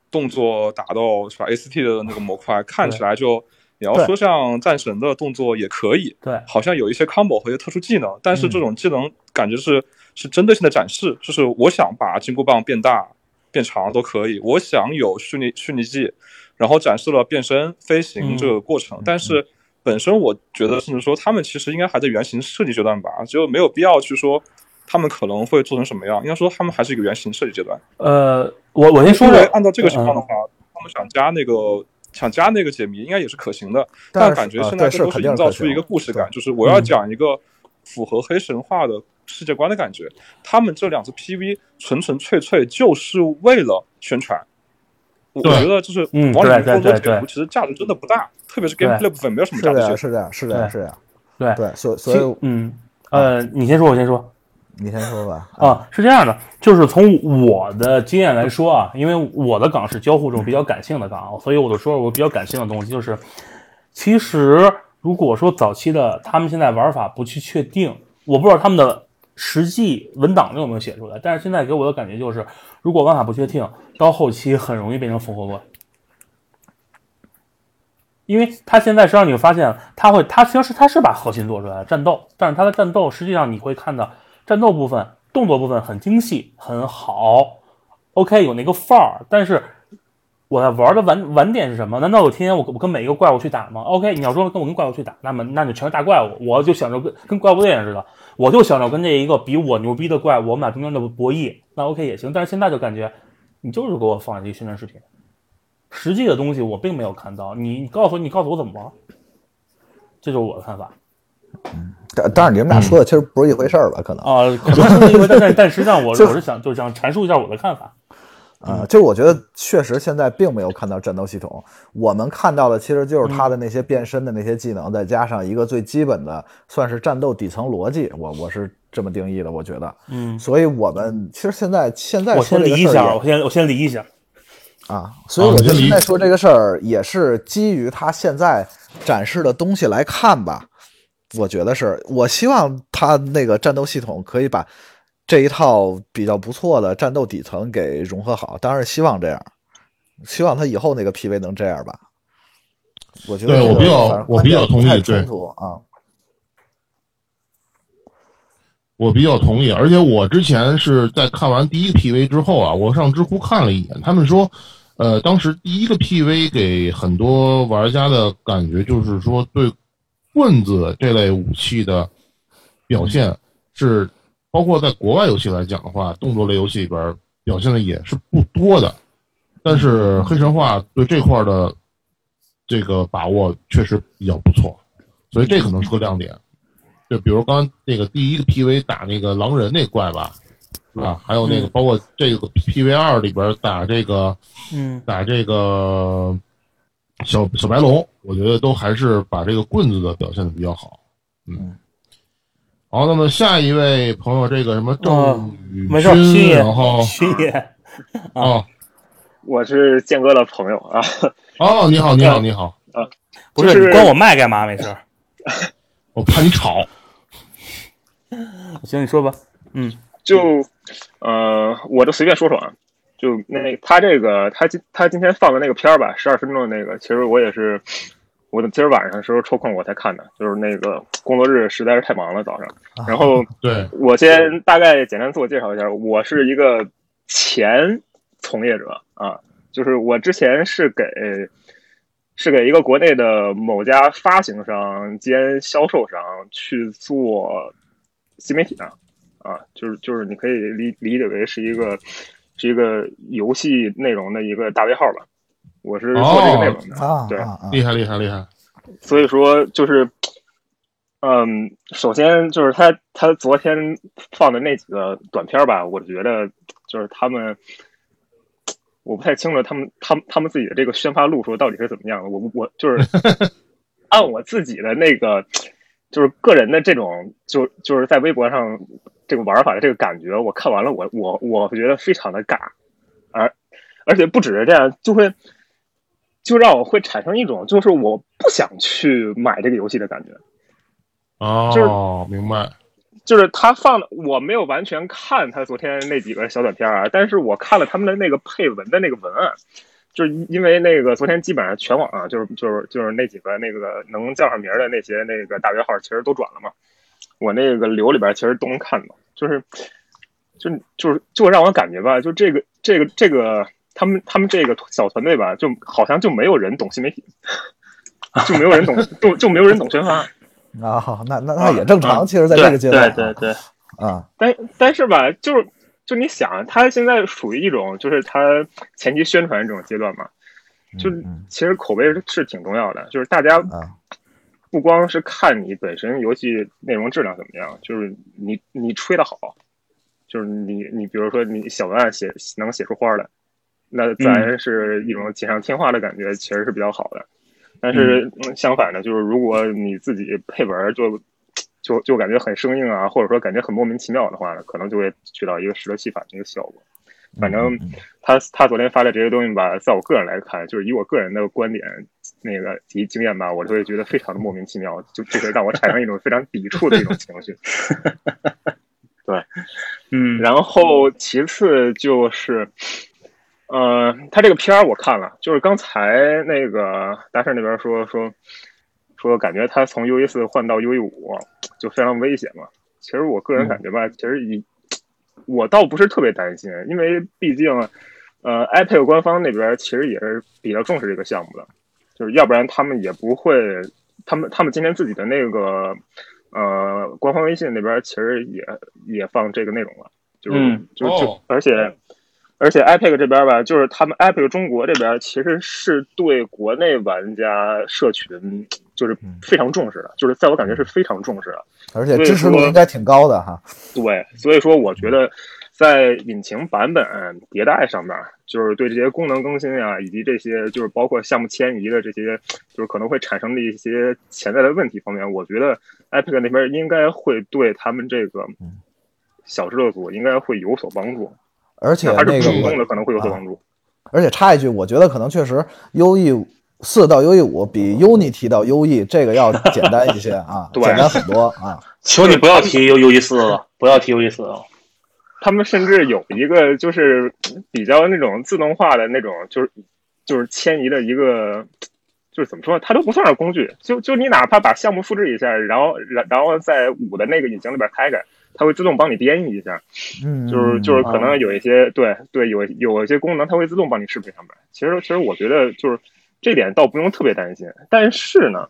动作打斗是吧？ACT 的那个模块，看起来就你要说像战神的动作也可以，对，好像有一些 combo 和一些特殊技能，但是嗯。这种技能感觉是、是针对性的展示，就是我想把金箍棒变大、变长都可以，我想有虚拟虚拟技，然后展示了变身、飞行嗯这个过程，但是本身我觉得甚至说他们其实应该还在原型设计阶段吧，就没有必要去说他们可能会做成什么样，应该说他们还是一个原型设计阶段。呃，我我先说说，因为按照这个情况的嗯话，他们想加那个想加那个解谜，应该也是可行的。但但感觉现在更多是营造出一个故事感，对就是我要嗯讲一个符合黑神话的世界观的感觉。他们这两次 PV 纯纯粹粹就是为了宣传。我觉得就是嗯往里面对对对对过多解读，其实价值真的不大，特别是对 gameplay 部分没有什么价值。是这样，是这样，对是这样。对对，所所以嗯呃，你先说，我先说。你先说吧。啊，是这样的，就是从我的经验来说啊，因为我的岗是交互这种比较感性的岗，所以我就说我比较感性的东西，就是其实如果说早期的他们现在玩法不去确定，我不知道他们的实际文档有没有写出来，但是现在给我的感觉就是，如果玩法不确定，到后期很容易变成缝合怪。因为他现在实际上你会发现，他会，他其实他是把核心做出来了，战斗，但是他的战斗实际上你会看到战斗部分、动作部分很精细，很好，OK 有那个范儿，但是我在玩的玩玩点是什么？难道我天天我我跟每一个怪物去打吗？OK，你要说跟我跟怪物去打，那么那就全是大怪物，我就想着跟跟怪物猎人似的，我就想着跟这一个比我牛逼的怪物，我们俩中间的博弈，那 OK 也行。但是现在就感觉你就是给我放一个宣传视频。实际的东西我并没有看到，你你告诉你告诉我怎么玩，这就是我的看法但但是你们俩说的其实不是一回事儿吧？可能啊、可能是因为但但但实际上我 我是想就是想阐述一下我的看法，啊，就我觉得确实现在并没有看到战斗系统，我们看到的其实就是他的那些变身的那些技能，再加上一个最基本的算是战斗底层逻辑，我我是这么定义的，我觉得。嗯，所以我们其实现在现在我先理一下，我先我先理一下，啊，所以我觉得现在说这个事儿也是基于他现在展示的东西来看吧。我觉得是我希望他那个战斗系统可以把这一套比较不错的战斗底层给融合好，当然希望这样，希望他以后那个 PV 能这样吧。我觉得对我比较我比较同意对啊。我比较同意，而且我之前是在看完第一个 PV 之后啊，我上知乎看了一眼，他们说，呃，当时第一个 PV 给很多玩家的感觉就是说，对棍子这类武器的表现是，包括在国外游戏来讲的话，动作类游戏里边表现的也是不多的，但是黑神话对这块的这个把握确实比较不错，所以这可能是个亮点。就比如刚刚那个第一个 PV 打那个狼人那怪吧，是吧？还有那个嗯包括这个 PV 二里边打这个嗯打这个小小白龙，我觉得都还是把这个棍子的表现的比较好。嗯，好，那么下一位朋友，这个什么郑宇没事，勋勋，爷然后，勋爷，哦我是建哥的朋友啊，哦，你好，你好，你好，不就是是你关我麦干嘛？没事，我怕你吵。行，你说吧，嗯就呃，我就随便说说啊，就那他这个他今他今天放的那个片儿吧，十二分钟的那个，其实我也是，我今儿晚上的时候抽空我才看的，就是那个工作日实在是太忙了早上，然后对，我先大概简单自我介绍一下，我是一个前从业者啊，就是我之前是给是给一个国内的某家发行商兼销售商去做新媒体的啊，就是就是你可以理理解为是一个是一个游戏内容的一个大 V 号吧，我是做这个内容的，啊对！厉害，厉害，厉害。所以说就是嗯，首先就是他他昨天放的那几个短片吧，我觉得就是他们，我不太清楚他们他们他们自己的这个宣发路数到底是怎么样的。我我就是 按我自己的那个就是个人的这种就就是在微博上这个玩法的这个感觉，我看完了我我我觉得非常的尬，而而且不只是这样，就会就让我会产生一种就是我不想去买这个游戏的感觉。哦，明白。就是他放的，我没有完全看他昨天那几个小短片啊，但是我看了他们的那个配文的那个文案，就是因为那个昨天基本上全网啊，就是就是就是那几个那个能叫上名的那些那个大约号，其实都转了嘛。我那个流里边其实都能看到，就是就就是就让我感觉吧，就这个这个这个他们他们这个小团队吧，就好像就没有人懂新媒体，就没有人懂，就就没有人懂宣发。啊，那那那也正常。其实，在这个阶段，对对对，啊，但但是吧，就是就你想，他现在属于一种，就是他前期宣传这种阶段嘛，就其实口碑是挺重要的。就是大家不光是看你本身游戏内容质量怎么样，就是你你吹的好，就是你你比如说你小文案写能写出花来，那自然是一种锦上添花的感觉，其实是比较好的。但是相反的，就是如果你自己配文就就就感觉很生硬啊，或者说感觉很莫名其妙的话呢，可能就会起到一个适得其反的一个效果。反正他他昨天发的这些东西吧，在我个人来看，就是以我个人的观点那个及经验吧，我就会觉得非常的莫名其妙，就就会让我产生一种非常抵触的一种情绪。对，嗯，然后其次就是。呃，他这个片儿我看了，就是刚才那个大圣那边说说说，感觉他从 U E 四换到 U E 五就非常危险嘛。其实我个人感觉吧，其实以我倒不是特别担心，因为毕竟呃，iPad 官方那边其实也是比较重视这个项目的，就是要不然他们也不会，他们他们今天自己的那个呃官方微信那边其实也也放这个内容了，就是就就而且。而且 Epic 这边吧，就是他们 Epic 中国这边其实是对国内玩家社群就是非常重视的，就是在我感觉是非常重视的，而且支持度应该挺高的哈。对，所以说我觉得在引擎版本迭代上面，就是对这些功能更新啊，以及这些就是包括项目迁移的这些，就是可能会产生的一些潜在的问题方面，我觉得 Epic 那边应该会对他们这个小制作组应该会有所帮助。而且那个主动的可能会有所帮助。而且插一句，我觉得可能确实 U E 四到 U E 五比 Unity 到 U E 这个要简单一些啊，简单很多啊。求你不要提 U U E 四了，不要提 U E 四了。他们甚至有一个就是比较那种自动化的那种，就是就是迁移的一个，就是怎么说，它都不算是工具，就就你哪怕把项目复制一下，然后然然后在五的那个引擎里边开开。它会自动帮你编译一下，嗯，就是就是可能有一些对对有有一些功能，它会自动帮你适配上面。其实其实我觉得就是这点倒不用特别担心。但是呢，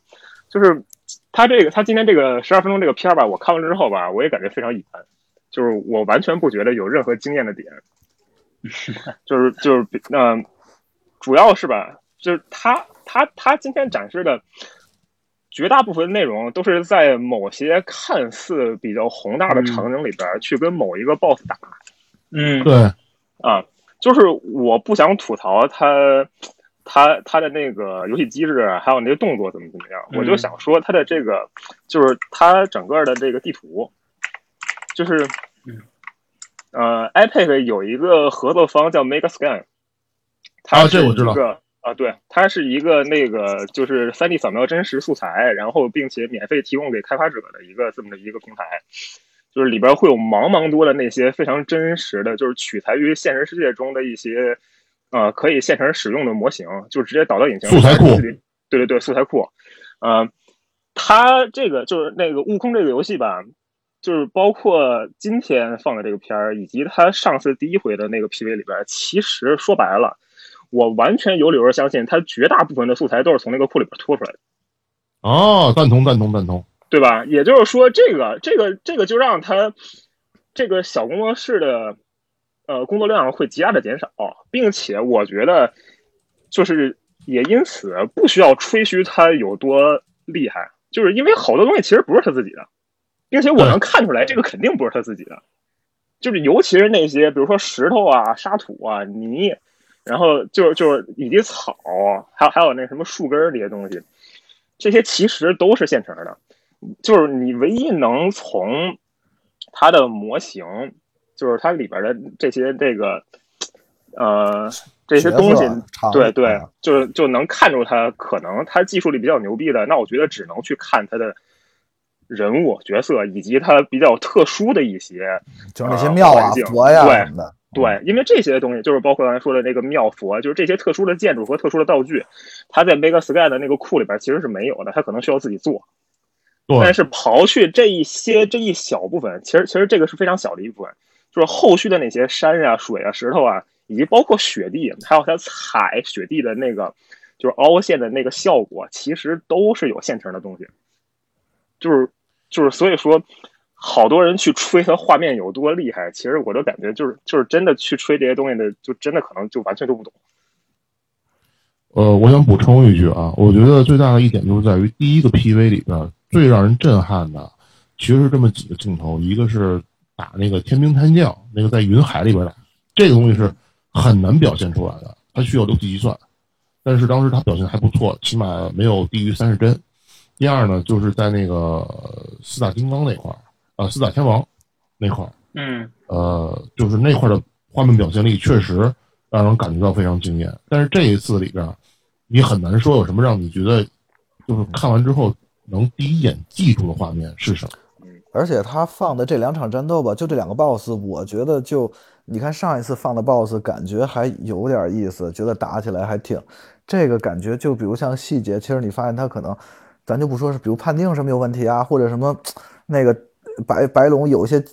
就是它这个它今天这个十二分钟这个片儿吧，我看完之后吧，我也感觉非常一般，就是我完全不觉得有任何惊艳的点，就是就是嗯，主要是吧，就是他他他今天展示的。绝大部分内容都是在某些看似比较宏大的场景里边去跟某一个 BOSS 打，嗯，对，啊，就是我不想吐槽他，他他的那个游戏机制，还有那些动作怎么怎么样，我就想说他的这个，就是他整个的这个地图，就是，呃，iPad 有一个合作方叫 Megascan，它是一个。啊，对，它是一个那个就是三 D 扫描真实素材，然后并且免费提供给开发者的一个这么的一个平台，就是里边会有茫茫多的那些非常真实的，就是取材于现实世界中的一些，呃，可以现成使用的模型，就直接导到引擎素材库。对对对，素材库。呃，它这个就是那个悟空这个游戏吧，就是包括今天放的这个片儿，以及它上次第一回的那个 PV 里边，其实说白了。我完全有理由相信，它绝大部分的素材都是从那个库里边拖出来的。哦，赞同赞同赞同，对吧？也就是说，这个这个这个就让它这个小工作室的呃工作量会极大的减少，并且我觉得就是也因此不需要吹嘘它有多厉害，就是因为好多东西其实不是他自己的，并且我能看出来这个肯定不是他自己的，就是尤其是那些比如说石头啊、沙土啊、泥，然后就是就是以及草，还有还有那什么树根儿这些东西，这些其实都是现成的，就是你唯一能从它的模型，就是它里边的这些这个呃这些东西对对啊，就是就能看出它可能它技术力比较牛逼的，那我觉得只能去看它的人物角色以及它比较特殊的一些就是那些呃庙啊佛呀对什么的。对，因为这些东西就是包括刚才说的那个庙佛，就是这些特殊的建筑和特殊的道具，它在 Mega Sky 的那个库里边其实是没有的，它可能需要自己做。对但是刨去这一些这一小部分，其实其实这个是非常小的一部分，就是后续的那些山呀、水啊、石头啊，以及包括雪地，还有它踩雪地的那个就是凹陷的那个效果，其实都是有现成的东西。就是就是所以说，好多人去吹它画面有多厉害，其实我都感觉就是就是真的去吹这些东西的，就真的可能就完全都不懂。呃，我想补充一句啊，我觉得最大的一点就是在于第一个 PV 里边最让人震撼的，其实是这么几个镜头，一个是打那个天兵天将，那个在云海里边打，这个东西是很难表现出来的，它需要六 D 计算，但是当时他表现还不错，起码没有低于三十帧。第二呢，就是在那个四大金刚那块儿，啊，四大天王那块儿，嗯呃，就是那块的画面表现力确实让人感觉到非常惊艳。但是这一次里边，你很难说有什么让你觉得就是看完之后能第一眼记住的画面是什么。而且他放的这两场战斗吧，就这两个 BOSS，我觉得就你看上一次放的 BOSS，感觉还有点意思，觉得打起来还挺这个感觉。就比如像细节，其实你发现他可能，咱就不说是，比如判定什么有问题啊，或者什么那个白白龙有些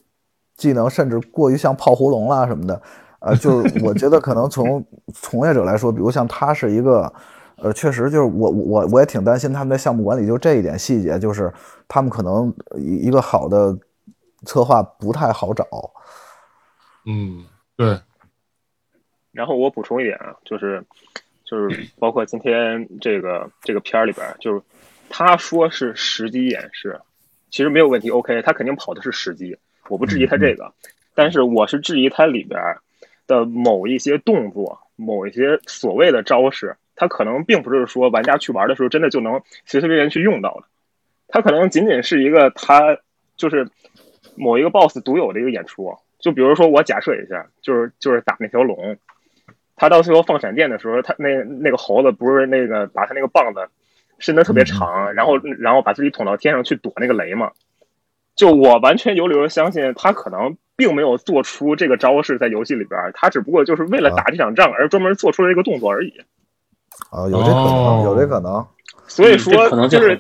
技能甚至过于像炮狐龙啦什么的，呃，就是 我觉得可能从从业者来说，比如像他是一个。呃，确实就是我我我也挺担心他们在项目管理，就这一点细节，就是他们可能一一个好的策划不太好找。嗯，对。然后我补充一点啊，就是就是包括今天这个这个片儿里边，就是他说是实机演示，其实没有问题，OK，他肯定跑的是实机，我不质疑他这个，但是我是质疑他里边的某一些动作，某一些所谓的招式。他可能并不是说玩家去玩的时候真的就能随随便便去用到的，他可能仅仅是一个他就是某一个 BOSS 独有的一个演出。就比如说我假设一下，就是就是打那条龙，他到最后放闪电的时候，他那那个猴子不是那个把他那个棒子伸得特别长，然后然后把自己捅到天上去躲那个雷嘛。就我完全有理由相信，他可能并没有做出这个招式在游戏里边，他只不过就是为了打这场仗而专门做出了这个动作而已。啊，有这可能，有这可能。所以说，可能就是。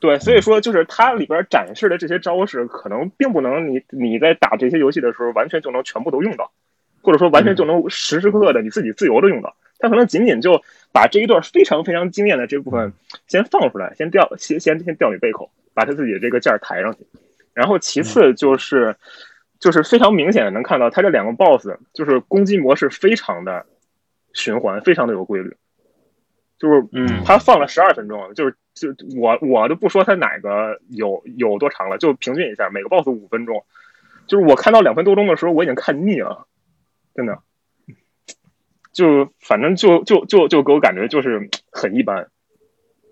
对，所以说就是它里边展示的这些招式，可能并不能你你在打这些游戏的时候完全就能全部都用到，或者说完全就能时时刻刻的你自己自由的用到。它可能仅仅就把这一段非常非常惊艳的这部分先放出来，先吊先先先吊你胃口，把他自己这个件儿抬上去。然后其次就是就是非常明显的能看到，他这两个 BOSS 就是攻击模式非常的循环，非常的有规律。就是，嗯，他放了十二分钟，就是就我我都不说他哪个有有多长了，就平均一下，每个 BOSS 五分钟，就是我看到两分多钟的时候，我已经看腻了，真的，就反正就就就就给我感觉就是很一般，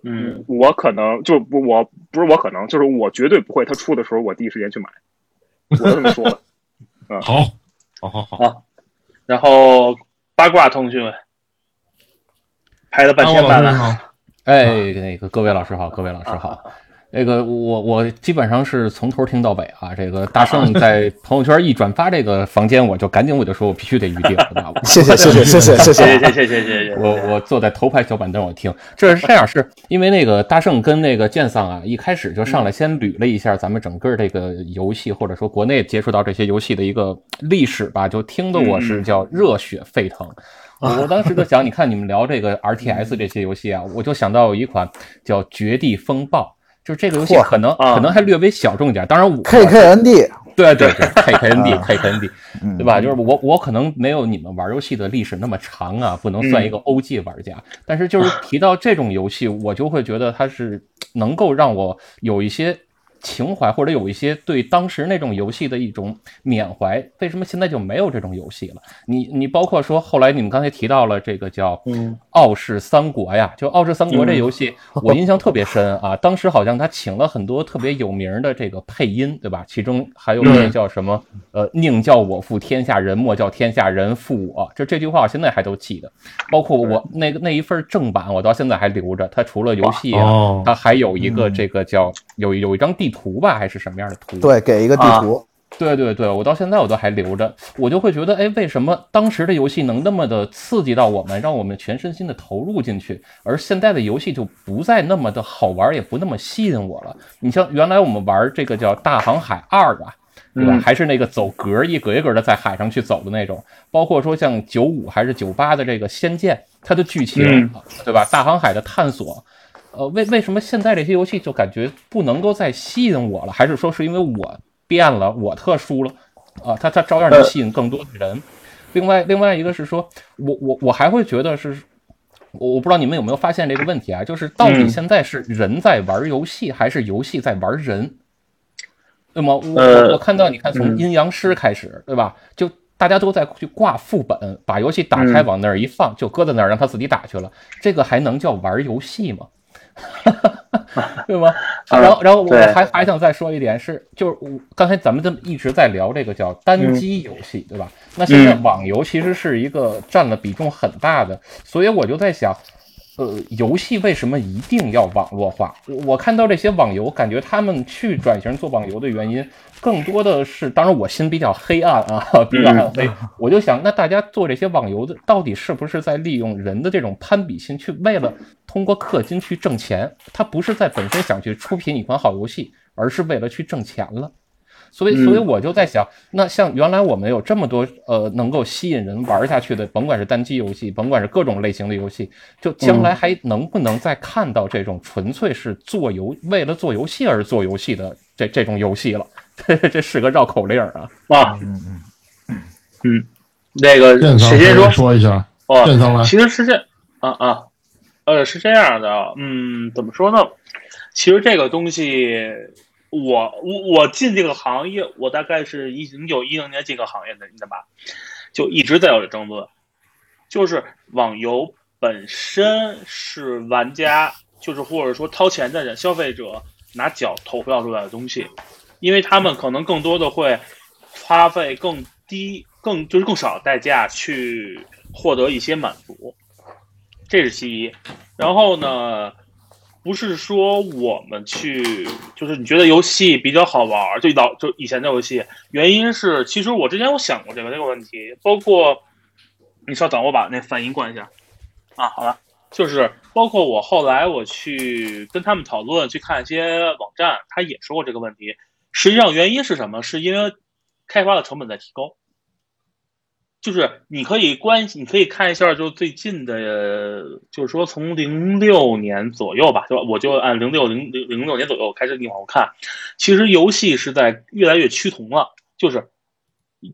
嗯，我可能就不我不是我可能就是我绝对不会他出的时候我第一时间去买，我就这么说。了，嗯，好，好好好，好，然后八卦通讯。拍了半天半了，哎，那个各位老师好，各位老师好。那个我我基本上是从头听到尾啊。这个大圣在朋友圈一转发这个房间，我就赶紧我就说我必须得预定，知道吧？谢谢谢谢谢谢谢谢谢谢谢谢谢谢。我我坐在头排小板凳我听，这是这样，是因为那个大圣跟那个剑桑啊，一开始就上来先捋了一下咱们整个这个游戏或者说国内接触到这些游戏的一个历史吧，就听得我是叫热血沸腾。我当时就想，你看你们聊这个 RTS 这些游戏啊，我就想到有一款叫《绝地风暴》，就是这个游戏可能可能还略微小众一点。当然我 KKND，对对对，KKND KKND，对吧？就是我我可能没有你们玩游戏的历史那么长啊，不能算一个 OG 玩家。但是就是提到这种游戏，我就会觉得它是能够让我有一些。情怀或者有一些对当时那种游戏的一种缅怀，为什么现在就没有这种游戏了？你你包括说后来你们刚才提到了这个叫《傲视三国》呀，就《傲视三国》这游戏，我印象特别深啊。当时好像他请了很多特别有名的这个配音，对吧？其中还有那叫什么呃，宁叫我负天下人，莫叫天下人负我。就这句话我现在还都记得。包括我那个那一份正版，我到现在还留着。它除了游戏啊，它还有一个这个叫有有一张地。图吧，还是什么样的图？对，给一个地图。对对对，我到现在我都还留着，我就会觉得，哎，为什么当时的游戏能那么的刺激到我们，让我们全身心的投入进去，而现在的游戏就不再那么的好玩，也不那么吸引我了。你像原来我们玩这个叫《大航海二》吧，对吧？还是那个走格一格一格的在海上去走的那种，包括说像九五还是九八的这个《仙剑》，它的剧情，对吧？大航海的探索。呃，为为什么现在这些游戏就感觉不能够再吸引我了？还是说是因为我变了，我特殊了？啊，它它照样能吸引更多的人。另外，另外一个是说，我我我还会觉得是，我我不知道你们有没有发现这个问题啊？就是到底现在是人在玩游戏，还是游戏在玩人？那么我我看到你看从阴阳师开始，对吧？就大家都在去挂副本，把游戏打开往那儿一放，就搁在那儿让他自己打去了。这个还能叫玩游戏吗？对吗？然后，然后我还还想再说一点是，就是我刚才咱们这么一直在聊这个叫单机游戏，对吧？那现在网游其实是一个占了比重很大的，所以我就在想。呃，游戏为什么一定要网络化？我看到这些网游，感觉他们去转型做网游的原因，更多的是，当然我心比较黑暗啊，比较暗黑。我就想，那大家做这些网游的，到底是不是在利用人的这种攀比心，去为了通过氪金去挣钱？他不是在本身想去出品一款好游戏，而是为了去挣钱了。所以，所以我就在想，那像原来我们有这么多呃能够吸引人玩下去的，甭管是单机游戏，甭管是各种类型的游戏，就将来还能不能再看到这种纯粹是做游为了做游戏而做游戏的这这种游戏了？这 这是个绕口令啊！啊，嗯嗯嗯，那个谁先说说一下？哦，其实是这啊啊，呃，是这样的，嗯，怎么说呢？其实这个东西。我我我进这个行业，我大概是一零九一零年进个行业的，你知道吧？就一直在有争论，就是网游本身是玩家，就是或者说掏钱的人，消费者拿脚投票出来的东西，因为他们可能更多的会花费更低、更就是更少的代价去获得一些满足，这是其一。然后呢？不是说我们去，就是你觉得游戏比较好玩，就老就以前的游戏，原因是其实我之前有想过这个这个问题，包括你稍等，我把那反应关一下。啊，好了，就是包括我后来我去跟他们讨论，去看一些网站，他也说过这个问题，实际上原因是什么？是因为开发的成本在提高。就是你可以关，你可以看一下，就最近的，就是说从零六年左右吧，就我就按零六零零零六年左右开始你往后看，其实游戏是在越来越趋同了。就是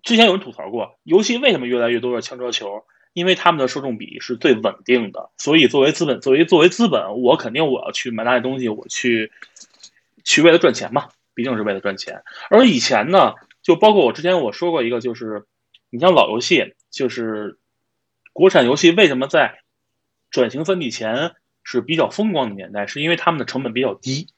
之前有人吐槽过，游戏为什么越来越多的枪车球？因为他们的受众比是最稳定的，所以作为资本，作为作为资本，我肯定我要去买那些东西，我去去为了赚钱嘛，毕竟是为了赚钱。而以前呢，就包括我之前我说过一个，就是。你像老游戏，就是国产游戏为什么在转型三 D 前是比较风光的年代，是因为他们的成本比较低，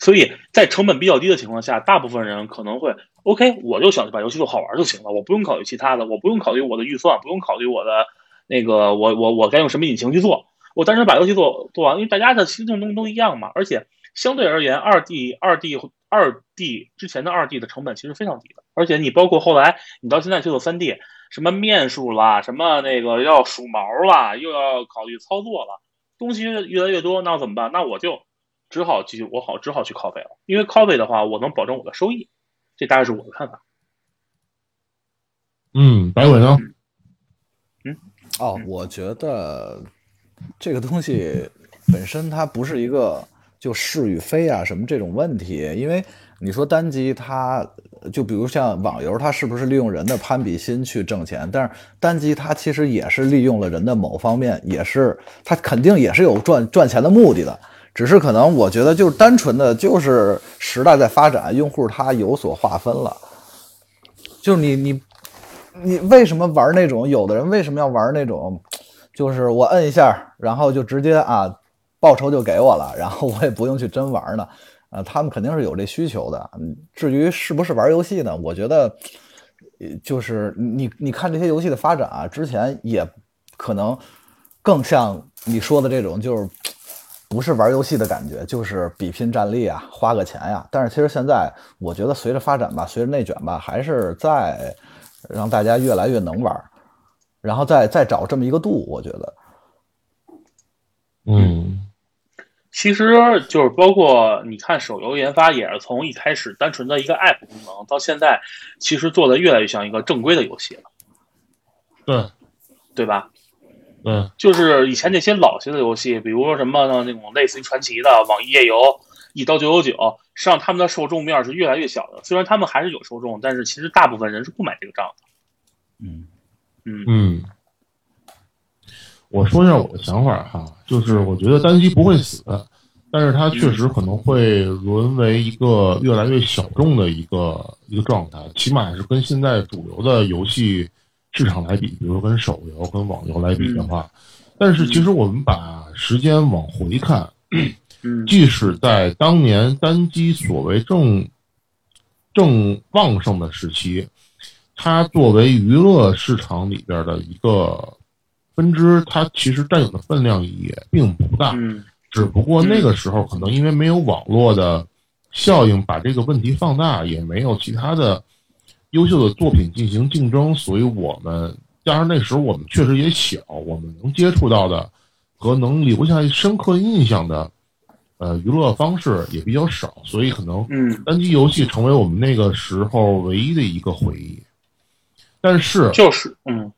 所以在成本比较低的情况下，大部分人可能会 OK，我就想把游戏做好玩就行了，我不用考虑其他的，我不用考虑我的预算，不用考虑我的那个我我我该用什么引擎去做，我单纯把游戏做做完，因为大家的心中东都一样嘛，而且相对而言，二 D 二 D 二 D 之前的二 D 的成本其实非常低的。而且你包括后来，你到现在去做三 D，什么面数啦，什么那个要数毛啦，又要考虑操作了，东西越来越多，那怎么办？那我就只好继续，我好只好去 copy 了。因为 copy 的话，我能保证我的收益，这大概是我的看法。嗯，白伟呢？嗯，哦，我觉得这个东西本身它不是一个就是与非啊什么这种问题，因为。你说单机，它就比如像网游，它是不是利用人的攀比心去挣钱？但是单机它其实也是利用了人的某方面，也是它肯定也是有赚赚钱的目的的，只是可能我觉得就是单纯的就是时代在发展，用户他有所划分了。就是你你你为什么玩那种？有的人为什么要玩那种？就是我摁一下，然后就直接啊报酬就给我了，然后我也不用去真玩呢。啊，他们肯定是有这需求的。至于是不是玩游戏呢？我觉得，呃就是你你看这些游戏的发展啊，之前也可能更像你说的这种，就是不是玩游戏的感觉，就是比拼战力啊，花个钱呀、但是其实现在，我觉得随着发展吧，随着内卷吧，还是在让大家越来越能玩，然后再再找这么一个度，我觉得。嗯，其实就是包括你看手游研发也是从一开始单纯的一个 App 功能，到现在其实做的越来越像一个正规的游戏了，对对吧？嗯，就是以前那些老些的游戏，比如说什么呢那种类似于传奇的网易页游、一刀九九九，实际上他们的受众面是越来越小的。虽然他们还是有受众，但是其实大部分人是不买这个账的。嗯嗯嗯，我说一下我的想法哈，就是我觉得单机不会死，但是它确实可能会沦为一个越来越小众的一个一个状态，起码是跟现在主流的游戏市场来比，比如说跟手游、跟网游来比的话，但是其实我们把时间往回看，即使在当年单机所谓正正旺盛的时期，它作为娱乐市场里边的一个分支，它其实占有的分量也并不大。只不过那个时候可能因为没有网络的效应，把这个问题放大，也没有其他的优秀的作品进行竞争，所以我们加上那时候我们确实也小，我们能接触到的和能留下深刻印象的。呃，娱乐方式也比较少，所以可能单机游戏成为我们那个时候唯一的一个回忆。但是，就是嗯，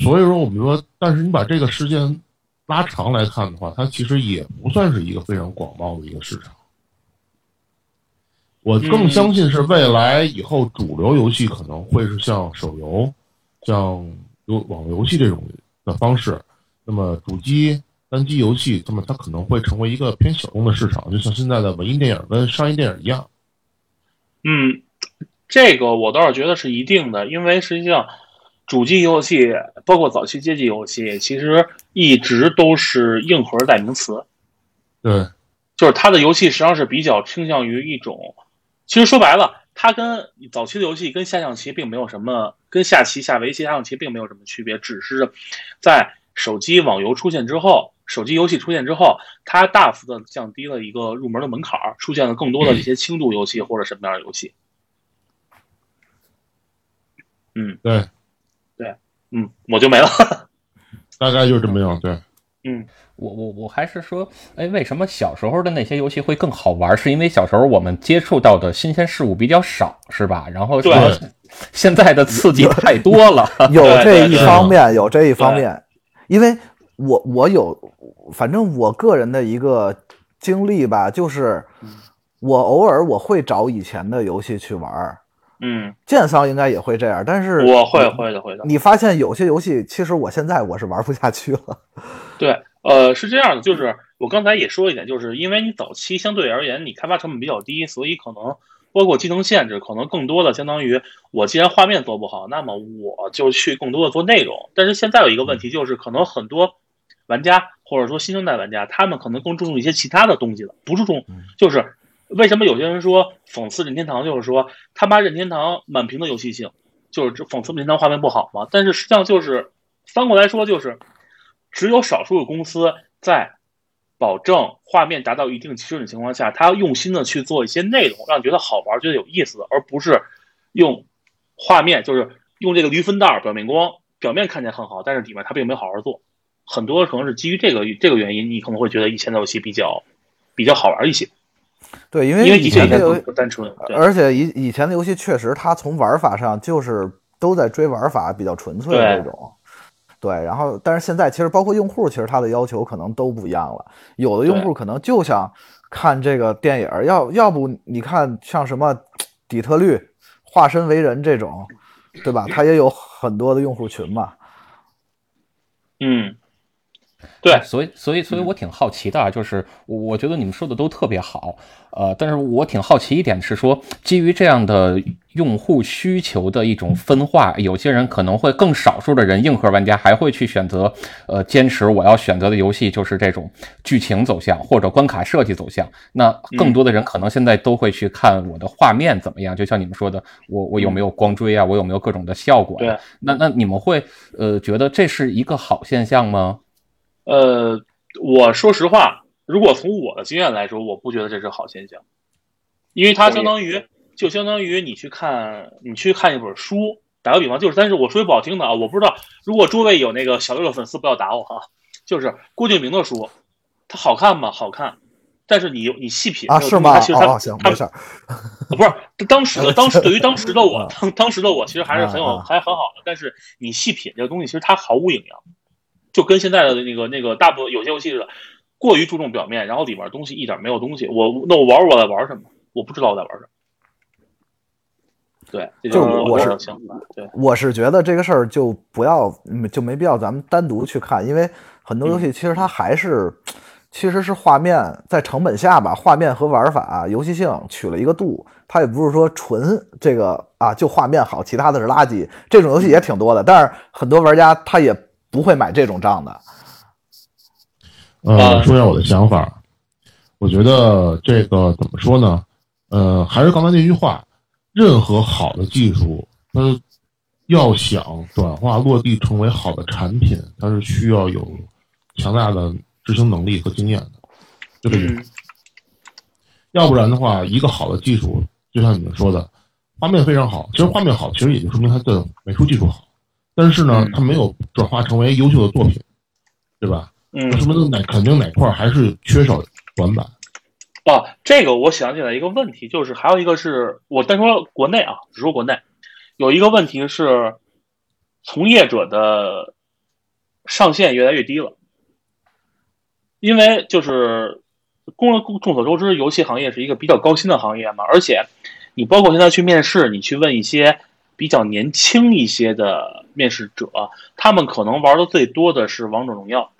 所以说我们说，但是你把这个时间拉长来看的话，它其实也不算是一个非常广袤的一个市场。我更相信是未来以后主流游戏可能会是像手游、像游网络游戏这种的方式，那么主机。单机游戏，那么它可能会成为一个偏小众的市场，就像现在的文艺电影跟商业电影一样。嗯，这个我倒是觉得是一定的，因为实际上主机游戏，包括早期街机游戏，其实一直都是硬核代名词。对，就是它的游戏实际上是比较倾向于一种，其实说白了，它跟早期的游戏跟下象棋并没有什么，跟下棋、下围棋、下象棋并没有什么区别，只是在手机网游出现之后。手机游戏出现之后，它大幅的降低了一个入门的门槛儿，出现了更多的这些轻度游戏或者什么样的游戏。嗯，对，对，嗯，我就没了。大概就这么样，对。嗯，我我我还是说，哎，为什么小时候的那些游戏会更好玩？是因为小时候我们接触到的新鲜事物比较少，是吧？然后对，现在的刺激太多了，有这一方面，有这一方面，因为。我我有，反正我个人的一个经历吧，就是我偶尔我会找以前的游戏去玩儿，嗯，剑桑应该也会这样，但是我会会的会的。你发现有些游戏，其实我现在我是玩不下去了。对，呃，是这样的，就是我刚才也说一点，就是因为你早期相对而言你开发成本比较低，所以可能包括技能限制，可能更多的相当于我既然画面做不好，那么我就去更多的做内容。但是现在有一个问题，就是可能很多。玩家或者说新生代玩家，他们可能更注重一些其他的东西了，不注重就是为什么有些人说讽刺任天堂，就是说他妈任天堂满屏的游戏性，就是讽刺任天堂画面不好嘛。但是实际上就是翻过来说，就是只有少数的公司在保证画面达到一定基准的情况下，他用心的去做一些内容，让你觉得好玩、觉得有意思，而不是用画面就是用这个驴分袋、表面光，表面看起来很好，但是里面他并没有好好做。很多可能是基于这个这个原因，你可能会觉得以前的游戏比较比较好玩一些。对，因为因为以前的游戏单纯，而且以以前的游戏确实，它从玩法上就是都在追玩法，比较纯粹的这种。对，然后但是现在其实包括用户，其实他的要求可能都不一样了。有的用户可能就想看这个电影，要要不你看像什么底特律、化身为人这种，对吧？他也有很多的用户群嘛。嗯。对，所以所以所以我挺好奇的啊，就是我我觉得你们说的都特别好，呃，但是我挺好奇一点是说，基于这样的用户需求的一种分化，有些人可能会更少数的人硬核玩家还会去选择，呃，坚持我要选择的游戏就是这种剧情走向或者关卡设计走向。那更多的人可能现在都会去看我的画面怎么样，就像你们说的，我我有没有光追啊，我有没有各种的效果？对，那那你们会呃觉得这是一个好现象吗？呃，我说实话，如果从我的经验来说，我不觉得这是好现象，因为它相当于就相当于你去看你去看一本书，打个比方，就是，但是我说句不好听的啊，我不知道，如果诸位有那个小六的粉丝，不要打我啊，就是郭敬明的书，它好看吗？好看，但是你你细品啊，是吗？其实它行，没事儿，不是当时的 当时对于当时的我，当当时的我其实还是很有还很好的，但是你细品这个东西，其实它毫无营养。就跟现在的那个那个大部分有些游戏似的，过于注重表面，然后里面东西一点没有东西。我那我玩我在玩什么？我不知道我在玩什么。对，就我是想法。对，我是觉得这个事儿就不要就没必要咱们单独去看，因为很多游戏其实它还是其实是画面在成本下吧，画面和玩法、游戏性取了一个度，它也不是说纯这个啊就画面好，其他的是垃圾。这种游戏也挺多的，但是很多玩家他也。不会买这种账的。呃，说一下我的想法，我觉得这个怎么说呢？呃，还是刚才那句话，任何好的技术，它要想转化落地成为好的产品，它是需要有强大的执行能力和经验的，就这意思。要不然的话，一个好的技术，就像你们说的，画面非常好，其实画面好，其实也就说明它的美术技术好。但是呢，它没有转化成为优秀的作品，对吧？嗯，说明哪肯定哪块还是缺少短板。啊，这个我想起来一个问题，就是还有一个是我单说国内啊，只说国内，有一个问题是，从业者的上限越来越低了，因为就是公众所周知，游戏行业是一个比较高薪的行业嘛，而且你包括现在去面试，你去问一些。比较年轻一些的面试者，他们可能玩的最多的是王者荣耀，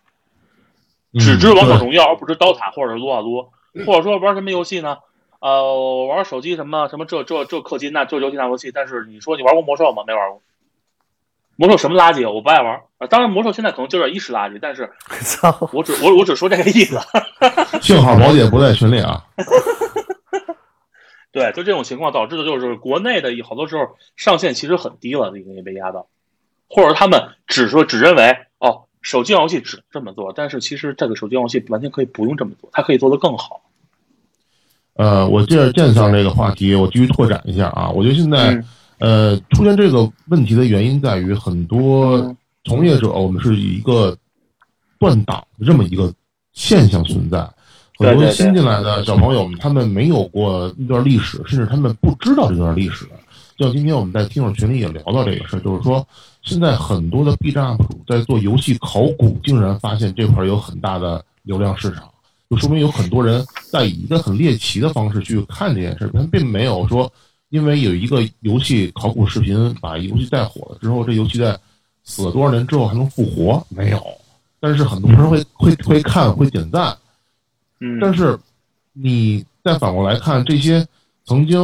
只知王者荣耀而不知刀塔或者撸啊撸，或者说玩什么游戏呢？呃，玩手机什么什么这这这氪金那这游戏那游戏，但是你说你玩过魔兽吗？没玩过。魔兽什么垃圾？我不爱玩。当然魔兽现在可能就点一时垃圾，但是 我只我我只说这个意思。幸好毛姐不在群里啊。对，就这种情况导致的就是国内的好多时候上限其实很低了，已经被压到，或者他们只说只认为哦，手机游戏只这么做，但是其实这个手机游戏完全可以不用这么做，它可以做得更好。呃，我接着剑上这个话题，我继续拓展一下啊，我觉得现在呃出现这个问题的原因在于很多从业者，我们是一个断档的这么一个现象存在。很多新进来的小朋友们，他们没有过一段历史，甚至他们不知道这段历史。就像今天我们在听友群里也聊到这个事儿，就是说，现在很多的 B 站 UP 主在做游戏考古，竟然发现这块有很大的流量市场，就说明有很多人在以一个很猎奇的方式去看这件事儿。他并没有说，因为有一个游戏考古视频把游戏带火了之后，这游戏在死了多少年之后还能复活？没有。但是很多人会会会看，会点赞。但是，你再反过来看，这些曾经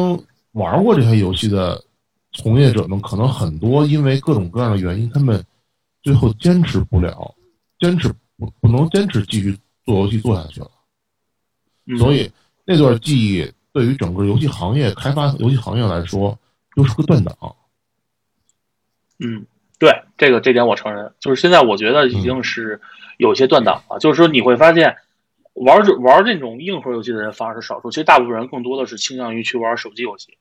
玩过这些游戏的从业者们，可能很多因为各种各样的原因，他们最后坚持不了，坚持不不能坚持继续做游戏做下去了。所以那段记忆对于整个游戏行业开发游戏行业来说，就是个断档。嗯，对，这个这点我承认，就是现在我觉得已经是有些断档了，就是说你会发现。玩这玩这种硬核游戏的人反而是少数，其实大部分人更多的是倾向于去玩手机游戏。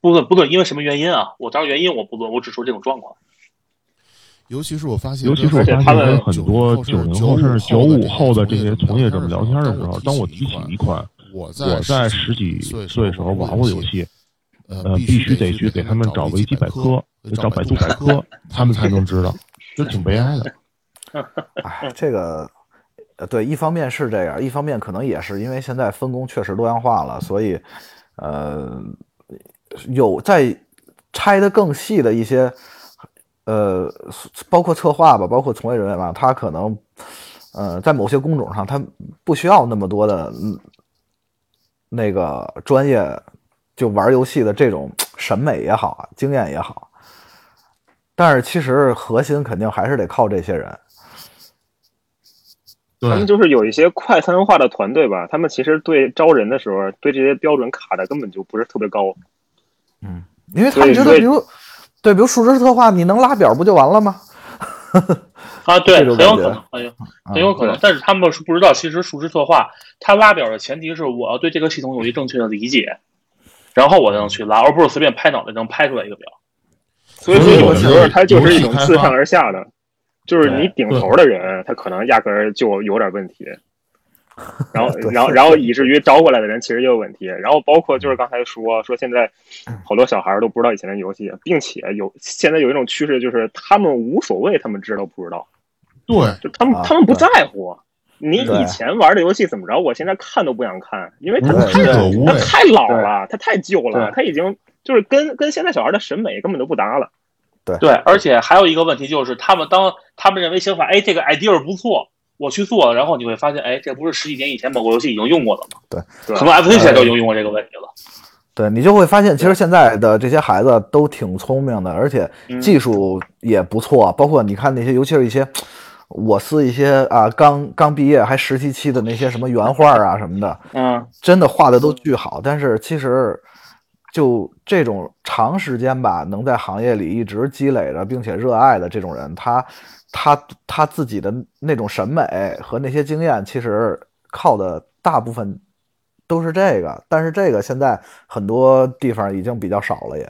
不论不论因为什么原因啊，我当然原因我不论，我只说这种状况。尤其是我发现，尤其是我发现跟很多九零后甚至九五后的这些从业者们聊天的时候，当我提起一款我在十几岁时候玩过的游戏，呃，必须得去给他们找维基百科，找百度百科，他们 才能知道，就挺悲哀的。哎，这个。呃，对，一方面是这样，一方面可能也是因为现在分工确实多样化了，所以，呃，有在拆的更细的一些，呃，包括策划吧，包括从业人员吧，他可能，呃，在某些工种上，他不需要那么多的那个专业，就玩游戏的这种审美也好，经验也好。但是其实核心肯定还是得靠这些人。他们就是有一些快餐化的团队吧，他们其实对招人的时候，对这些标准卡的根本就不是特别高。嗯，因为他们觉得，比如对，比如数值特化，你能拉表不就完了吗？啊，对，很有可能，很有很有可能。嗯但是他们是不知道，其实数值策划，它拉表的前提是我要对这个系统有一正确的理解，然后我才能去拉，而不是随便拍脑袋能拍出来一个表。所以说有所以我觉得时候它就是一种自上而下的，就是你顶头的人，他可能压根儿就有点问题。然后，然后，然后以至于招过来的人其实也有问题。然后包括就是刚才说说现在好多小孩儿都不知道以前的游戏，并且有现在有一种趋势，就是他们无所谓，他们知道不知道，对，就他们啊他们不在乎。你以前玩的游戏怎么着，我现在看都不想看，因为它太对它太老了，它太旧了，对它已经就是跟跟现在小孩的审美根本就不搭了。对，而且还有一个问题就是，他们当他们认为想法，哎，这个 idea 不错，我去做，然后你会发现，哎，这不是十几年以前某个游戏已经用过了吗？对，对可能 FC 现在都已经用过这个问题了。对你就会发现，其实现在的这些孩子都挺聪明的，而且嗯技术也不错。包括你看那些，尤其是一些我司一些啊，刚刚毕业还实习期的那些什么原画啊什么的，嗯，真的画的都巨好。但是其实就这种长时间吧，能在行业里一直积累着，并且热爱的这种人，他他他自己的那种审美和那些经验，其实靠的大部分都是这个。但是这个现在很多地方已经比较少了，也。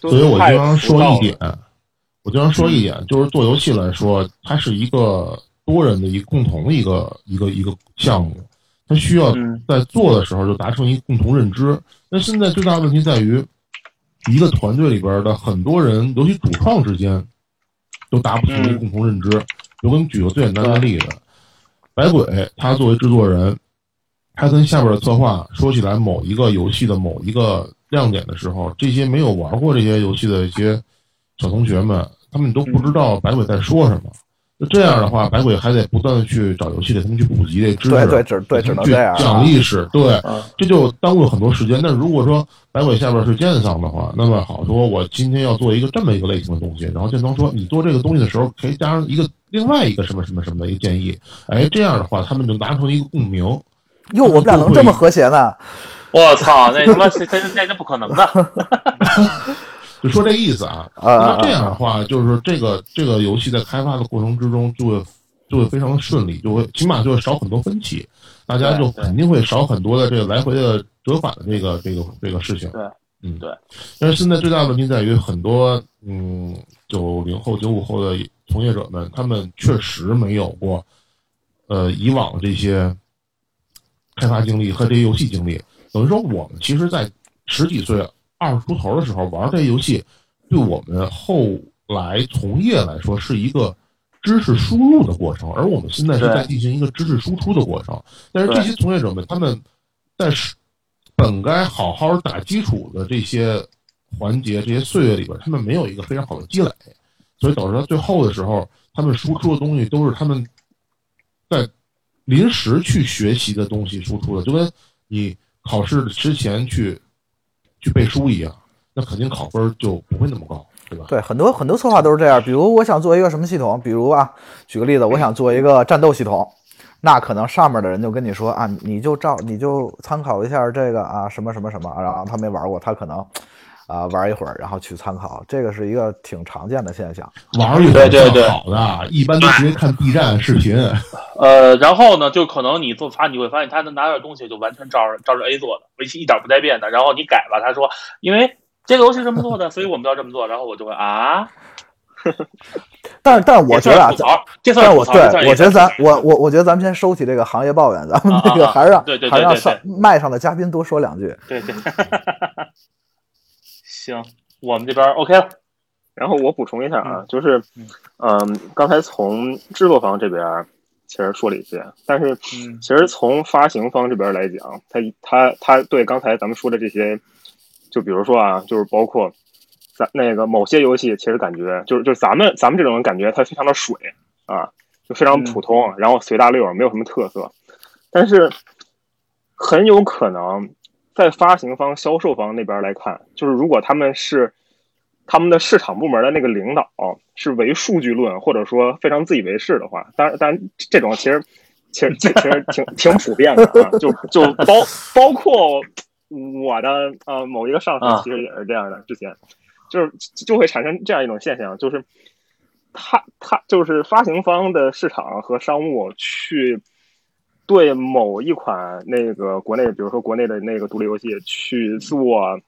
所以我经常说一点，我经常说一点，就是做游戏来说，它是一个多人的一个共同的一个一个一个项目，它需要嗯在做的时候就达成一个共同认知。那现在最大的问题在于，一个团队里边的很多人，尤其主创之间，都达不成一个共同认知。我给你举个最简单的例子，百鬼他作为制作人，他跟下边的策划说起来某一个游戏的某一个亮点的时候，这些没有玩过这些游戏的一些小同学们，他们都不知道百鬼在说什么。那这样的话，百鬼还得不断的去找游戏给他们去普及这知识，对对只对只能这样啊讲历史，对嗯，这就耽误了很多时间。那如果说百鬼下边是剑桑的话，那么好说，我今天要做一个这么一个类型的东西，然后剑桑说你做这个东西的时候，可以加上一个另外一个什么什么什么的一个建议，哎，这样的话他们就达成一个共鸣。哟，我们俩能这么和谐呢？我操，那他妈这这这这不可能的。就说这意思啊。那这样的话，就是说这个这个游戏在开发的过程之中就会就会非常的顺利，就会起码就会少很多分歧，大家就肯定会少很多的这个来回的折返的这个这个这个事情。对，嗯对。但是现在最大的问题在于，很多嗯九零后、九五后的从业者们，他们确实没有过呃以往的这些开发经历和这些游戏经历。等于说，我们其实，在十几岁、二十出头的时候玩这些游戏，对我们后来从业来说是一个知识输入的过程，而我们现在是在进行一个知识输出的过程。但是这些从业者们，他们在是本该好好打基础的这些环节、这些岁月里边，他们没有一个非常好的积累，所以导致到最后的时候，他们输出的东西都是他们在临时去学习的东西输出的，就跟你考试之前去去背书一样，那肯定考分就不会那么高，对吧？对，很多很多策划都是这样。比如我想做一个什么系统，比如啊，举个例子，我想做一个战斗系统，那可能上面的人就跟你说啊，你就照你就参考一下这个啊，什么什么什么，然后他没玩过，他可能啊玩一会儿，然后去参考，这个是一个挺常见的现象。玩一会儿对对好的，一般都直接看 B 站视频。呃，然后呢，就可能你做法，你会发现他能拿点东西就完全照着照着 A 做的，维系一点不带变的。然后你改吧，他说因为这个游戏是这么做的，所以我们要这么做。然后我就会啊，但是但是我觉得啊，这算是我对我觉得咱我我我觉得咱们先收起这个行业抱怨，咱们那个还是让对对对还是让上麦上的嘉宾多说两句。对对，行，我们这边 OK 了。然后我补充一下啊，就是，嗯，刚才从制作方这边其实说了一些，但是嗯其实从发行方这边来讲，他他他对刚才咱们说的这些，就比如说啊，就是包括咱那个某些游戏，其实感觉就是就是咱们咱们这种人感觉它非常的水啊，就非常普通，然后随大溜，没有什么特色。但是很有可能在发行方、销售方那边来看，就是如果他们是他们的市场部门的那个领导是唯数据论，或者说非常自以为是的话，当然，当然这种其实其实其实挺挺普遍的啊，就就包 包括我的呃某一个上司其实也是这样的，之前就是就会产生这样一种现象，就是他他就是发行方的市场和商务去对某一款那个国内，比如说国内的那个独立游戏去做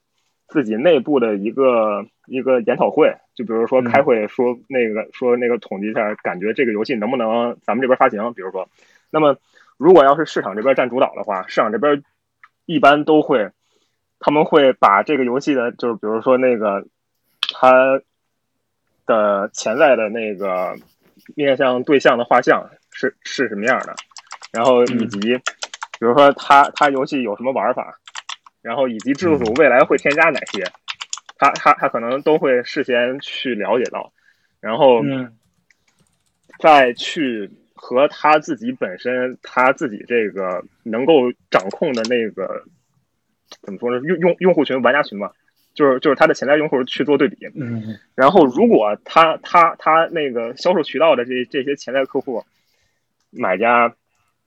自己内部的一个一个研讨会，就比如说开会说那个说那个统计一下，感觉这个游戏能不能咱们这边发行，比如说。那么，如果要是市场这边占主导的话，市场这边一般都会，他们会把这个游戏的，就是比如说那个它的潜在的那个面向对象的画像是是什么样的，然后以及比如说它它游戏有什么玩法，然后以及制作组未来会添加哪些，他他他可能都会事先去了解到，然后再去。和他自己本身，他自己这个能够掌控的那个怎么说呢？用用用户群、玩家群嘛，就是就是他的潜在用户去做对比。嗯。然后，如果他他他那个销售渠道的这这些潜在客户、买家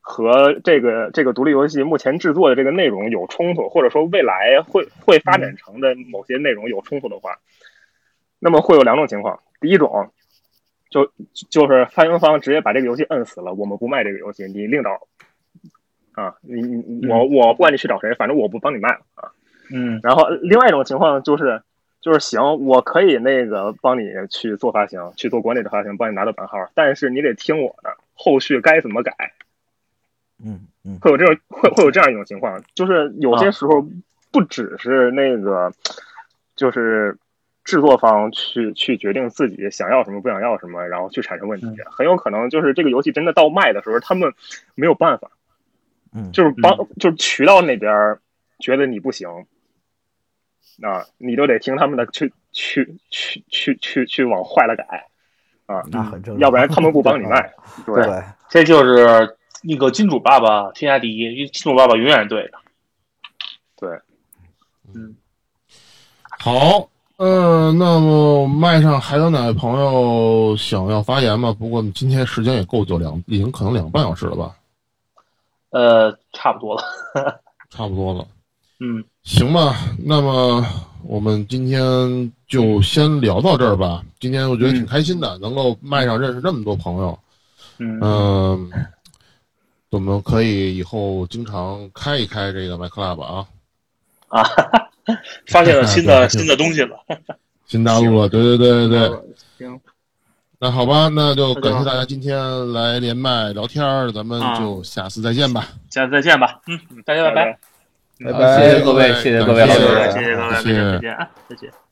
和这个这个独立游戏目前制作的这个内容有冲突，或者说未来会会发展成的某些内容有冲突的话，那么会有两种情况。第一种。就就是发行方直接把这个游戏摁死了，我们不卖这个游戏，你另找啊，你你我我不管你去找谁，反正我不帮你卖了啊。嗯。然后另外一种情况就是就是行，我可以那个帮你去做发行，去做国内的发行，帮你拿到版号，但是你得听我的，后续该怎么改。嗯嗯。会有这种会会有这样一种情况，就是有些时候不只是那个，就是。制作方去去决定自己想要什么不想要什么，然后去产生问题，很有可能就是这个游戏真的到卖的时候，他们没有办法，嗯，就是帮就是渠道那边觉得你不行，啊，你都得听他们的去去去去去去往坏了改，啊，那很正常，要不然他们不帮 你卖，对，这就是那个金主爸爸天下第一，金主爸爸永远是对的，对，嗯，好。嗯，那么麦上还有哪位朋友想要发言吗？不过今天时间也够久，两已经可能两个半小时了吧？呃，差不多了，差不多了。嗯，行吧，那么我们今天就先聊到这儿吧。今天我觉得挺开心的，能够麦上认识这么多朋友。嗯，我们可以以后经常开一开这个麦 club 啊。啊。发现了新的 新的东西了，新大陆了，对对对对对。行，那好吧，那就感谢大家今天来连麦聊天儿咱们就下次再见吧。下次再见吧，嗯，大家拜拜，拜拜，谢谢各位，谢谢各位，谢谢各位，谢谢，再见啊，再见。